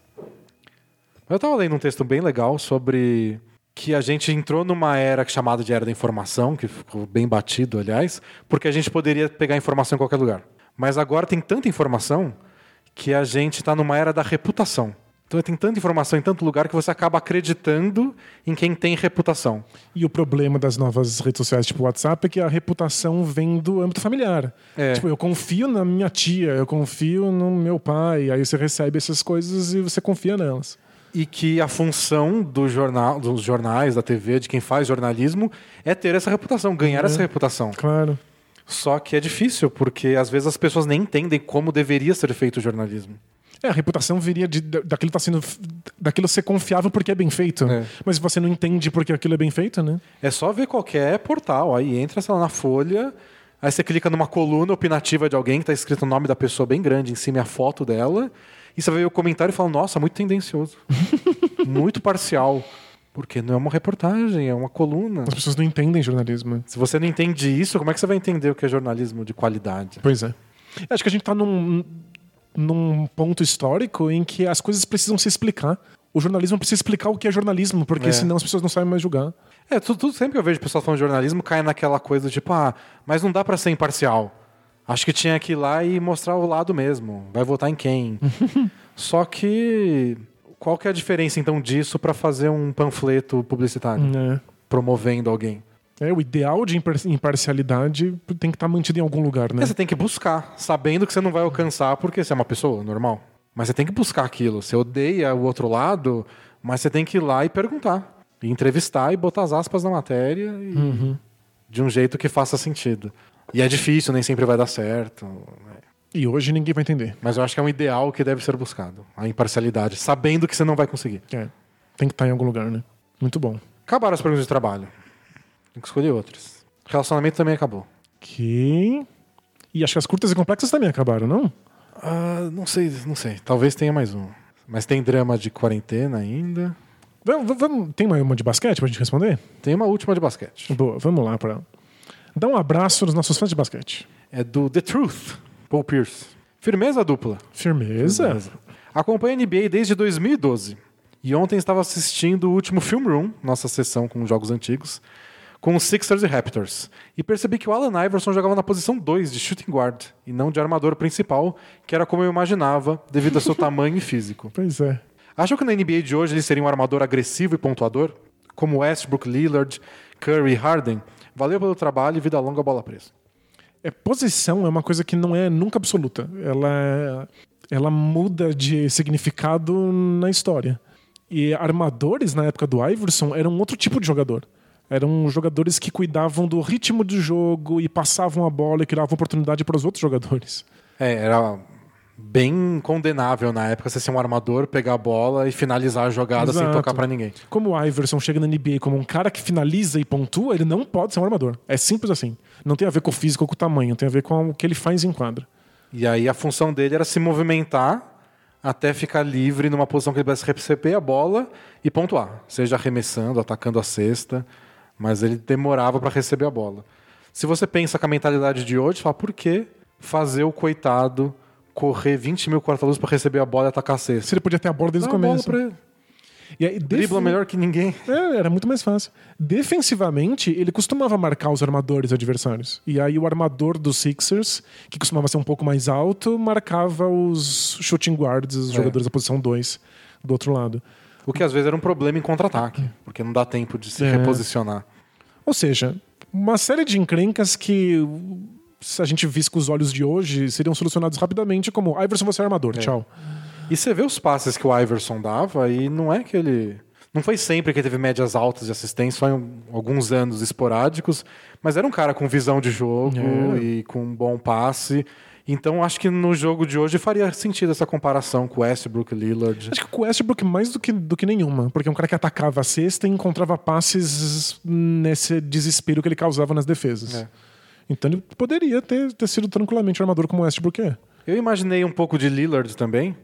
Eu estava lendo um texto bem legal sobre que a gente entrou numa era chamada de era da informação, que ficou bem batido, aliás, porque a gente poderia pegar informação em qualquer lugar. Mas agora tem tanta informação que a gente está numa era da reputação. Então tem tanta informação em tanto lugar que você acaba acreditando em quem tem reputação. E o problema das novas redes sociais, tipo o WhatsApp, é que a reputação vem do âmbito familiar. É. Tipo, eu confio na minha tia, eu confio no meu pai, aí você recebe essas coisas e você confia nelas. e que a função do jornal, dos jornais, da TV, de quem faz jornalismo, é ter essa reputação, ganhar essa reputação. Claro. Só que é difícil, porque às vezes as pessoas nem entendem como deveria ser feito o jornalismo. É, a reputação viria de, da- daquilo tá sendo. daquilo ser confiável porque é bem feito. É. Mas você não entende porque aquilo é bem feito, né? É só ver qualquer portal, aí entra, sei lá, na folha, aí você clica numa coluna opinativa de alguém que está escrito o nome da pessoa bem grande em cima e a foto dela, e você vai ver o comentário e fala, nossa, muito tendencioso. muito parcial. Porque não é uma reportagem, é uma coluna. As pessoas não entendem jornalismo. Se você não entende isso, como é que você vai entender o que é jornalismo de qualidade? Pois é. Acho que a gente tá num, num ponto histórico em que as coisas precisam se explicar. O jornalismo precisa explicar o que é jornalismo, porque É. senão as pessoas não sabem mais julgar. É, tudo, tudo- sempre que eu vejo pessoas falando de jornalismo, cai naquela coisa tipo, ah, mas não dá pra ser imparcial. Acho que tinha que ir lá e mostrar o lado mesmo. Vai votar em quem? Só que qual que é a diferença então disso pra fazer um panfleto publicitário É. promovendo alguém? É, o ideal de impar- imparcialidade tem que estar mantido em algum lugar, né? É, você tem que buscar, sabendo que você não vai alcançar porque você é uma pessoa normal. Mas você tem que buscar aquilo. Você odeia o outro lado, mas você tem que ir lá e perguntar. E entrevistar e botar as aspas na matéria e- de um jeito que faça sentido. E é difícil, nem sempre vai dar certo. né? E hoje ninguém vai entender. Mas eu acho que é um ideal que deve ser buscado. A imparcialidade, sabendo que você não vai conseguir. É. Tem que estar em algum lugar, né? Muito bom. Acabaram as perguntas de trabalho. Tem que escolher outras. Relacionamento também acabou. Ok. E acho que as curtas e complexas também acabaram, não? Ah, não sei, não sei. Talvez tenha mais um. Mas tem drama de quarentena ainda. Vamos, vamos- tem uma, uma de basquete pra gente responder? Tem uma última de basquete. Boa, vamos lá para. Dá um abraço nos nossos fãs de basquete. É do The Truth, Paul Pierce. Firmeza dupla. Firmeza. Acompanha a NBA desde 2012. E ontem estava assistindo o último Film Room, nossa sessão com jogos antigos, com os Sixers e Raptors. E percebi que o Allen Iverson jogava na posição 2 de shooting guard, e não de armador principal, que era como eu imaginava, devido ao seu tamanho e físico. Pois é. Acham que na NBA de hoje ele seria um armador agressivo e pontuador? Como Westbrook, Lillard, Curry e Harden? Valeu pelo trabalho e vida longa bola presa. É, posição é uma coisa que não é nunca absoluta. Ela, ela muda de significado na história. E armadores, na época do Iverson, eram outro tipo de jogador. Eram jogadores que cuidavam do ritmo do jogo e passavam a bola e criavam oportunidade para os outros jogadores. É, era bem condenável na época você ser um armador, pegar a bola e finalizar a jogada sem Exato. tocar pra ninguém. Como o Iverson chega na NBA como um cara que finaliza e pontua, ele não pode ser um armador. É simples assim. Não tem a ver com o físico ou com o tamanho, tem a ver com o que ele faz em quadra. E aí a função dele era se movimentar até ficar livre numa posição que ele pudesse receber a bola e pontuar, seja arremessando, atacando a cesta, mas ele demorava para receber a bola. Se você pensa com a mentalidade de hoje, fala por que fazer o coitado correr 20 mil quarta-luz para receber a bola e atacar a Se cesta? ele podia ter a bola desde Dá o bola começo. pra ele. E aí, Dribla melhor que ninguém. É, era muito mais fácil. Defensivamente, ele costumava marcar os armadores adversários. E aí o armador dos Sixers, que costumava ser um pouco mais alto, marcava os shooting guards, os jogadores da posição 2 do outro lado. O que às vezes era um problema em contra-ataque, porque não dá tempo de se É. reposicionar. Ou seja, uma série de encrencas que, se a gente visse com os olhos de hoje, seriam solucionados rapidamente, como Iverson, você é armador, tchau. E você vê os passes que o Iverson dava e não é que ele. Não foi sempre que ele teve médias altas de assistência, foi em alguns anos esporádicos, mas era um cara com visão de jogo É. e com um bom passe. Então acho que no jogo de hoje faria sentido essa comparação com Westbrook e Lillard. Acho que com o Westbrook mais do que, do que nenhuma, porque é um cara que atacava a cesta e encontrava passes nesse desespero que ele causava nas defesas. É. Então ele poderia ter, ter sido tranquilamente armador como o Westbrook é. Eu imaginei um pouco de Lillard também,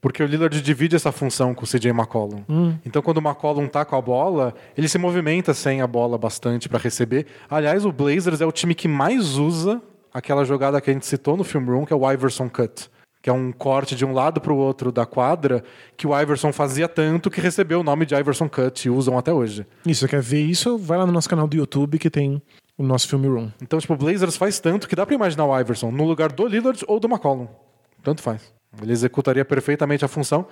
Porque o Lillard divide essa função com o CJ McCollum. Então, quando o McCollum tá com a bola, ele se movimenta sem a bola bastante para receber. Aliás, o Blazers é o time que mais usa aquela jogada que a gente citou no Film Room, que é o Iverson Cut. Que é um corte de um lado para o outro da quadra, que o Iverson fazia tanto que recebeu o nome de Iverson Cut e usam até hoje. Isso, quer ver isso? Vai lá no nosso canal do YouTube que tem o nosso filme room. Então, tipo, o Blazers faz tanto que dá pra imaginar o Iverson no lugar do Lillard ou do McCollum. Tanto faz. Ele executaria perfeitamente a função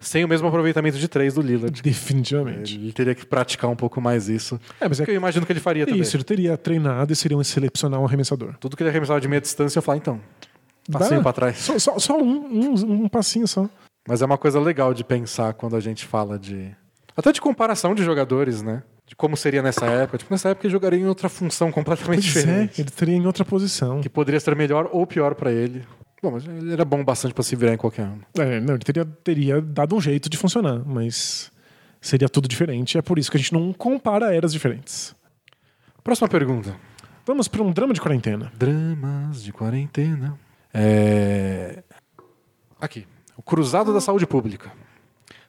sem o mesmo aproveitamento de três do Lillard. Definitivamente. Ele teria que praticar um pouco mais isso. É, mas é Que eu imagino que ele faria também. isso, ele teria treinado e seria um excepcional arremessador. Tudo que ele arremessava de meia distância, eu falar, então, passinho pra trás. Só, só- só um, um, um passinho só. Mas é uma coisa legal de pensar quando a gente fala de... Até de comparação de jogadores, né? De como seria nessa época. Tipo, nessa época ele jogaria em outra função completamente Pois é, diferente. ele estaria em outra posição. Que poderia ser melhor ou pior pra ele. Bom, mas ele era bom bastante pra se virar em qualquer ano. É, não, ele teria, teria dado um jeito de funcionar, mas seria tudo diferente. É por isso que a gente não compara eras diferentes. Próxima pergunta. Vamos para um drama de quarentena. Dramas de quarentena. É... Aqui. O Cruzado da Saúde Pública.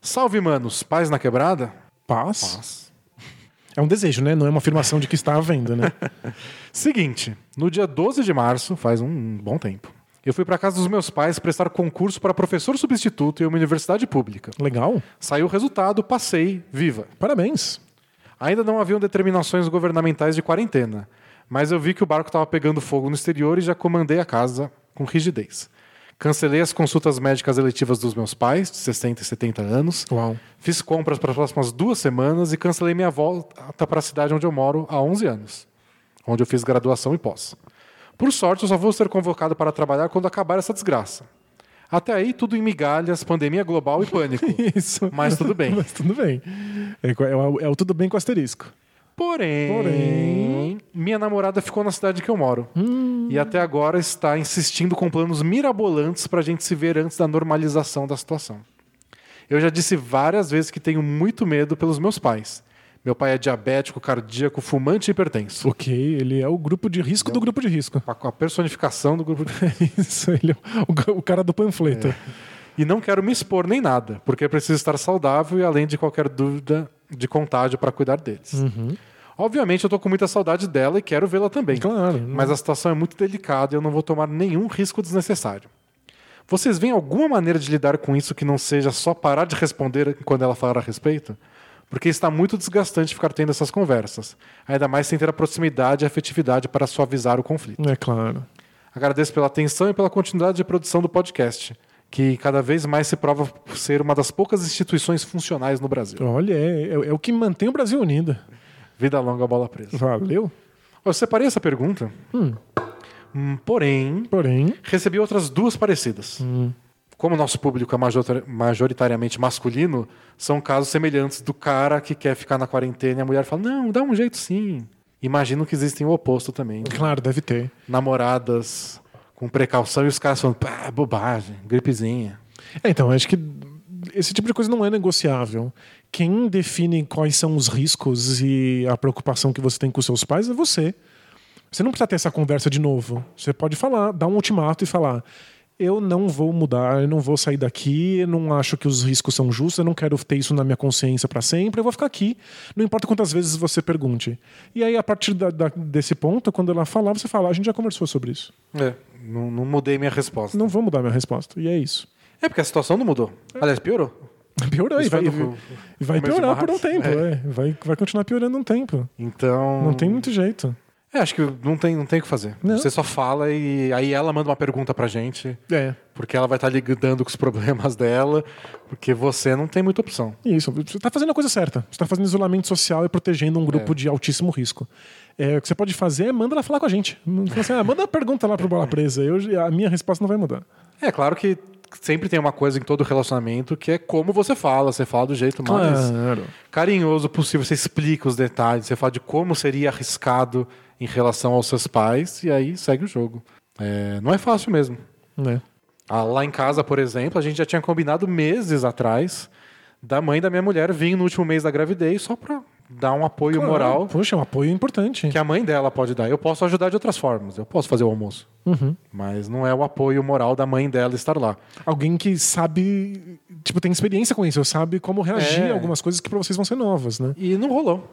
Salve, manos. Paz na quebrada? Paz. Paz. É um desejo, né? Não é uma afirmação de que está à venda, né? Seguinte. No dia 12 de março, faz um bom tempo, eu fui para casa dos meus pais prestar concurso para professor substituto em uma universidade pública. Legal. Saiu o resultado, passei, viva. Parabéns. Ainda não haviam determinações governamentais de quarentena, mas eu vi que o barco estava pegando fogo no exterior e já comandei a casa com rigidez. Cancelei as consultas médicas eletivas dos meus pais, de 60 e 70 anos. Uau. Fiz compras para as próximas duas semanas e cancelei minha volta para a cidade onde eu moro há 11 anos, onde eu fiz graduação e pós. Por sorte, eu só vou ser convocado para trabalhar quando acabar essa desgraça. Até aí, tudo em migalhas, pandemia global e pânico. Isso. Mas tudo bem. Mas tudo bem. É, é o- é o tudo bem com asterisco. Porém, Porém- minha namorada ficou na cidade que eu moro. Hum. E até agora está insistindo com planos mirabolantes para a gente se ver antes da normalização da situação. Eu já disse várias vezes que tenho muito medo pelos meus pais. Meu pai é diabético, cardíaco, fumante e hipertenso. Ok, ele é o grupo de risco do grupo de risco. A a personificação do grupo de... Isso, ele é o, o cara do panfleto. E não quero me expor nem nada, porque preciso estar saudável e além de qualquer dúvida de contágio para cuidar deles. Uhum. Obviamente eu tô com muita saudade dela e quero vê-la também. Claro. Mas a situação é muito delicada e eu não vou tomar nenhum risco desnecessário. Vocês veem alguma maneira de lidar com isso que não seja só parar de responder quando ela falar a respeito? Porque está muito desgastante ficar tendo essas conversas, ainda mais sem ter a proximidade e a afetividade para suavizar o conflito. É claro. Agradeço pela atenção e pela continuidade de produção do podcast, que cada vez mais se prova ser uma das poucas instituições funcionais no Brasil. Olha, é, é- é o que mantém o Brasil unido. Vida longa, bola presa. Valeu. Eu separei essa pergunta, Hum, porém, Porém, recebi outras duas parecidas. Como o nosso público é major- majoritariamente masculino, são casos semelhantes do cara que quer ficar na quarentena e a mulher fala: Não, dá um jeito sim. Imagino que existem o oposto também. claro, deve ter. Namoradas com precaução e os caras falando: Pá, bobagem, gripezinha. É, então, acho que esse tipo de coisa não é negociável. Quem define quais são os riscos e a preocupação que você tem com seus pais é você. Você não precisa ter essa conversa de novo. Você pode falar, dar um ultimato e falar: eu não vou mudar, eu não vou sair daqui, eu não acho que os riscos são justos, eu não quero ter isso na minha consciência para sempre, eu vou ficar aqui. Não importa quantas vezes você pergunte. E aí, a partir da- da- desse ponto, quando ela falar, você fala: a gente já conversou sobre isso. É, não, não mudei minha resposta. Não vou mudar minha resposta. E é isso. É porque a situação não mudou. Aliás, piorou. Piorou e Isso vai, vai piorar por um tempo, é. Vai, vai continuar piorando um tempo. Então. Não tem muito jeito. É, acho que não tem, não tem o que fazer. Não. Você só fala e aí ela manda uma pergunta pra gente, É. porque ela vai estar lidando com os problemas dela, porque você não tem muita opção. Isso. Você tá fazendo a coisa certa. Você tá fazendo isolamento social e protegendo um grupo É. de altíssimo risco. É, o que você pode fazer é manda ela falar com a gente. Assim, ah, manda a pergunta lá pro Bola Presa. Eu, a minha resposta não vai mudar. É claro que sempre tem uma coisa em todo relacionamento que é como você fala, você fala do jeito mais Claro. carinhoso possível, você explica os detalhes, você fala de como seria arriscado em relação aos seus pais e aí segue o jogo. É, não é fácil mesmo. Né? Ah, Lá em casa, por exemplo, a gente já tinha combinado meses atrás da mãe da minha mulher vir no último mês da gravidez só pra dar um apoio Claro. moral Poxa, é um apoio importante. que a mãe dela pode dar. Eu posso ajudar de outras formas, eu posso fazer o almoço. Uhum. Mas não é o apoio moral da mãe dela estar lá. Alguém que sabe tipo, tem experiência com isso, sabe como reagir É. a algumas coisas que pra vocês vão ser novas, né? E não rolou.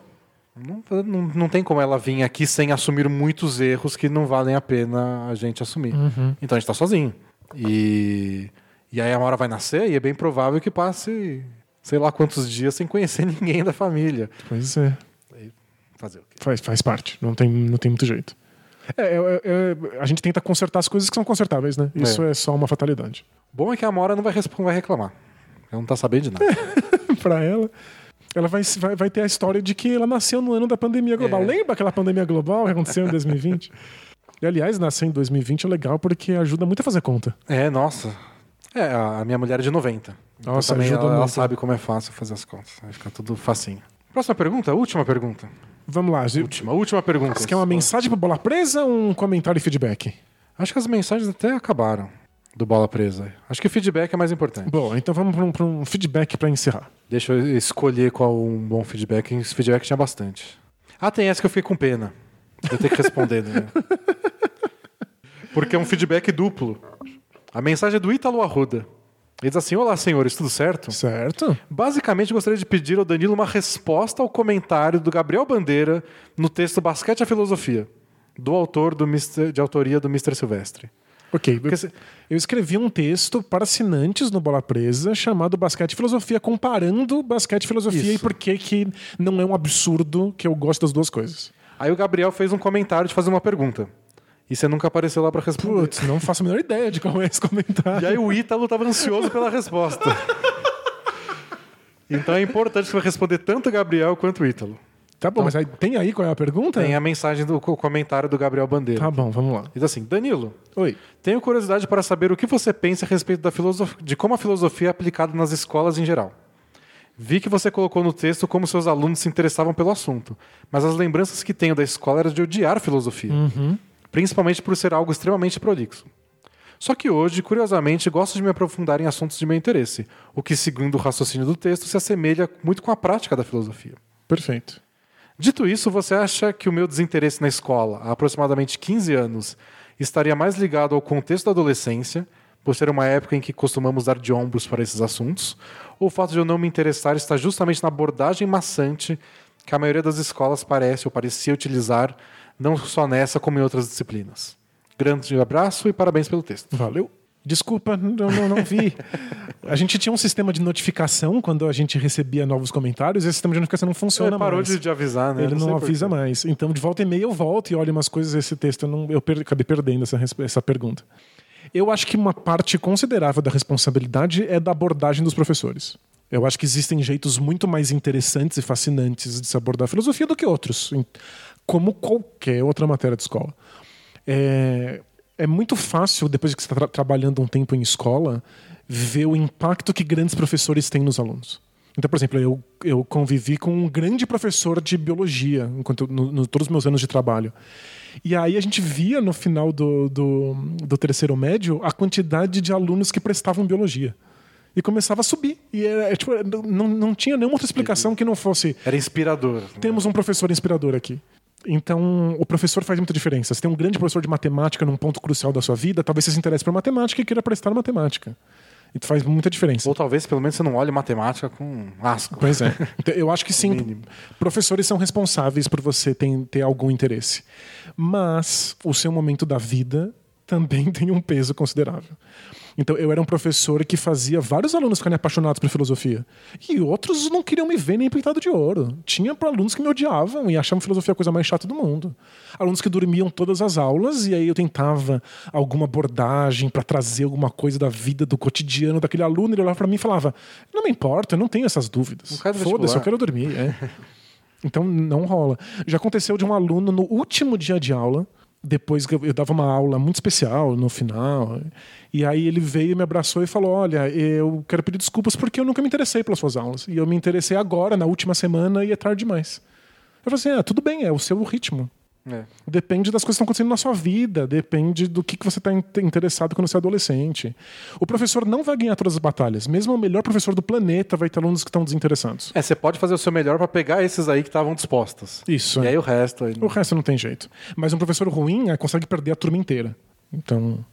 Não, não, não tem como ela vir aqui sem assumir muitos erros que não valem a pena a gente assumir. Então a gente tá sozinho. E, e aí a Amora vai nascer e é bem provável que passe sei lá quantos dias sem conhecer ninguém da família. Pois é. Fazer o quê? Faz, faz parte, não tem, não tem muito jeito. É, é, é, a gente tenta consertar as coisas que são consertáveis, né? Isso é, só uma fatalidade. Bom é que a Amora não vai, não vai reclamar. Ela não tá sabendo de nada. pra ela, ela vai, vai, vai ter a história de que ela nasceu no ano da pandemia global. É. Lembra aquela pandemia global que aconteceu em 2020? E, aliás, nascer em 2020 é legal porque ajuda muito a fazer conta. é, nossa. É, a minha mulher é de 90. Então Nossa, também ajuda ela, ela muito. sabe como é fácil fazer as contas. Vai ficar tudo facinho. Próxima pergunta? Última pergunta. Vamos lá, Gil. Última, última pergunta. Você quer uma mensagem pra bola presa ou um comentário e feedback? Acho que as mensagens até acabaram do Bola Presa. Acho que o feedback é mais importante. Bom, então vamos pra um, pra um feedback pra encerrar. Deixa eu escolher qual um bom feedback. Esse feedback tinha bastante. Ah, tem essa que eu fiquei com pena. Eu tenho que responder, né? Porque é um feedback duplo. A mensagem é do Ítalo Arruda. Ele diz assim: Olá, senhores, tudo certo? Certo? Basicamente, gostaria de pedir ao Danilo uma resposta ao comentário do Gabriel Bandeira no texto Basquete a Filosofia, do autor do Mr. de autoria do Mr. Silvestre. Ok. Porque Eu escrevi um texto para assinantes no Bola Presa chamado Basquete e Filosofia, comparando basquete e filosofia Isso. e por que que não é um absurdo que eu gosto das duas coisas. Aí o Gabriel fez um comentário de fazer uma pergunta. E você nunca apareceu lá pra responder. Putz, não faço a menor ideia de qual é esse comentário. E aí o Ítalo tava ansioso pela resposta. Então é importante você responder tanto o Gabriel quanto o Ítalo. Tá bom, mas aí, tem aí qual é a pergunta? Tem a mensagem do co- comentário do Gabriel Bandeira. Tá bom, vamos lá. Diz assim: Danilo, Oi. tenho curiosidade para saber o que você pensa a respeito da filosof... de como a filosofia é aplicada nas escolas em geral. Vi que você colocou no texto como seus alunos se interessavam pelo assunto, mas as lembranças que tenho da escola eram de odiar filosofia, principalmente por ser algo extremamente prolixo. Só que hoje, curiosamente, gosto de me aprofundar em assuntos de meu interesse, o que, segundo o raciocínio do texto, se assemelha muito com a prática da filosofia. Perfeito. Dito isso, você acha que o meu desinteresse na escola, há aproximadamente 15 anos, estaria mais ligado ao contexto da adolescência, por ser uma época em que costumamos dar de ombros para esses assuntos, ou o fato de eu não me interessar está justamente na abordagem maçante que a maioria das escolas parece ou parecia utilizar, não só nessa como em outras disciplinas? Grande abraço e parabéns pelo texto. Valeu. Desculpa, não, não, não vi. A gente tinha um sistema de notificação quando a gente recebia novos comentários, e esse sistema de notificação não funciona Ele parou mais. de, de avisar, né? Ele não por avisa quê. mais. Então, de volta e meia, eu volto e olho umas coisas. Esse texto eu, não, eu per- acabei perdendo essa, essa pergunta. Eu acho que uma parte considerável da responsabilidade é da abordagem dos professores. Eu acho que existem jeitos muito mais interessantes e fascinantes de se abordar a filosofia do que outros, como qualquer outra matéria de escola. É, é muito fácil, depois que você está trabalhando um tempo em escola, ver o impacto que grandes professores têm nos alunos. Então, por exemplo, eu, eu convivi com um grande professor de biologia enquanto no, no todos os meus anos de trabalho. E aí a gente via no final do, do, do terceiro médio a quantidade de alunos que prestavam biologia. E começava a subir. E era, é, tipo, não, não tinha nenhuma outra explicação que não fosse Era inspirador. temos um professor inspirador aqui. Então, o professor faz muita diferença. Você tem um grande professor de matemática num ponto crucial da sua vida, talvez você se interesse por matemática e queira prestar matemática. E faz muita diferença. Ou talvez, pelo menos, você não olhe matemática com asco. Pois é. Então, eu acho que sim, professores são responsáveis por você ter, ter algum interesse. Mas o seu momento da vida também tem um peso considerável. Então, eu era um professor que fazia vários alunos ficarem apaixonados por filosofia. E outros não queriam me ver nem pintado de ouro. Tinha alunos que me odiavam e achavam filosofia a coisa mais chata do mundo. Alunos que dormiam todas as aulas e aí eu tentava alguma abordagem para trazer alguma coisa da vida, do cotidiano daquele aluno. Ele olhava para mim e falava: Não me importa, eu não tenho essas dúvidas. Foda-se, vestibular." eu quero dormir. é. Então não rola. Já aconteceu de um aluno no último dia de aula, depois eu, eu dava uma aula muito especial no final, e aí ele veio, me abraçou e falou: Olha, eu quero pedir desculpas porque eu nunca me interessei pelas suas aulas. E eu me interessei agora, na última semana, e é tarde demais. Eu falei assim: ah, tudo bem, é o seu ritmo. É. Depende das coisas que estão acontecendo na sua vida, depende do que, que você está interessado quando você é adolescente. O professor não vai ganhar todas as batalhas. Mesmo o melhor professor do planeta vai ter alunos que estão desinteressados. É, você pode fazer o seu melhor para pegar esses aí que estavam dispostos. Isso. E é. aí o resto aí. O resto não tem jeito. Mas um professor ruim eh, consegue perder a turma inteira. Então,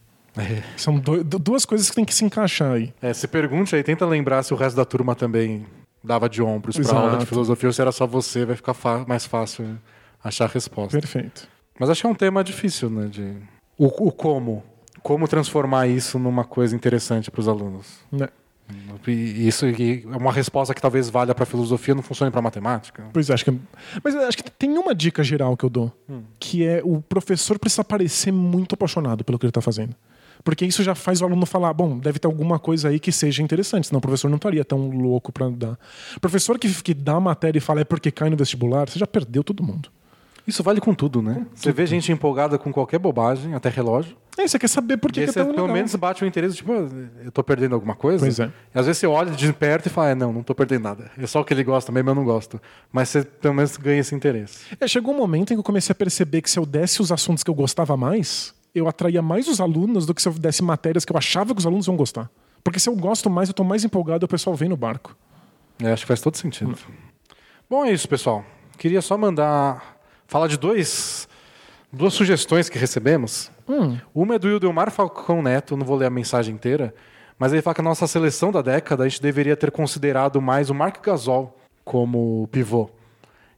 São do- du- duas coisas que tem que se encaixar aí. É, se pergunte aí, tenta lembrar se o resto da turma também dava de ombros pra Exato. aula de filosofia ou se era só você, vai ficar mais fácil né, achar a resposta. Perfeito. Mas acho que é um tema difícil, né? De... O, o como. Como transformar isso numa coisa interessante para os alunos. Né? E isso é uma resposta que talvez valha para filosofia, não funcione para matemática. Pois é, acho que. Mas acho que tem uma dica geral que eu dou, que é o professor precisa parecer muito apaixonado pelo que ele está fazendo. Porque isso já faz o aluno falar, bom, deve ter alguma coisa aí que seja interessante, senão o professor não estaria tão louco para dar. Professor que, que dá a matéria e fala é porque cai no vestibular, você já perdeu todo mundo. Isso vale com tudo, né? Você vê gente empolgada com qualquer bobagem, até relógio. É, você quer saber por que, que é você tão pelo legal. menos bate o interesse, tipo, "Ah, eu tô perdendo alguma coisa. Pois é. E às vezes você olha de perto e fala, é, não, não tô perdendo nada. É só o que ele gosta mesmo, eu não gosto. Mas você pelo menos ganha esse interesse. É, chegou um momento em que eu comecei a perceber que se eu desse os assuntos que eu gostava mais, eu atraía mais os alunos do que se eu desse matérias que eu achava que os alunos iam gostar. Porque se eu gosto mais, eu tô mais empolgado e o pessoal vem no barco. É, acho que faz todo sentido. Bom, é isso, pessoal. Queria só mandar falar de dois, duas sugestões que recebemos. Uma é do Ildelmar Falcão Neto, não vou ler a mensagem inteira, mas ele fala que a nossa seleção da década a gente deveria ter considerado mais o Mark Gasol como pivô.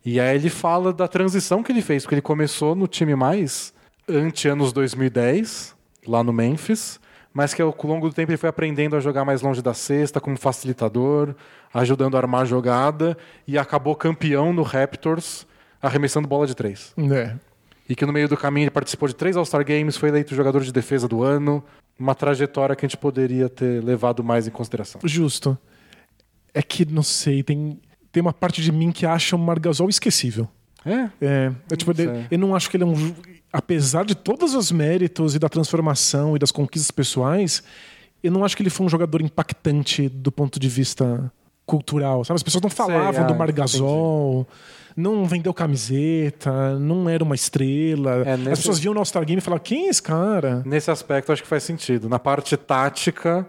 E aí ele fala da transição que ele fez, porque ele começou no time mais ante-anos 2010, lá no Memphis, mas que ao longo do tempo ele foi aprendendo a jogar mais longe da cesta, como facilitador, ajudando a armar a jogada, e acabou campeão no Raptors, arremessando bola de três. É. E que no meio do caminho ele participou de três All-Star Games, foi eleito jogador de defesa do ano, uma trajetória que a gente poderia ter levado mais em consideração. Justo. É que, não sei, tem, tem uma parte de mim que acha o Margasol esquecível. É, É, é tipo, sei. ele- eu não acho que ele é um. Apesar de todos os méritos e da transformação e das conquistas pessoais, eu não acho que ele foi um jogador impactante do ponto de vista cultural. Sabe? As pessoas não falavam ah, do Margasol, não vendeu camiseta, não era uma estrela. É, nesse- As pessoas viam no All-Star Game e falavam: quem é esse cara? Nesse aspecto, acho que faz sentido. Na parte tática,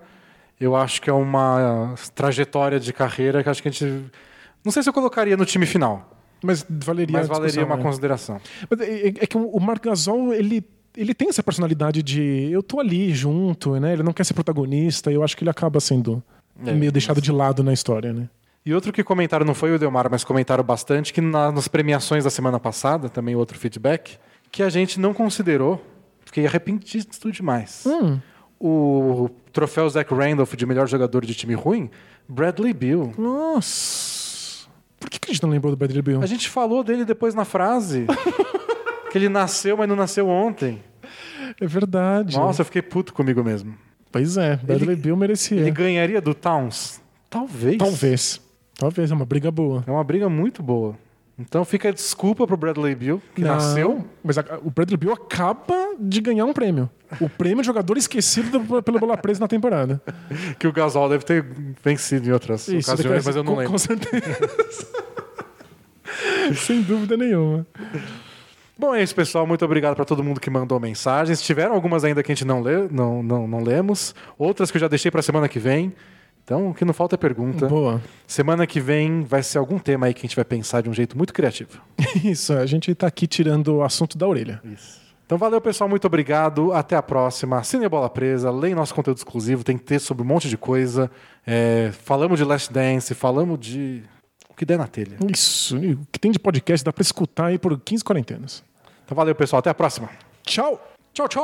eu acho que é uma trajetória de carreira que acho que a gente. Não sei se eu colocaria no time final, Mas valeria mas valeria uma né? consideração. Mas É, é que o Marc Gasol, ele, ele tem essa personalidade de eu tô ali junto, né? Ele não quer ser protagonista, e eu acho que ele acaba sendo É, meio deixado de lado na história, né? E outro que comentaram, não foi o Delmar, mas comentaram bastante, que na- nas premiações da semana passada, também outro feedback, que a gente não considerou, fiquei arrependido demais. Hum. O troféu Zach Randolph de melhor jogador de time ruim, Bradley Bill. Nossa. Por que, que a gente não lembrou do Bradley Bill? A gente falou dele depois na frase. que ele nasceu, mas não nasceu ontem. É verdade. Nossa, eu fiquei puto comigo mesmo. Pois é, Bradley Bill merecia. Ele ganharia do Towns? Talvez. Talvez. Talvez, é uma briga boa. É uma briga muito boa. Então fica a desculpa pro Bradley Bill, que Não, nasceu. Mas a- o Bradley Bill acaba de ganhar um prêmio. O prêmio de jogador esquecido do- pelo Bola Presa na temporada. Que o Gasol deve ter vencido em outras Isso, ocasiões, mas eu não com, lembro. Com certeza. Sem dúvida nenhuma. Bom, é isso, pessoal. Muito obrigado para todo mundo que mandou mensagens. Tiveram algumas ainda que a gente não, lê, não, não, não lemos. Outras que eu já deixei para semana que vem. Então, o que não falta é pergunta. Boa. Semana que vem vai ser algum tema aí que a gente vai pensar de um jeito muito criativo. Isso, a gente tá aqui tirando o assunto da orelha. Então, valeu, pessoal. Muito obrigado. Até a próxima. Assine a Bola Presa. Leia nosso conteúdo exclusivo. Tem texto sobre um monte de coisa. É, falamos de Last Dance. Falamos de... O que der na telha. Isso, o que tem de podcast dá pra escutar aí por 15 quarentenas. Então, valeu, pessoal. Até a próxima. Tchau! Tchau, tchau!